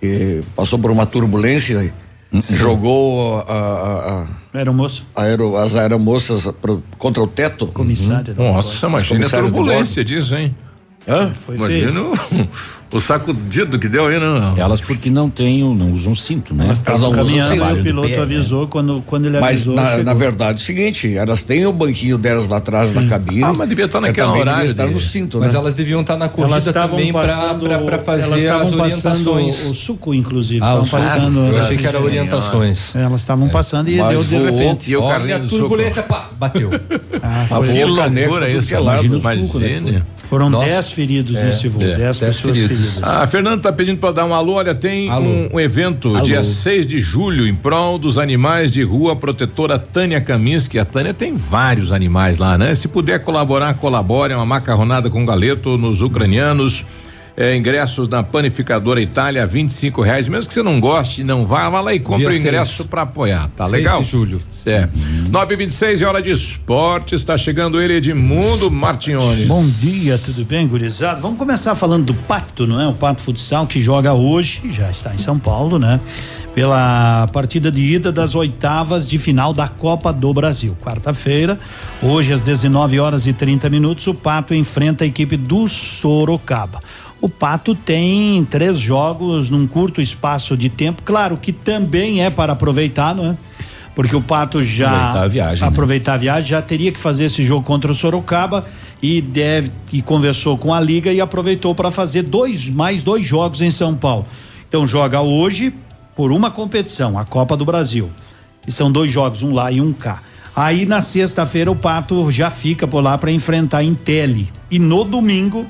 que passou por uma turbulência e jogou a, a, a, Aeromoço. aero, as aeromoças pro- contra o teto. Comissária. Nossa, Os imagina a turbulência disso, hein? Hã? Foi Imagina o, sacudido que deu aí, não. Elas porque não têm, não usam cinto, né? Elas estavam caminhando trabalho o piloto pé, né? avisou quando, quando ele Mas avisou. na, chegou. na verdade é o seguinte, elas têm o banquinho delas lá atrás da cabine. Ah, mas devia estar É, naquela também horário estar no cinto, Mas né? elas deviam estar na corrida Elas estavam também para passando, para elas fazer as estavam passando orientações. O suco, inclusive. Ah, o passando. Eu achei que era orientações. Elas estavam passando e Mas deu de repente. E o Olha a turbulência, pá, bateu. Ah, Mas foi- Que loucura isso, é imagina o suco, né? Foram Nossa. 10 feridos É, nesse voo. é, 10 dez pessoas feridos. Ah, Fernando tá pedindo para dar um alô. Olha, tem um, um evento Alô. dia 6 de julho em prol dos animais de rua, protetora Tânia Kaminski. A Tânia tem vários animais lá, né? Se puder colaborar, colabore. É uma macarronada com galeto nos ucranianos. É, ingressos na panificadora Itália, 25 reais. Mesmo que você não goste, não vá, vá lá e compre Dia o seis. ingresso para apoiar, tá 6 legal? de julho. É. 9h26 é hora de esporte. Está chegando ele, Edmundo Martignoni. Bom dia, tudo bem, gurizada? Vamos começar falando do Pato, não é? O Pato Futsal que joga hoje, já está em São Paulo, né? Pela partida de ida das oitavas de final da Copa do Brasil. Quarta-feira, hoje às 19 horas e 30 minutos, o Pato enfrenta a equipe do Sorocaba. O Pato tem três jogos num curto espaço de tempo, claro que também é para aproveitar, não é? Porque o Pato já Aproveitar a viagem, né? aproveitar a viagem, já teria que fazer esse jogo contra o Sorocaba e deve e conversou com a liga e aproveitou para fazer dois mais dois jogos em São Paulo. Então joga hoje por uma competição, a Copa do Brasil. E são dois jogos, um lá e um cá. Aí na sexta-feira o Pato já fica por lá para enfrentar a Intelli e no domingo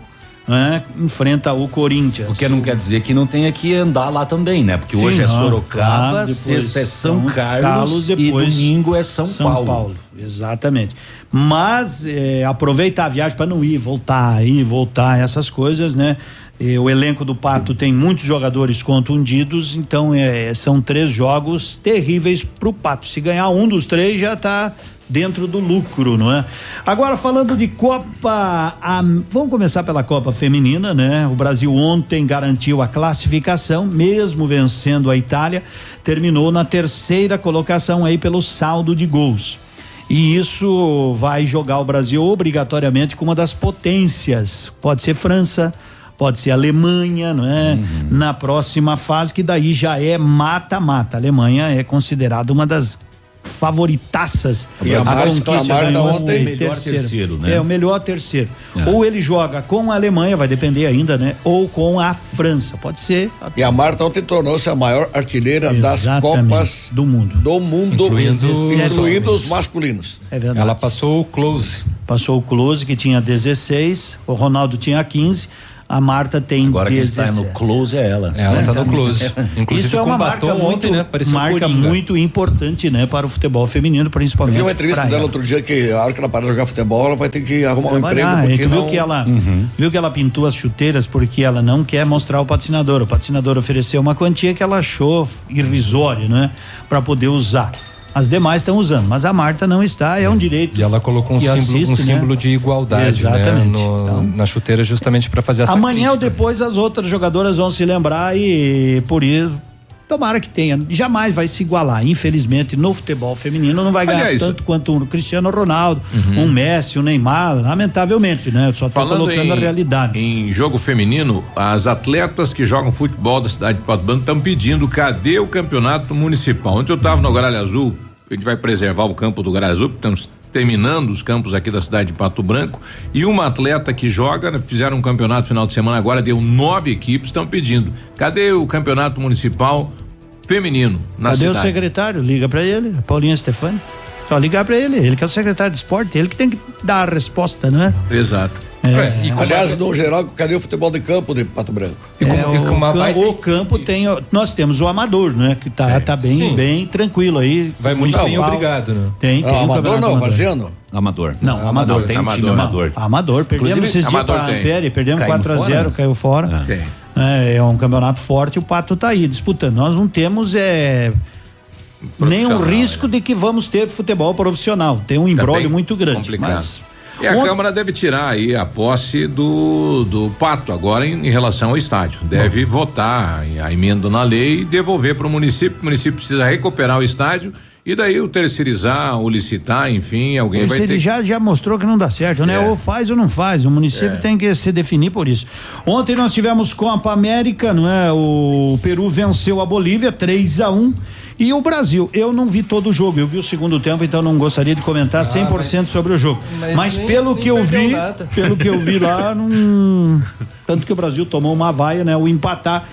né, enfrenta o Corinthians. O que não quer dizer que não tenha que andar lá também, né? Porque hoje Sim, é Sorocaba, claro, sexta é São São Carlos, Carlos, e depois domingo é São, São Paulo. Paulo. exatamente. Mas é, aproveitar a viagem para não ir, voltar, ir, voltar, essas coisas, né? E o elenco do Pato tem muitos jogadores contundidos, então é, são três jogos terríveis para o Pato. Se ganhar um dos três, já está dentro do lucro, não é? Agora falando de Copa, a- vamos começar pela Copa Feminina, né? O Brasil ontem garantiu a classificação, mesmo vencendo a Itália, terminou na terceira colocação aí pelo saldo de gols. E isso vai jogar o Brasil obrigatoriamente com uma das potências. Pode ser França, pode ser Alemanha, não é? Na próxima fase, que daí já é mata-mata. A Alemanha é considerada uma das favoritaças E a Marta- conquista a Marta ganhou ontem- o melhor terceiro, né? É, o melhor terceiro. É. Ou ele joga com a Alemanha, vai depender ainda, né? Ou com a França. Pode ser E a Marta ontem tornou-se a maior artilheira das Exatamente. Copas do mundo. do mundo, Incluindo incluindo, os os masculinos. É verdade. Ela passou o close. Passou o Close, que tinha 16, o Ronaldo tinha 15, a Marta tem Agora quem 17. está no close é ela. Ela tá no close. Inclusive Isso é uma batom marca ontem, muito, né? Parecia um marca muito importante, né, para o futebol feminino, Eu principalmente. vi uma entrevista dela ela. outro dia que a hora que ela parar de jogar futebol, ela vai ter que arrumar um emprego. Porque tu viu não... que ela Uhum. viu que ela pintou as chuteiras porque ela não quer mostrar o patrocinador. O patrocinador ofereceu uma quantia que ela achou irrisória, né, para poder usar. As demais estão usando, mas a Marta não está, é um direito. E ela colocou um símbolo, um assiste, né? símbolo de igualdade, né? No- Então- na chuteira justamente para fazer essa Amanhã ou crítica. depois as outras jogadoras vão se lembrar e por isso tomara que tenha. Jamais vai se igualar. Infelizmente, no futebol feminino não vai ganhar Aliás, tanto quanto o Cristiano Ronaldo, Uhum. um Messi, um Neymar, lamentavelmente, né? Só tô Falando colocando em, a realidade. em jogo feminino, as atletas que jogam futebol da cidade de Pato Branco estão pedindo cadê o campeonato municipal. Ontem eu estava no Gralha Azul, a gente vai preservar o campo do Gralha Azul, porque estamos terminando os campos aqui da cidade de Pato Branco, e uma atleta que joga, né, fizeram um campeonato final de semana agora, deu nove equipes, estão pedindo, cadê o campeonato municipal feminino na Cadê o cidade? secretário? Liga pra ele, Paulinho Stefani. Só ligar pra ele, ele que é o secretário de esporte, ele que tem que dar a resposta, não é? Exato. É, Aliás, no geral, cadê o futebol de campo de Pato Branco? E com, É, e com o, uma cam- baita- o campo tem. Nós temos o amador, né? Que tá, tá bem, Sim. bem tranquilo aí. Vai muito bem obrigado, né? Tem, tem. Ah, o amador não, amador. Varziano? Amador. Não, amador. Tem um Amador. time amador. Amador, perdemos Inclusive, esses dias amador pra tem. Ampere, perdemos Caímos 4 a 0 fora, né? caiu fora. Tem. É, é um campeonato forte, o Pato tá aí disputando. Nós não temos é, nenhum risco de que vamos ter futebol profissional. Tem um embrólio bem muito grande. complicado. Mas E a Câmara deve tirar aí a posse do, do Pato agora em, em relação ao estádio. Deve votar a emenda na lei e devolver para o município. O município precisa recuperar o estádio E daí o terceirizar, o licitar, enfim, alguém Esse vai ele ter. já, já mostrou que não dá certo, né? É. Ou faz ou não faz. O município É. tem que se definir por isso. Ontem nós tivemos Copa América, não é? O Peru venceu a Bolívia 3 a 1 e o Brasil. Eu não vi todo o jogo, eu vi o segundo tempo, então não gostaria de comentar 100% sobre o jogo. Mas, mas nem- pelo nem que eu vi, nada. pelo que eu vi lá, não. Tanto que o Brasil tomou uma vaia, né? O empatar.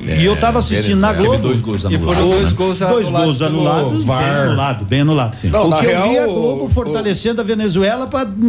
e eu tava assistindo na Teve Globo. dois gols E anulados. foram dois né? gols Dois anulados gols pelo anulados, bem anulado, bem anulado. Não, o na que eu vi é a real, Globo o- fortalecendo a Venezuela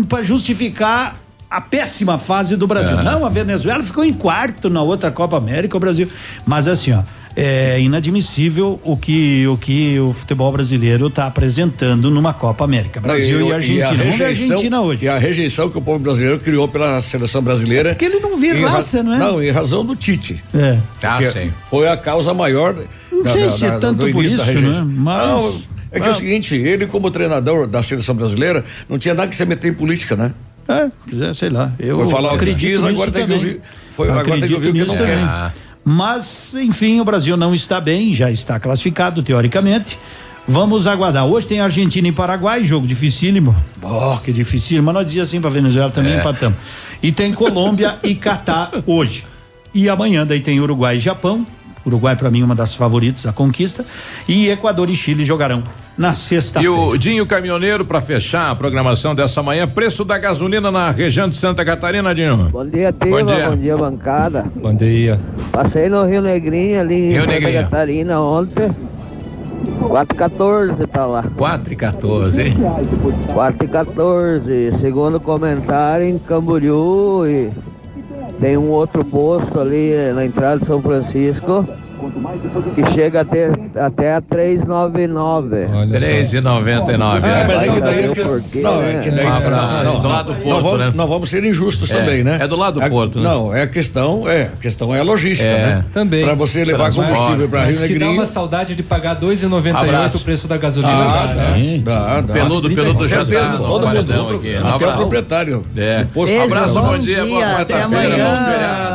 para justificar a péssima fase do Brasil. É. Não, a Venezuela ficou em quarto na outra Copa América, o Brasil. Mas assim, ó, é inadmissível o que o que o futebol brasileiro está apresentando numa Copa América. Brasil e, a Argentina. Ver a rejeição- Argentina hoje. E a rejeição que o povo brasileiro criou pela seleção brasileira. Porque ele não vê raça, não é? Não, em razão do Tite. É. Ah, sim. Foi a causa maior. Não sei se é tanto por da isso, né? Mas- Não, é que é Ah. o seguinte, ele como treinador da seleção brasileira não tinha nada que se meter em política, né? É, quiser, sei lá. Eu Foi falar o que nisso agora tem que ouvir. Foi, agora tem que ouvir o que não quer. Mas, enfim, o Brasil não está bem, já está classificado, teoricamente. Vamos aguardar. Hoje tem Argentina e Paraguai, jogo dificílimo. Oh, que dificílimo. Mas nós dizia assim para Venezuela também É. empatamos. E tem Colômbia e Catar hoje. E amanhã daí tem Uruguai e Japão. Uruguai, para mim, uma das favoritas à conquista. E Equador e Chile jogarão na E sexta-feira. o Dinho Caminhoneiro, para fechar a programação dessa manhã, preço da gasolina na região de Santa Catarina, Dinho. Bom dia, Tiva. Bom Bom dia. dia. bancada. Bom dia. Passei no Rio Negrinho, ali em Rio Santa Negrinho. Catarina ontem. 414 tá lá. 4 e 14, hein? 414. Segundo comentário, em Camboriú e tem um outro posto ali eh, na entrada de São Francisco que chega até, até a 399. Olha só. 3,99. É, mas Vai é que daí é que- porquê, não, né? é que daí não, não, Do lado do não Porto, vamos, né? não vamos ser injustos É, também, né? é do lado do A- Porto, né? Não, é a questão, é, a questão é a logística, É, né? Também. Para você levar combustível para Rio que dá Negrinho. uma saudade de pagar 2,98 Abraço. o preço da gasolina. Ah, dá, dá, né? dá, dá. Peludo, peludo já certeza, tá todo mundo. aqui. Até o proprietário. É. Abraço, bom dia, boa quarta-feira, amanhã. bom feriado.